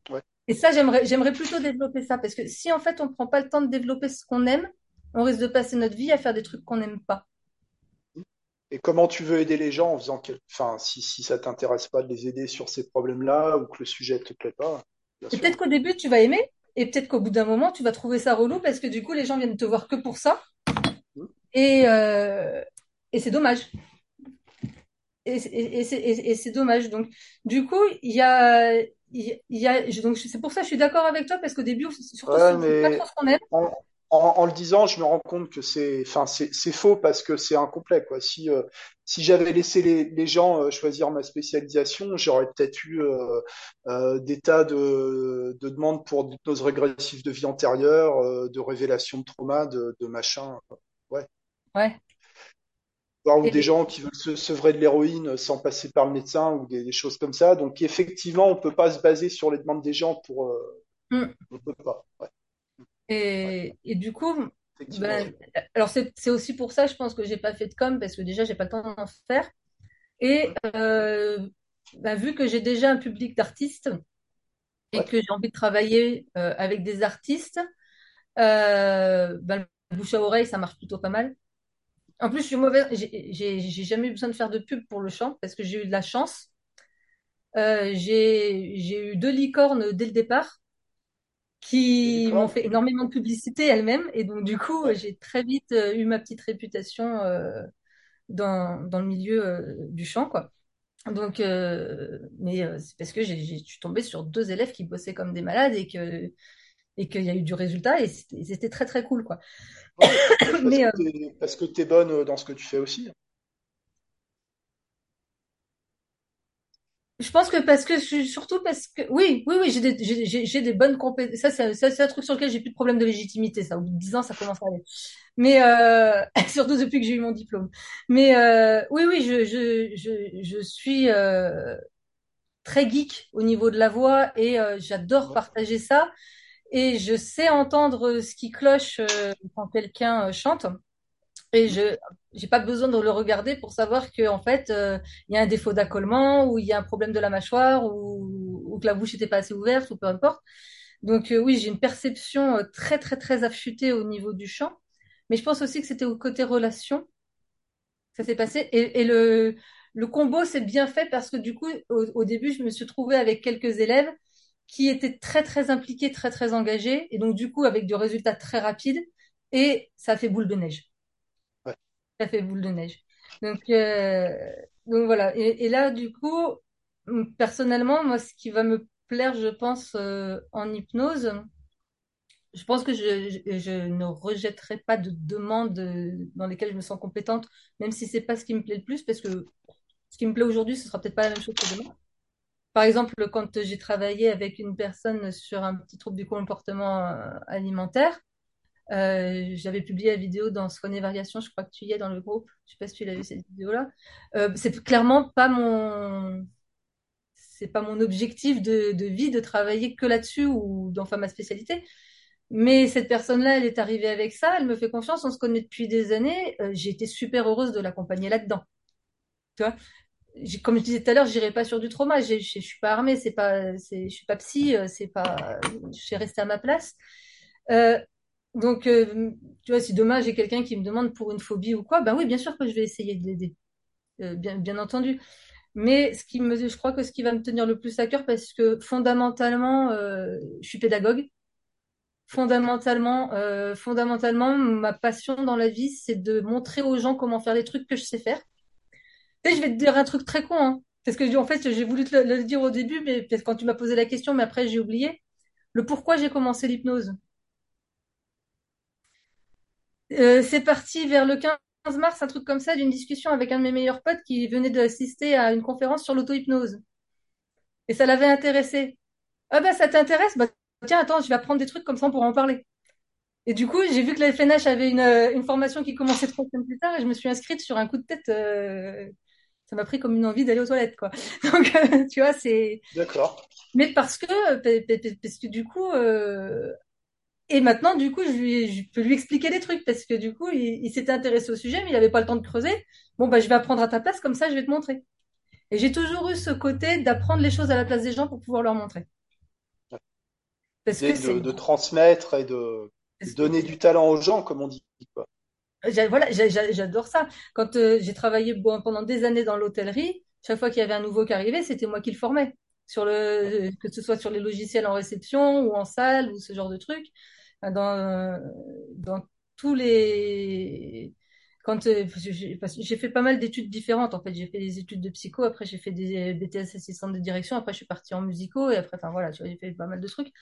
Ouais. Et ça, j'aimerais, j'aimerais plutôt développer ça, parce que si en fait on prend pas le temps de développer ce qu'on aime, on risque de passer notre vie à faire des trucs qu'on n'aime pas. Et comment tu veux aider les gens en faisant quel... enfin, si, si ça t'intéresse pas de les aider sur ces problèmes-là ou que le sujet te plaît pas, Et peut-être qu'au début, tu vas aimer, et peut-être qu'au bout d'un moment, tu vas trouver ça relou, parce que du coup, les gens viennent te voir que pour ça, Mm. et, euh, et c'est dommage. Et, c'est- et, et c'est dommage. Donc, du coup, il y a, il y a, je- donc c'est pour ça que je suis d'accord avec toi, parce qu'au début, surtout Ouais, on ne sait pas trop mais ce qu'on aime, en, en le disant, je me rends compte que c'est, enfin, c'est, faux parce que c'est incomplet, quoi. Si, euh, si j'avais laissé les, les gens euh, choisir ma spécialisation, j'aurais peut-être eu euh, des tas de, de demandes pour d'hypnose régressive de vie antérieure, de révélation de trauma, de, de machin. Ouais. ouais. Voire ou des gens qui veulent se sevrer de l'héroïne sans passer par le médecin ou des, des choses comme ça. Donc effectivement, on peut pas se baser sur les demandes des gens pour, mm. on peut pas. Ouais, et, et du coup, ben, alors c'est aussi pour ça, je pense que j'ai pas fait de com, parce que déjà, j'ai pas le temps d'en faire. Et euh, ben, vu que j'ai déjà un public d'artistes et Ouais, que j'ai envie de travailler euh, avec des artistes, euh, ben, le bouche à oreille, ça marche plutôt pas mal. En plus, je suis mauvaise, j'ai jamais eu besoin de faire de pub pour le chant parce que j'ai eu de la chance. J'ai eu deux licornes dès le départ qui m'ont fait énormément de publicité elles-mêmes et donc du coup, j'ai très vite euh, eu ma petite réputation euh, dans, dans le milieu euh, du chant, quoi. Donc, euh, mais c'est parce que j'ai, je suis tombée sur deux élèves qui bossaient comme des malades et que et qu'il y a eu du résultat et c'était c'était très très cool, quoi. Ouais, parce Mais que t'es, parce que t'es bonne euh, dans ce que tu fais aussi. Je pense que parce que je suis surtout parce que oui, oui, oui, j'ai des, j'ai, j'ai- des bonnes compétences. Ça, c'est ça, c'est un truc sur lequel j'ai plus de problème de légitimité. Ça, au bout de 10 ans, ça commence à aller. Mais euh, surtout depuis que j'ai eu mon diplôme. Mais euh, oui, oui, je, je, je, je suis euh, très geek au niveau de la voix et euh, j'adore partager ça. Et je sais entendre ce qui cloche euh, quand quelqu'un euh, chante. Et je j'ai pas besoin de le regarder pour savoir que en fait euh, il y a un défaut d'accollement ou il y a un problème de la mâchoire ou, ou que la bouche n'était pas assez ouverte ou peu importe. Donc euh, oui, j'ai une perception euh, très très très affûtée au niveau du chant, mais je pense aussi que c'était au côté relation. Ça s'est passé. Et, et le le combo s'est bien fait parce que du coup au, au début je me suis trouvée avec quelques élèves qui étaient très très impliqués, très très engagés. Et donc du coup avec des résultats très rapides et ça a fait boule de neige. Ça fait boule de neige. Donc, euh, voilà. Et, là, du coup, personnellement, moi, ce qui va me plaire, je pense, euh, en hypnose, je pense que je, je, ne rejetterai pas de demandes euh, dans lesquelles je me sens compétente, même si c'est pas ce qui me plaît le plus, parce que ce qui me plaît aujourd'hui, ce sera peut-être pas la même chose que demain. Par exemple, quand j'ai travaillé avec une personne sur un petit trouble du comportement alimentaire, euh, j'avais publié la vidéo dans Soigner Variation, je crois que tu y es dans le groupe. Je sais pas si tu l'as vu cette vidéo-là. Euh, c'est clairement pas mon, c'est pas mon objectif de, de vie de travailler que là-dessus ou faire ma spécialité. Mais cette personne-là, elle est arrivée avec ça, elle me fait confiance, on se connaît depuis des années. Euh, j'ai été super heureuse de l'accompagner là-dedans. Tu vois? Comme je disais tout à l'heure, j'irai pas sur du trauma. Je suis pas armée, c'est pas, je suis pas psy, c'est pas, je suis restée à ma place. Euh, donc, euh, tu vois, si demain j'ai quelqu'un qui me demande pour une phobie ou quoi, ben oui, bien sûr que je vais essayer de l'aider, euh, bien, entendu. Mais ce qui me, je crois que ce qui va me tenir le plus à cœur, parce que fondamentalement, euh, je suis pédagogue. Fondamentalement, fondamentalement, ma passion dans la vie, c'est de montrer aux gens comment faire les trucs que je sais faire. Et je vais te dire un truc très con, hein, parce que en fait, j'ai voulu te le, dire au début, mais quand tu m'as posé la question, mais après j'ai oublié. Le pourquoi j'ai commencé l'hypnose. Euh, c'est parti vers le 15 mars, un truc comme ça, d'une discussion avec un de mes meilleurs potes qui venait d'assister à une conférence sur l'auto-hypnose. Et ça l'avait intéressé. Ah bah ça t'intéresse? Bah tiens, attends, je vais apprendre des trucs comme ça, on pourra en parler. Et du coup, j'ai vu que la FNH avait une, euh, une formation qui commençait trois semaines plus tard et je me suis inscrite sur un coup de tête. Euh, ça m'a pris comme une envie d'aller aux toilettes, quoi. Donc, euh, tu vois, c'est. D'accord. Mais parce que, parce que du coup, euh, et maintenant, du coup, je, lui, je peux lui expliquer des trucs parce que du coup, il, il s'était intéressé au sujet, mais il n'avait pas le temps de creuser. Bon, bah, je vais apprendre à ta place, comme ça, je vais te montrer. Et j'ai toujours eu ce côté d'apprendre les choses à la place des gens pour pouvoir leur montrer. Parce que de, de, transmettre et de, donner du talent aux gens, comme on dit. Quoi. Voilà, j'adore ça. Quand euh, j'ai travaillé pendant des années dans l'hôtellerie, chaque fois qu'il y avait un nouveau qui arrivait, c'était moi qui le formais. Sur le, que ce soit sur les logiciels en réception ou en salle ou ce genre de trucs. Dans, tous les. Quand euh, j'ai fait pas mal d'études différentes, en fait, j'ai fait des études de psycho, après j'ai fait des BTS assistante de direction, après je suis partie en musico, et après, enfin voilà, j'ai fait pas mal de trucs.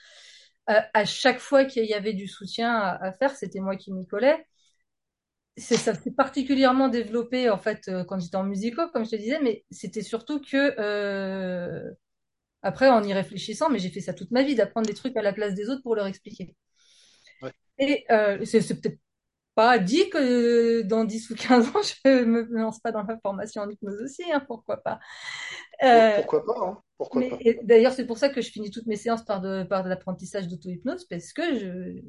Euh, à chaque fois qu'il y avait du soutien à, faire, c'était moi qui m'y collais ça s'est particulièrement développé en fait euh, quand j'étais en musico comme je te disais mais c'était surtout que euh, après en y réfléchissant mais j'ai fait ça toute ma vie d'apprendre des trucs à la place des autres pour leur expliquer. Et euh, c'est peut-être pas dit que dans 10 ou 15 ans je me lance pas dans la formation en hypnose aussi hein, pourquoi pas. Euh, pourquoi pas hein pourquoi mais, pas. d'ailleurs c'est pour ça que je finis toutes mes séances par de par de l'apprentissage d'auto-hypnose parce que je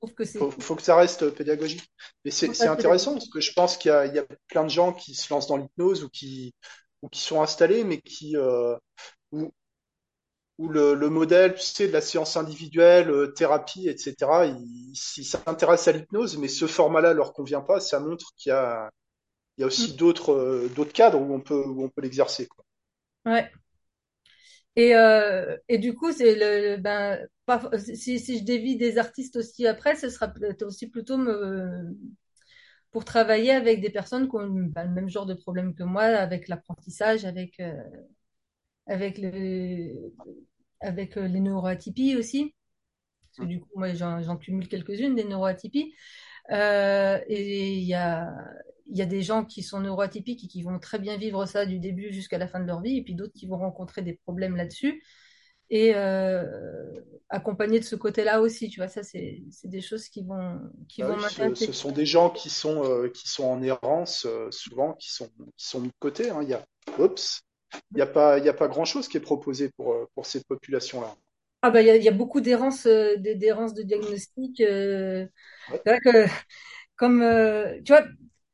il faut, faut, que ça reste pédagogique. Mais c'est intéressant parce que je pense qu'il y, y, a plein de gens qui se lancent dans l'hypnose ou qui, ou qui sont installés, mais qui, euh, où le, le, modèle, tu sais, de la séance individuelle, euh, thérapie, etc., ils il, s'intéressent à l'hypnose, mais ce format-là leur convient pas. Ça montre qu'il y a, il y a aussi d'autres euh, d'autres cadres où on peut, où on peut l'exercer. Ouais. Et, euh, et du coup, c'est le, ben, pas, si, si je dévie des artistes aussi après, ce sera peut-être aussi plutôt me, pour travailler avec des personnes qui ont ben, le même genre de problème que moi, avec l'apprentissage, avec, euh, avec, le, avec les neuroatypies aussi. Parce que du coup, moi, j'en cumule quelques-unes des neuroatypies. Euh, et il y a, il y a des gens qui sont neuroatypiques et qui vont très bien vivre ça du début jusqu'à la fin de leur vie, et puis d'autres qui vont rencontrer des problèmes là-dessus. Et euh, accompagner de ce côté-là aussi, tu vois, ça, c'est des choses qui vont, qui bah vont oui, m'intéresser. Ce, ce, sont des gens qui sont, euh, qui sont en errance, euh, souvent, qui sont, qui sont de côté. Hein. Il y a, oups, il n'y a pas, il y a pas grand-chose qui est proposé pour, pour ces populations-là. Ah bah il y a, y a beaucoup d'errance, euh, de diagnostic. Euh, Ouais. que comme euh, tu vois,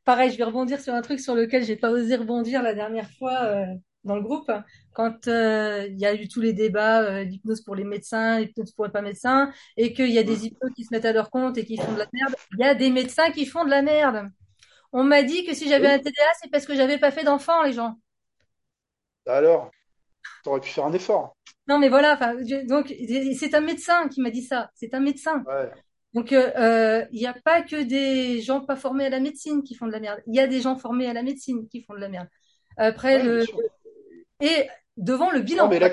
pareil, je vais rebondir sur un truc sur lequel j'ai pas osé rebondir la dernière fois euh, dans le groupe, quand euh, il y a eu tous les débats, euh, l'hypnose pour les médecins, l'hypnose pour les pas médecins, et qu'il y a des hypnos qui se mettent à leur compte et qui font de la merde. Il y a des médecins qui font de la merde. On m'a dit que si j'avais un TDA, c'est parce que j'avais pas fait d'enfant, les gens. Alors, tu aurais pu faire un effort. Non, mais voilà. Je- donc c'est un médecin qui m'a dit ça. C'est un médecin. Ouais. Donc, euh, euh, il n'y a pas que des gens pas formés à la médecine qui font de la merde. Il y a des gens formés à la médecine qui font de la merde. Après, Ouais, bien le, sûr. et devant le Non, bilan. mais la,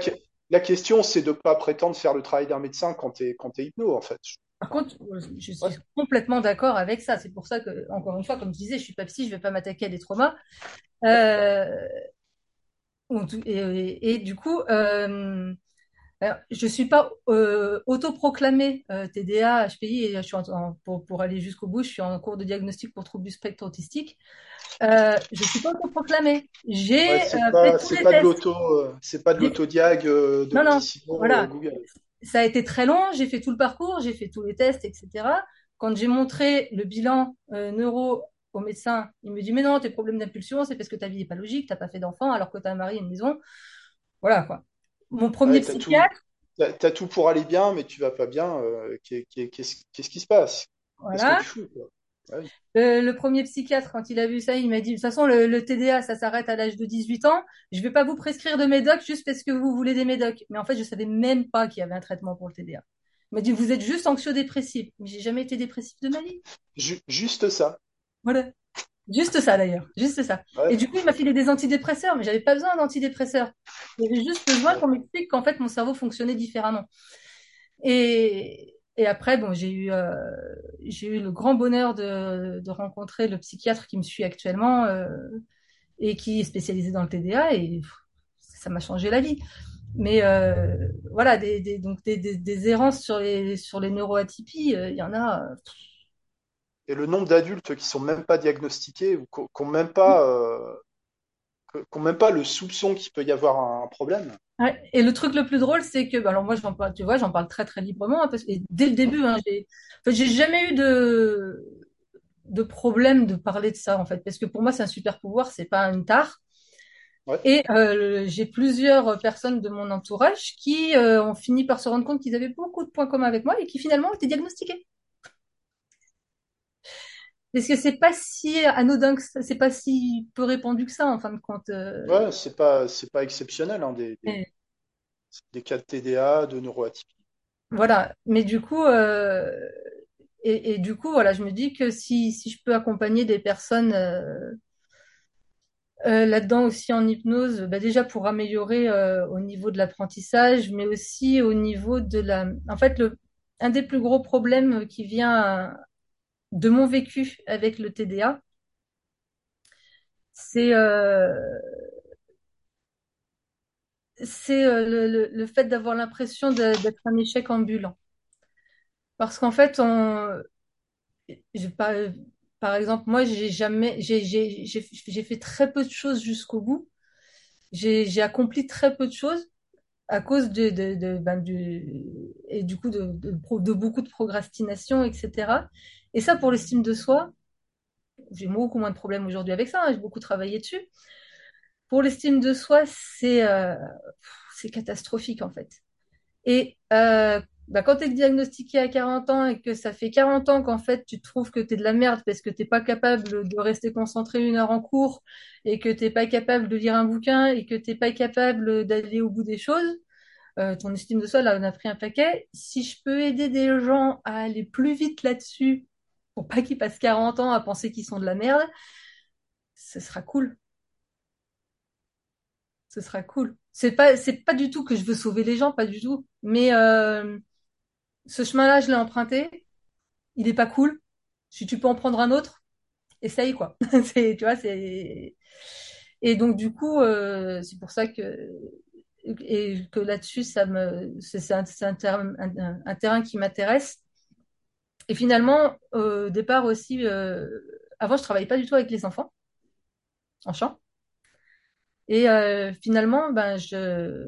la question, c'est de pas prétendre faire le travail d'un médecin quand quand t'es hypno, en fait. Par contre, je suis Ouais. complètement d'accord avec ça. C'est pour ça que, encore une fois, comme je disais, je suis pas psy, je vais pas m'attaquer à des traumas. Euh, et, du coup, euh, je suis pas euh, autoproclamée euh, TDA, HPI, et je suis en, pour, pour aller jusqu'au bout, je suis en cours de diagnostic pour troubles du spectre autistique. Euh, je suis pas autoproclamée. J'ai Ouais, euh, pas tous c'est pas de tests. l'auto euh, c'est pas de l'autodiag euh, de Non, non, euh, voilà. Google. Ça a été très long, j'ai fait tout le parcours, j'ai fait tous les tests, etc. Quand j'ai montré le bilan euh, neuro au médecin. Il me dit, mais non, tes problèmes d'impulsion, c'est parce que ta vie n'est pas logique, t'as pas fait d'enfant, alors que tu as un mari et une maison. Voilà, quoi. Mon premier Ouais, psychiatre, t'as, t'as tout pour aller bien, mais tu vas pas bien. euh, qu'est- qu'est- qu'est-ce, qui se passe? Que voilà. tu fous, quoi? Ouais, oui. Le, premier psychiatre, quand il a vu ça, il m'a dit, de toute façon, le, le TDA, ça s'arrête à l'âge de 18 ans. Je vais pas vous prescrire de médoc juste parce que vous voulez des médocs. Mais en fait, je savais même pas qu'il y avait un traitement pour le TDA. Il m'a dit, vous êtes juste anxio-dépressif. Mais j'ai jamais été dépressif de ma vie. Ju- juste ça. Voilà. Juste ça d'ailleurs, juste ça. Et du coup, il m'a filé des antidépresseurs, mais j'avais pas besoin d'antidépresseurs. J'avais juste besoin qu'on m'explique qu'en fait mon cerveau fonctionnait différemment. Et, et après, bon, j'ai eu, euh, j'ai eu le grand bonheur de, de rencontrer le psychiatre qui me suit actuellement euh, et qui est spécialisé dans le TDA et pff, ça m'a changé la vie. Mais euh, voilà, des, des, donc des, des, des errances sur les, sur les neuroatypies, il y en a. Et le nombre d'adultes qui sont même pas diagnostiqués ou qui n'ont même pas, euh, qui ont même pas le soupçon qu'il peut y avoir un problème. Ouais. Et le truc le plus drôle, c'est que, bah, alors moi, j'en parle, tu vois, j'en parle très très librement, hein, parce que et dès le début, hein, j'ai, en fait, j'ai jamais eu de de problème de parler de ça, en fait, parce que pour moi, c'est un super pouvoir, c'est pas une tare. Ouais. Et euh, j'ai plusieurs personnes de mon entourage qui euh, ont fini par se rendre compte qu'ils avaient beaucoup de points communs avec moi et qui finalement étaient diagnostiqués. Parce que c'est pas si anodin que ça, c'est pas si peu répandu que ça, en fin de compte. euh, Ouais, c'est pas, c'est pas exceptionnel, hein, des, des, et des cas de TDA, de neuroatypie. voilà. Mais du coup, euh, et, et du coup, voilà, je me dis que si, si je peux accompagner des personnes euh, euh, là-dedans aussi en hypnose, bah déjà pour améliorer euh, au niveau de l'apprentissage, mais aussi au niveau de la... En fait, le, un des plus gros problèmes qui vient de mon vécu avec le TDA, c'est euh, euh, le, fait d'avoir l'impression d'être un échec ambulant. Parce qu'en fait, par exemple, moi, j'ai fait très peu de choses jusqu'au bout. J'ai, accompli très peu de choses à cause de, de, ben, et du coup de beaucoup de procrastination, etc. Et ça, pour l'estime de soi, j'ai beaucoup moins de problèmes aujourd'hui avec ça, hein, j'ai beaucoup travaillé dessus. Pour l'estime de soi, c'est euh, catastrophique en fait. Et euh, bah, quand tu es diagnostiqué à 40 ans et que ça fait 40 ans qu'en fait tu trouves que tu es de la merde parce que t'es pas capable de rester concentré une heure en cours et que t'es pas capable de lire un bouquin et que t'es pas capable d'aller au bout des choses, euh, ton estime de soi là on a pris un paquet. Si je peux aider des gens à aller plus vite là-dessus pour pas qu'ils passent 40 ans à penser qu'ils sont de la merde, ce sera cool. Ce sera cool. C'est pas, pas du tout que je veux sauver les gens, pas du tout. Mais euh, ce chemin-là, je l'ai emprunté. Il est pas cool. Si tu peux en prendre un autre, essaye quoi. Tu vois, c'est. Et donc du coup, euh, c'est pour ça que et que là-dessus, ça me, c'est un terrain qui m'intéresse. Et finalement, au départ aussi, euh, avant, je travaillais pas du tout avec les enfants en chant. Et euh, finalement, ben, je,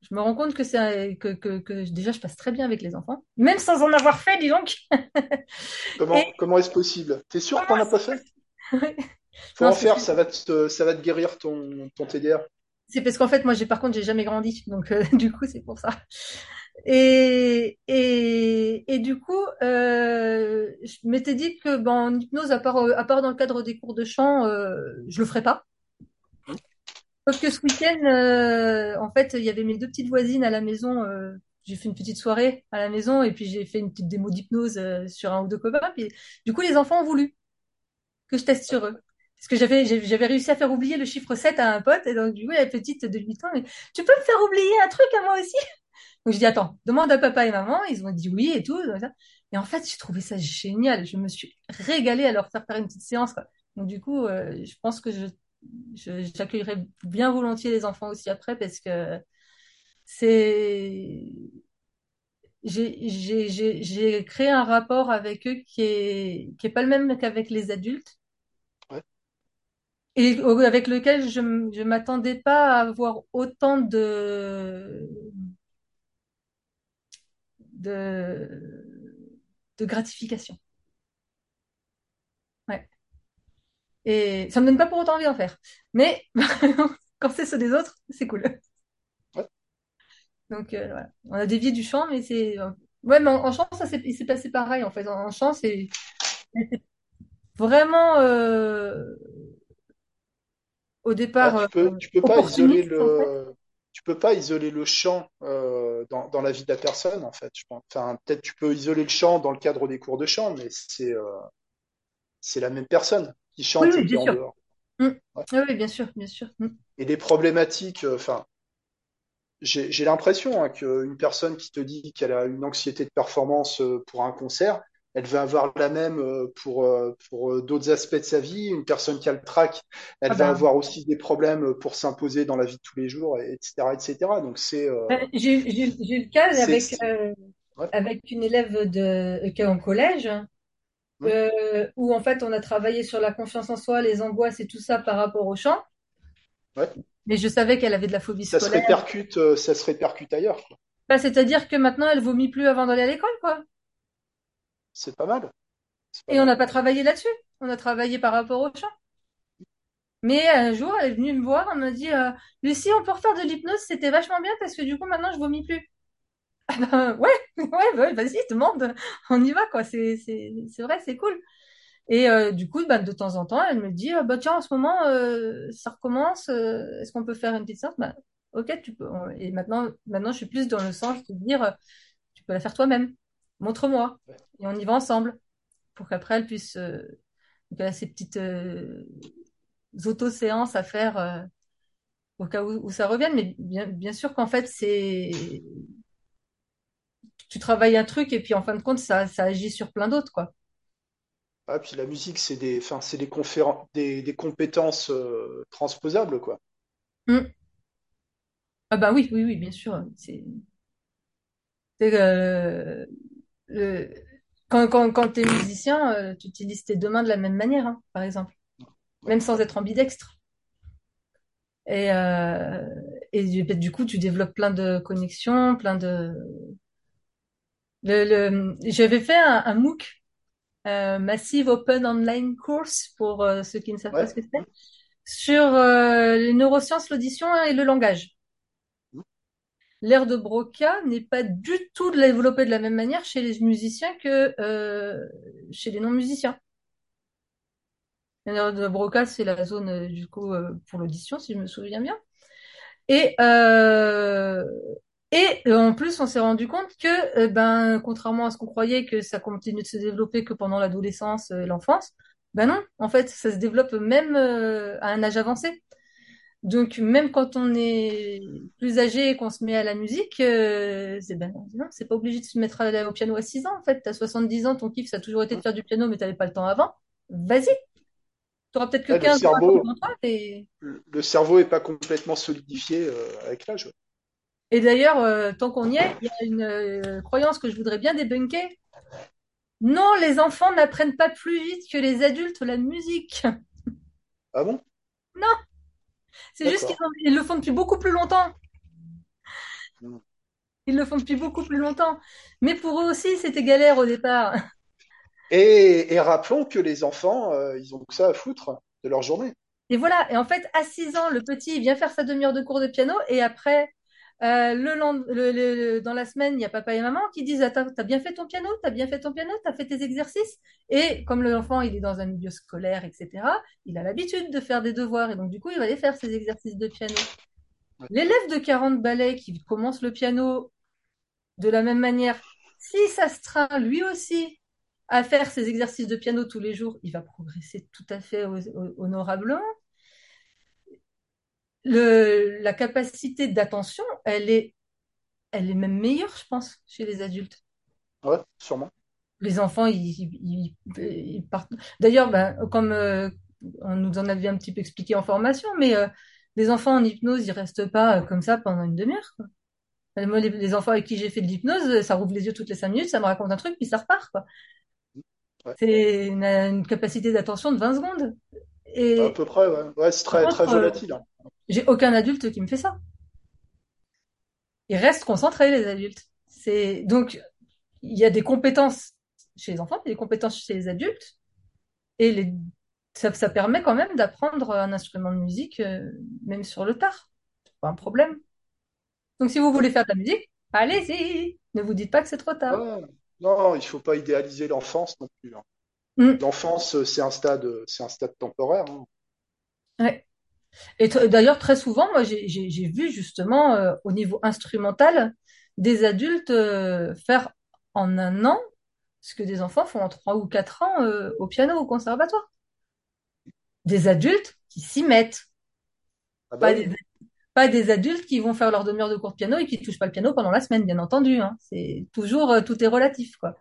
je me rends compte que c'est que, que, que déjà je passe très bien avec les enfants, même sans en avoir fait, dis donc. Et Comment, comment est-ce possible? T'es sûr que t'en as pas fait? Faut non, en faire, ça va te, ça va te guérir ton, ton TDA. c'est parce qu'en fait, moi, j'ai par contre, j'ai jamais grandi, donc euh, du coup, c'est pour ça. Et et et du coup, euh, je m'étais dit que ben, en hypnose, à part euh, à part dans le cadre des cours de chant, euh, je le ferais pas. Sauf que ce week-end, euh, en fait, il y avait mes deux petites voisines à la maison. euh, j'ai fait une petite soirée à la maison et puis j'ai fait une petite démo d'hypnose euh, sur un ou deux copains. Puis, du coup, les enfants ont voulu que je teste sur eux. Parce que j'avais j'avais réussi à faire oublier le chiffre 7 à un pote. Et donc, du coup, la petite de 8 ans, mais, tu peux me faire oublier un truc à moi aussi? Donc, je dis, attends, demande à papa et maman. Ils ont dit oui et tout. Et en fait, j'ai trouvé ça génial. Je me suis régalée à leur faire faire une petite séance, quoi. Donc, du coup, euh, je pense que je, je- j'accueillerai bien volontiers les enfants aussi après parce que c'est, j'ai, j'ai, j'ai, j'ai créé un rapport avec eux qui est, qui est pas le même qu'avec les adultes Ouais. et avec lequel je, je m'attendais pas à avoir autant de, de, de gratification. Ouais. Et ça me donne pas pour autant envie d'en faire. Mais quand c'est ceux des autres, c'est cool. Ouais. Donc euh, voilà. On a dévié du chant, mais c'est euh, ouais, mais en, en chant, ça s'est passé pareil en fait. En, en chant, c'est vraiment euh, au départ tu peux, tu peux pas isoler en fait. Tu peux pas isoler le chant euh, dans, dans la vie de la personne, en fait. Je pense. Enfin, peut-être tu peux isoler le chant dans le cadre des cours de chant, mais c'est euh, c'est la même personne qui chante oui, et qui bien est en sûr. dehors. Mm. Ouais. Oui, bien sûr, bien sûr. Mm. Et les problématiques, euh, enfin, j'ai j'ai l'impression hein, qu'une personne qui te dit qu'elle a une anxiété de performance euh, pour un concert, elle va avoir la même euh, pour, euh, pour euh, d'autres aspects de sa vie. Une personne qui a le trac, elle Ah va ben, avoir aussi des problèmes pour s'imposer dans la vie de tous les jours, et- etc., etc. Donc c'est euh, ben, j'ai eu le cas avec c'est- euh, ouais. avec une élève de qui est en collège euh, où en fait on a travaillé sur la confiance en soi, les angoisses et tout ça par rapport au chant. ouais. Mais je savais qu'elle avait de la phobie Ça se répercute, ça se répercute ailleurs. Bah, c'est-à-dire que maintenant elle vomit plus avant d'aller à l'école, quoi. C'est pas mal, pas Et on n'a pas travaillé là-dessus. On a travaillé par rapport au chant. Mais un jour, elle est venue me voir, elle m'a dit euh, Lucie, on peut refaire de l'hypnose, c'était vachement bien parce que du coup maintenant je vomis plus. Ah ben, ouais, ouais, vas-y, demande, on y va quoi. C'est vrai, c'est cool. Et euh, du coup, ben, de temps en temps, elle me dit, Ah, bah tiens, en ce moment, euh, ça recommence. euh, est-ce qu'on peut faire une petite séance? Ben, ok, tu peux. Et maintenant, maintenant, je suis plus dans le sens de dire, euh, tu peux la faire toi-même. Montre-moi. Et on y va ensemble pour qu'après elle puisse. Euh, donc elle a ces petites euh, auto-séances à faire euh, au cas où, où ça revienne. Mais bien, bien sûr qu'en fait, c'est tu travailles un truc et puis en fin de compte, ça, ça agit sur plein d'autres, quoi. Ah, puis la musique, c'est des, enfin, c'est des conféren- des, des compétences euh, transposables, quoi. Mm. Ah bah oui, oui, oui, bien sûr. C'est c'est, euh, le- quand, quand, quand tu es musicien, euh, tu utilises tes deux mains de la même manière, hein, par exemple, même sans être ambidextre. Et, euh, et du, bah, du coup, tu développes plein de connexions, plein de... Le, le, j'avais fait un, un MOOC, euh, Massive Open Online Course, pour euh, ceux qui ne savent pas ce que c'est, sur euh, les neurosciences, l'audition et le langage. L'air de Broca n'est pas du tout développé de la même manière chez les musiciens que euh, chez les non-musiciens. L'air de Broca, c'est la zone euh, du euh, pour l'audition, si je me souviens bien. Et en plus, on s'est rendu compte que, ben, contrairement à ce qu'on croyait que ça continue de se développer que pendant l'adolescence et l'enfance, ben non, en fait, ça se développe même à un âge avancé. Donc, même quand on est plus âgé et qu'on se met à la musique, euh, c'est ben non, c'est pas obligé de se mettre à- au piano à 6 ans, en fait. T'as 70 ans, ton kiff, ça a toujours été de faire du piano, mais t'avais pas le temps avant. Vas-y, t'auras peut-être que Ouais, le 15 ans à faire cerveau, devant toi. Et, le le cerveau est pas complètement solidifié euh, avec l'âge. et d'ailleurs, euh, tant qu'on y est, il y a une croyance que je voudrais bien débunker. Non, les enfants n'apprennent pas plus vite que les adultes la musique. Ah bon? Non, c'est juste qu'ils le font depuis beaucoup plus longtemps. Mm. Ils le font depuis beaucoup plus longtemps. Mais pour eux aussi, c'était galère au départ. Et, et rappelons que les enfants, euh, ils ont que ça à foutre de leur journée. Et voilà. Et en fait, à 6 ans, le petit, il vient faire sa demi-heure de cours de piano. Et après, euh, le, le- le- dans la semaine, il y a papa et maman qui disent, Ah, t'as, bien fait ton piano, t'as bien fait ton piano, t'as fait tes exercices. Et comme l'enfant, il est dans un milieu scolaire, etc., il a l'habitude de faire des devoirs. Et donc, du coup, il va aller faire ses exercices de piano. L'élève de 40 ballets qui commence le piano de la même manière, si ça se train lui aussi à faire ses exercices de piano tous les jours, il va progresser tout à fait honorablement. Le, la capacité d'attention, elle est, elle est même meilleure, je pense, chez les adultes. Ouais, sûrement. Les enfants, ils, ils, ils- ils partent. D'ailleurs, ben, comme euh, on nous en avait un petit peu expliqué en formation, mais euh, les enfants en hypnose, ils restent pas euh, comme ça pendant une demi-heure. Enfin, Moi, les, les enfants avec qui j'ai fait de l'hypnose, ça rouvre les yeux toutes les cinq minutes, ça me raconte un truc, puis ça repart, quoi. Ouais. C'est une, une capacité d'attention de 20 secondes. À peu près, ouais. Ouais, c'est très, très contre, volatile. hein. J'ai aucun adulte qui me fait ça. Ils restent concentrés, les adultes. C'est donc il y a des compétences chez les enfants, il y a des compétences chez les adultes, et les ça, ça permet quand même d'apprendre un instrument de musique, euh, même sur le tard. C'est pas un problème. Donc, si vous voulez faire de la musique, allez-y. Ne vous dites pas que c'est trop tard. Non, il faut pas idéaliser l'enfance non plus. hein. Mm. L'enfance, euh, c'est un stade, euh, c'est un stade temporaire. hein. Ouais. Et d'ailleurs, très souvent, moi, j'ai vu justement euh, au niveau instrumental des adultes euh, faire en un an ce que des enfants font en trois ou quatre ans euh, au piano au conservatoire. Des adultes qui s'y mettent, Ah bah pas oui. des, pas des adultes qui vont faire leur demi-heure de cours de piano et qui touchent pas le piano pendant la semaine, bien entendu. Hein. C'est toujours tout est relatif, quoi.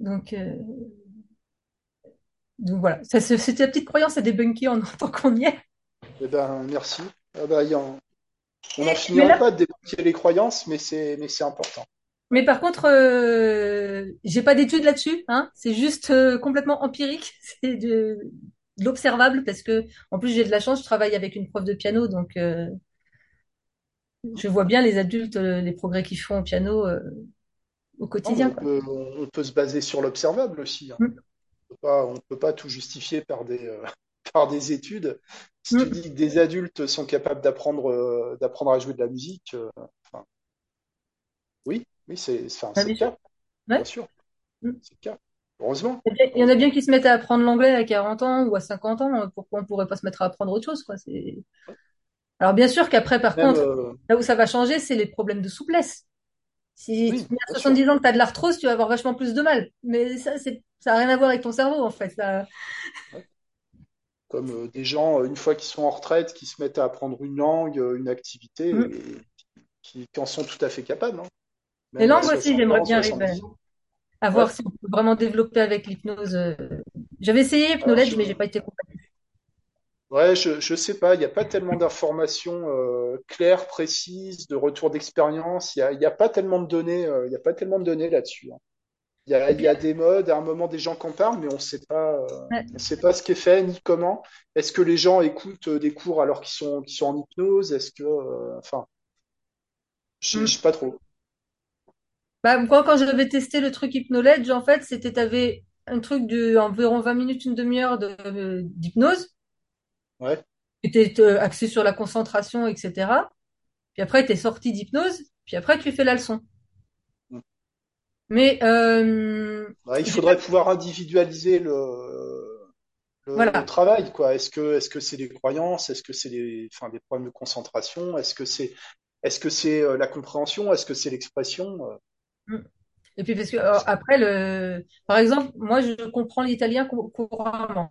Donc, donc voilà, c'était la petite croyance à débunker en tant qu'on y est. Eh ben, merci. Ah bah, il y en- on n'en finira là, pas de débunker les croyances, mais c'est, mais c'est important. Mais par contre, euh, j'ai pas d'études là-dessus, hein. C'est juste euh, complètement empirique, c'est de, de l'observable parce que en plus j'ai de la chance, je travaille avec une prof de piano, donc euh, je vois bien les adultes, euh, les progrès qu'ils font au piano au Non, quotidien, on peut, on peut se baser sur l'observable aussi. hein. Mm, On on peut pas tout justifier par des, par des études. Si tu mm. dis que des adultes sont capables d'apprendre, euh, d'apprendre à jouer de la musique, euh, enfin, oui, oui, c'est, enfin, Ah, c'est le bien sûr. cas, bien sûr, Mm. c'est le cas. Heureusement, Il y a bien il y en a heureusement. bien qui se mettent à apprendre l'anglais à 40 ans ou à 50 ans, euh, pourquoi on pourrait pas se mettre à apprendre autre chose, quoi. C'est... Alors bien sûr qu'après, par Même, contre, euh, là où ça va changer, c'est les problèmes de souplesse. Si tu oui, te mets à bien sûr. 70 ans que tu as de l'arthrose, tu vas avoir vachement plus de mal. Mais ça, c'est, ça n'a rien à voir avec ton cerveau, en fait. Ça... Ouais. Comme euh, des gens, euh, une fois qu'ils sont en retraite, qui se mettent à apprendre une langue, euh, une activité, Mm. et qui, qui en sont tout à fait capables, hein, Les à langues aussi, 60 j'aimerais bien arriver 70 ans. à Ouais. voir si on peut vraiment développer avec l'hypnose. J'avais essayé Alors, Hypnoledge, je, mais j'ai pas été convaincue. ouais, je, je sais pas, il n'y a pas tellement d'informations euh, claires, précises, de retour d'expérience. Il y a, y a pas tellement de données, il y a pas tellement de données là-dessus. hein. Il y a, il y a des modes, à un moment des gens qui en parlent, mais on sait pas, euh, ouais. on sait pas ce qui est fait ni comment. Est-ce que les gens écoutent euh, des cours alors qu'ils sont, qu'ils sont en hypnose? Est-ce que, euh, enfin, je je Mm. sais pas trop. Bah, moi, quand j'avais testé le truc Hypnoledge, en fait, c'était, t'avais un truc de environ 20 minutes, une demi-heure de, d'hypnose, Ouais. était euh, axé sur la concentration, etc. Puis après, t'es sorti d'hypnose, puis après, tu fais la leçon. Mais euh, Bah, il faudrait pouvoir individualiser le, le, le Voilà. travail, quoi. Est-ce que, est-ce que c'est des croyances? Est-ce que c'est des, enfin, des problèmes de concentration? Est-ce que c'est, est-ce que c'est euh, la compréhension? Est-ce que c'est l'expression? Mm. Et puis parce que euh, après le, par exemple, moi je comprends l'italien cou- couramment.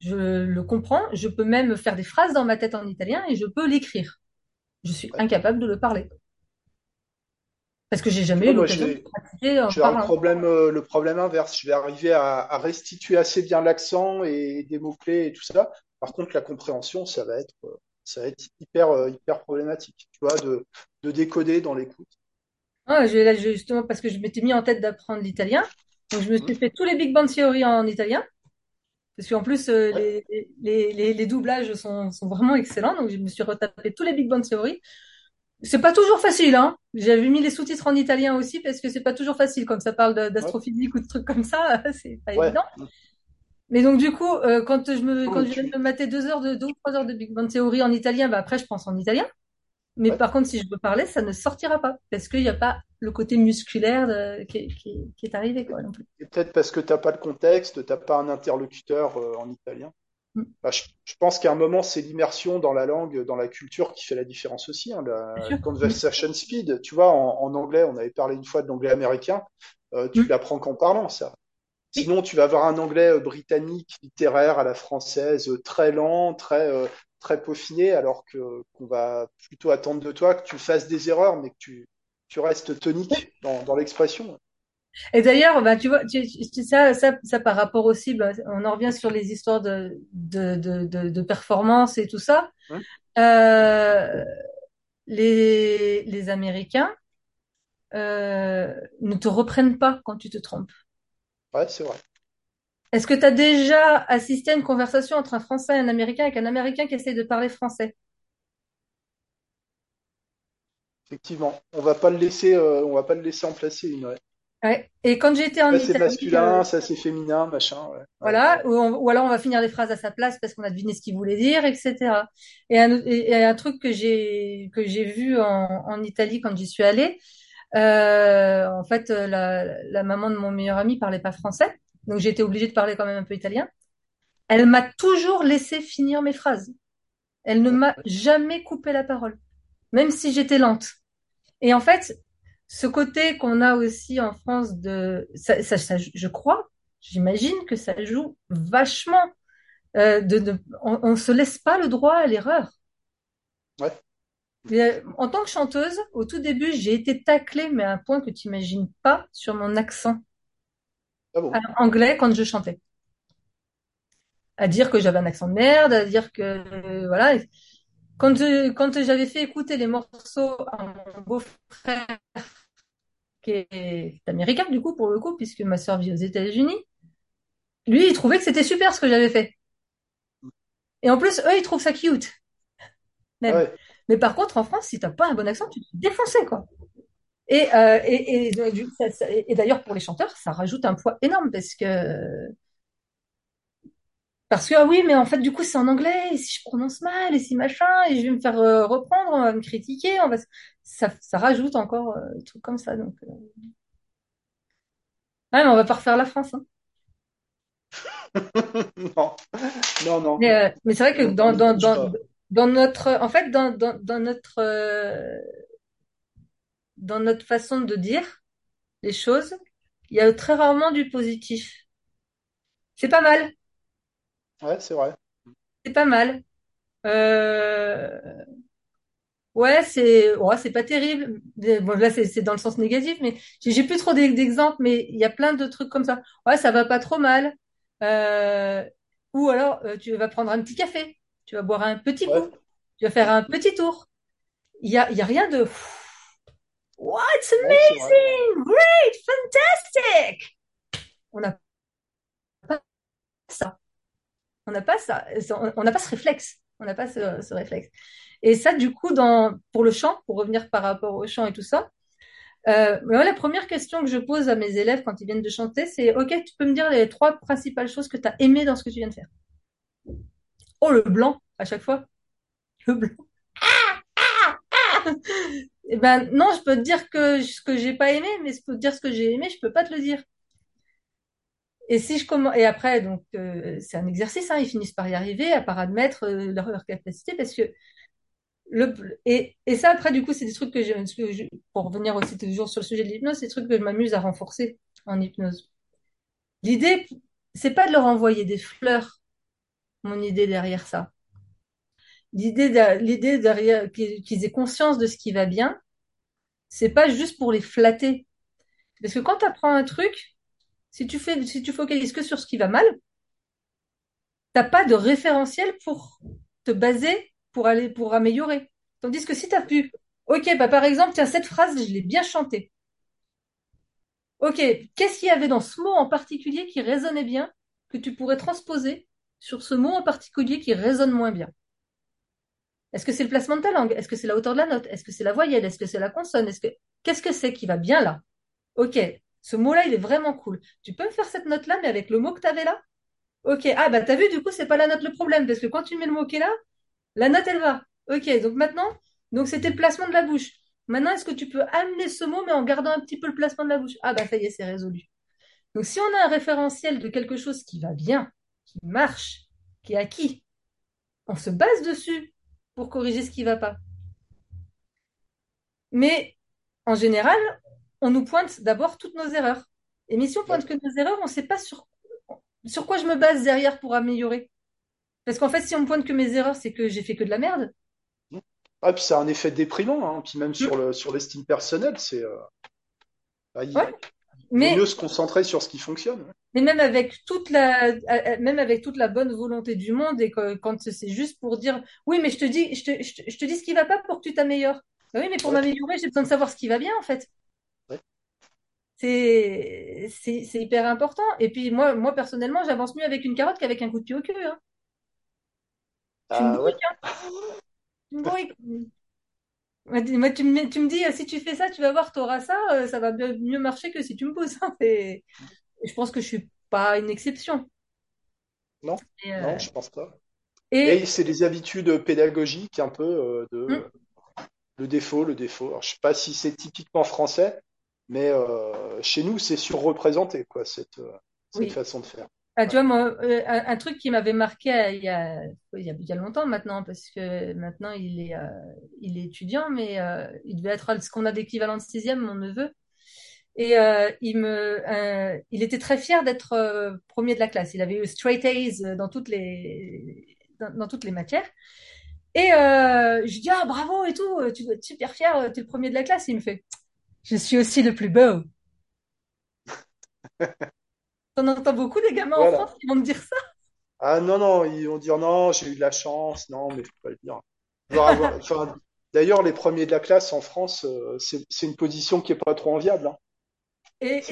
Je le comprends, je peux même faire des phrases dans ma tête en italien et je peux l'écrire. Je suis ouais. incapable de le parler parce que j'ai jamais eu vois, moi, l'occasion de pratiquer parlant. problème, euh, le problème inverse. Je vais arriver à, à restituer assez bien l'accent et des mots-clés et tout ça. Par contre, la compréhension, ça va être, euh, ça va être hyper, euh, hyper problématique. Tu vois, de, de décoder dans l'écoute. Ah, je, là, je- justement parce que je m'étais mis en tête d'apprendre l'italien, donc je me suis fait tous les Big Bang Theory en italien parce qu'en plus euh, Ouais, les, les, les, les doublages sont, sont vraiment excellents, donc je me suis retapé tous les Big Bang Theory. C'est pas toujours facile, hein. J'avais mis les sous-titres en italien aussi parce que c'est pas toujours facile quand ça parle ouais, d'astrophysique ou de trucs comme ça, c'est pas ouais. évident. Mais donc du coup, euh, quand je me, quand je viens de me mater deux heures de deux ou trois heures de Big Bang Theory en italien, bah après je pense en italien. Mais ouais. par contre, si je veux parler, ça ne sortira pas parce qu'il n'y a pas le côté musculaire de- qui, est- qui, est- qui est arrivé quoi non plus. Et peut-être parce que t'as pas le contexte, t'as pas un interlocuteur euh, en italien. Mm. Bah, je, je pense qu'à un moment, c'est l'immersion dans la langue, dans la culture qui fait la différence aussi. Hein, la conversation speed, tu vois, en, en anglais, on avait parlé une fois de l'anglais américain, euh, tu Mm. l'apprends qu'en parlant, ça. Sinon, tu vas avoir un anglais euh, britannique, littéraire, à la française, euh, très lent, très, euh, très peaufiné, alors que qu'on va plutôt attendre de toi que tu fasses des erreurs, mais que tu, tu restes tonique dans, dans l'expression. Et d'ailleurs, bah, tu vois, tu, tu- ça, ça, ça par rapport aussi, bah, on en revient sur les histoires de, de, de, de, de performance et tout ça. Euh, les, les Américains euh, ne te reprennent pas quand tu te trompes. Ouais, c'est vrai. Est-ce que tu as déjà assisté à une conversation entre un Français et un Américain avec un Américain qui essaie de parler français? Effectivement, on va pas le laisser, euh, on va pas le laisser en placer une. Ouais. Ouais. Et quand j'étais en Ça c'est Italie, euh, masculin, ça c'est féminin, machin. Ouais. Voilà, ou, on- ou alors on va finir les phrases à sa place parce qu'on a deviné ce qu'il voulait dire, etc. Et un, et, et un truc que j'ai que j'ai vu en, en Italie quand j'y suis allée, euh, en fait, euh, la, la maman de mon meilleur ami parlait pas français, donc j'ai été obligée de parler quand même un peu italien. Elle m'a toujours laissé finir mes phrases. Elle ne m'a jamais coupé la parole, même si j'étais lente. Et en fait, ce côté qu'on a aussi en France de, ça, ça, ça, je crois, j'imagine que ça joue vachement. Euh, de, de, on, on se laisse pas le droit à l'erreur. Ouais. Mais, En tant que chanteuse, au tout début, j'ai été taclée, mais à un point que tu imagines pas sur mon accent Ah bon? anglais quand je chantais. À dire que j'avais un accent de merde, à dire que euh, voilà. Quand je, quand j'avais fait écouter les morceaux à mon beau-frère qui est américain du coup pour le coup puisque ma sœur vit aux États-Unis, lui il trouvait que c'était super ce que j'avais fait. Et en plus eux ils trouvent ça cute Ah même. ouais. Mais par contre en France si t'as pas un bon accent tu te défoncer quoi. Et, euh, et, et, d'ailleurs pour les chanteurs ça rajoute un poids énorme parce que parce que ah oui mais en fait du coup c'est en anglais et si je prononce mal et si machin et je vais me faire euh, reprendre on va me critiquer on va ça, ça rajoute encore euh, des trucs comme ça donc euh, ouais mais on va pas refaire la France hein. non, non, non, Mais, euh, mais c'est vrai que on dans, dans, dans, dans notre, en fait, dans, dans, dans notre, euh, dans notre façon de dire les choses, il y a très rarement du positif. C'est pas mal, Ouais, c'est vrai. c'est pas mal. Euh, ouais, c'est, ouais, c'est pas terrible. Bon, là, c'est, dans le sens négatif, mais j'ai plus trop d'ex- d'exemples, mais il y a plein de trucs comme ça. Ouais, ça va pas trop mal. Euh, ou alors, euh, tu vas prendre un petit café, tu vas boire un petit Ouais, coup, tu vas faire un petit tour. Il y a, il y a rien de What? It's amazing! Great! Fantastic! On n'a pas ça. On n'a pas ça. On n'a pas ce réflexe. On n'a pas ce, ce réflexe. Et ça, du coup, pour le chant, pour revenir par rapport au chant et tout ça, euh, la première question que je pose à mes élèves quand ils viennent de chanter, c'est OK, tu peux me dire les trois principales choses que tu as aimées dans ce que tu viens de faire. Oh, le blanc, à chaque fois. Le blanc. Eh ben, non, je peux te dire que ce que j'ai pas aimé, mais je peux te dire ce que j'ai aimé, je peux pas te le dire. Et si je commence, et après, donc, euh, c'est un exercice, hein, ils finissent par y arriver, à part admettre euh, leur capacité, parce que et, et ça, après, du coup, c'est des trucs que je, pour revenir aussi toujours sur le sujet de l'hypnose, c'est des trucs que je m'amuse à renforcer en hypnose. L'idée, c'est pas de leur envoyer des fleurs, mon idée derrière ça. L'idée, l'idée derrière, qu'ils aient conscience de ce qui va bien, c'est pas juste pour les flatter. Parce que quand tu apprends un truc, si tu fais, si tu focalises que sur ce qui va mal, t'as pas de référentiel pour te baser pour aller pour améliorer. Tandis que si tu as pu, ok, bah par exemple, tiens, cette phrase, je l'ai bien chantée. Ok, qu'est-ce qu'il y avait dans ce mot en particulier qui résonnait bien, que tu pourrais transposer sur ce mot en particulier qui résonne moins bien? Est-ce que c'est le placement de ta langue? Est-ce que c'est la hauteur de la note? Est-ce que c'est la voyelle? Est-ce que c'est la consonne? Est-ce que qu'est-ce que c'est qui va bien là? Ok, ce mot-là, il est vraiment cool. Tu peux me faire cette note-là, mais avec le mot que tu avais là? Ok, ah bah t'as vu, du coup, c'est pas la note le problème, parce que quand tu mets le mot qui est là, La note, elle va. Ok, donc maintenant, donc c'était le placement de la bouche. Maintenant, est-ce que tu peux amener ce mot, mais en gardant un petit peu le placement de la bouche? Ah bah ça y est, c'est résolu. Donc si on a un référentiel de quelque chose qui va bien, qui marche, qui est acquis, on se base dessus pour corriger ce qui va pas. Mais en général, on nous pointe d'abord toutes nos erreurs. Et mais si on pointe que nos erreurs, on ne sait pas sur, sur quoi je me base derrière pour améliorer. Parce qu'en fait, si on me pointe que mes erreurs, c'est que j'ai fait que de la merde. Ah, puis ça a un effet déprimant, hein. Puis même Mm. sur le sur l'estime personnelle, c'est euh, bah, il Ouais. mieux se concentrer sur ce qui fonctionne. Mais même avec toute la, euh, euh, même avec toute la bonne volonté du monde et que, quand c'est juste pour dire, oui, mais je te dis, je te, je te, dis ce qui va pas pour que tu t'améliores. Bah oui, mais pour Ouais, m'améliorer, j'ai besoin de savoir ce qui va bien, en fait. ouais. C'est, c'est, c'est hyper important. Et puis, moi, moi, personnellement, j'avance mieux avec une carotte qu'avec un coup de pied au cul, hein. Suis une Ah ouais. Moi, tu tu me, tu me dis, euh, si tu fais ça, tu vas voir, tu auras ça, euh, ça va mieux marcher que si tu me pousses. hein. Et, je pense que je suis pas une exception. Non? Et, Non, euh, je pense pas. et- Et c'est des habitudes pédagogiques un peu euh, hum, de le défaut, le défaut. Alors, je sais pas si c'est typiquement français, mais euh, chez nous, c'est surreprésenté, quoi, cette, euh, cette oui. façon de faire. Ah, tu vois, euh, un, truc qui m'avait marqué euh, il y a, il y a, longtemps maintenant, parce que maintenant il est, euh, il est étudiant, mais il devait être ce qu'on a d'équivalent de sixième, mon neveu. Et il était très fier d'être premier de la classe. Il avait eu straight A's dans toutes les, matières. Et je dis, ah, bravo et tout, tu dois être super fier, tu es le premier de la classe. Il me fait, je suis aussi le plus beau. T'en entends beaucoup des gamins en France qui vont me dire ça? Ah non, non, ils vont dire non, j'ai eu de la chance, non, mais faut pas le dire. Enfin, d'ailleurs, les premiers de la classe en France, euh, c'est une position qui est pas trop enviable. hein. Et,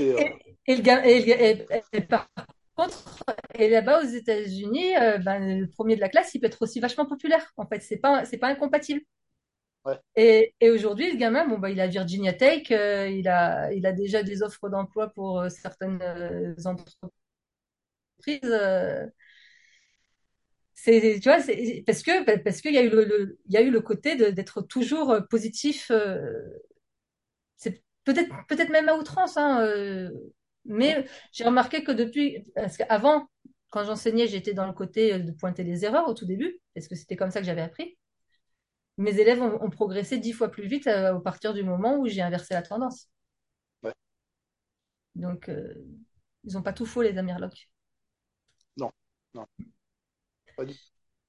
le par contre, et là-bas aux États-Unis, euh, ben, le premier de la classe, il peut être aussi vachement populaire. En fait, c'est pas, c'est pas incompatible. Et, aujourd'hui, le gamin, bon, bah, il a Virginia Tech, euh, il a, déjà des offres d'emploi pour euh, certaines euh, entreprises. c'est, tu vois, parce que parce qu'il y a eu le, y a eu le côté d'être toujours positif. c'est peut-être peut-être même à outrance, hein, mais j'ai remarqué que depuis, parce qu'avant, quand j'enseignais, j'étais dans le côté de pointer les erreurs au tout début, parce que c'était comme ça que j'avais appris. Mes élèves ont, ont progressé dix fois plus vite à, à partir du moment où j'ai inversé la tendance. ouais, Donc, euh, ils n'ont pas tout faux, les Amirlocs. non, non.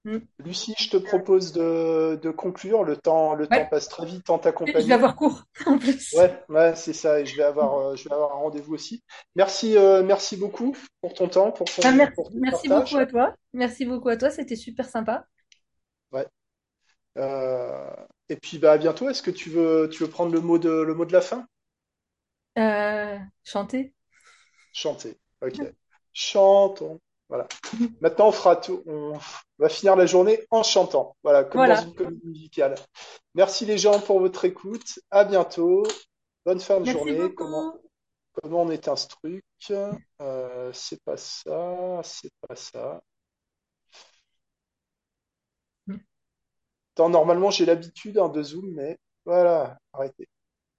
Mm. Lucie, je te propose de, de conclure. Le temps, le temps Ouais, passe très vite en ta je vais compagnie. avoir cours en plus. Ouais, ouais, c'est ça. Et je vais avoir, euh, je vais avoir un rendez-vous aussi. Merci, euh, merci beaucoup pour ton temps, pour Ah, ton, merci, pour ton merci beaucoup à toi. Merci beaucoup à toi, c'était super sympa. Euh, et puis, bah, à bientôt. Est-ce que tu veux, tu veux prendre le mot de, le mot de la fin? Euh, chanter. Chanter. Ok. Chantons. Voilà. Maintenant, on fera tout. On va finir la journée en chantant. Voilà, comme dans Voilà. une comédie musicale. Merci les gens pour votre écoute. À bientôt. Bonne fin de Merci journée. Comment, beaucoup. comment on ce truc? Euh, c'est pas ça. C'est pas ça. Attends, normalement, j'ai l'habitude hein, de Zoom, mais voilà. Arrêtez.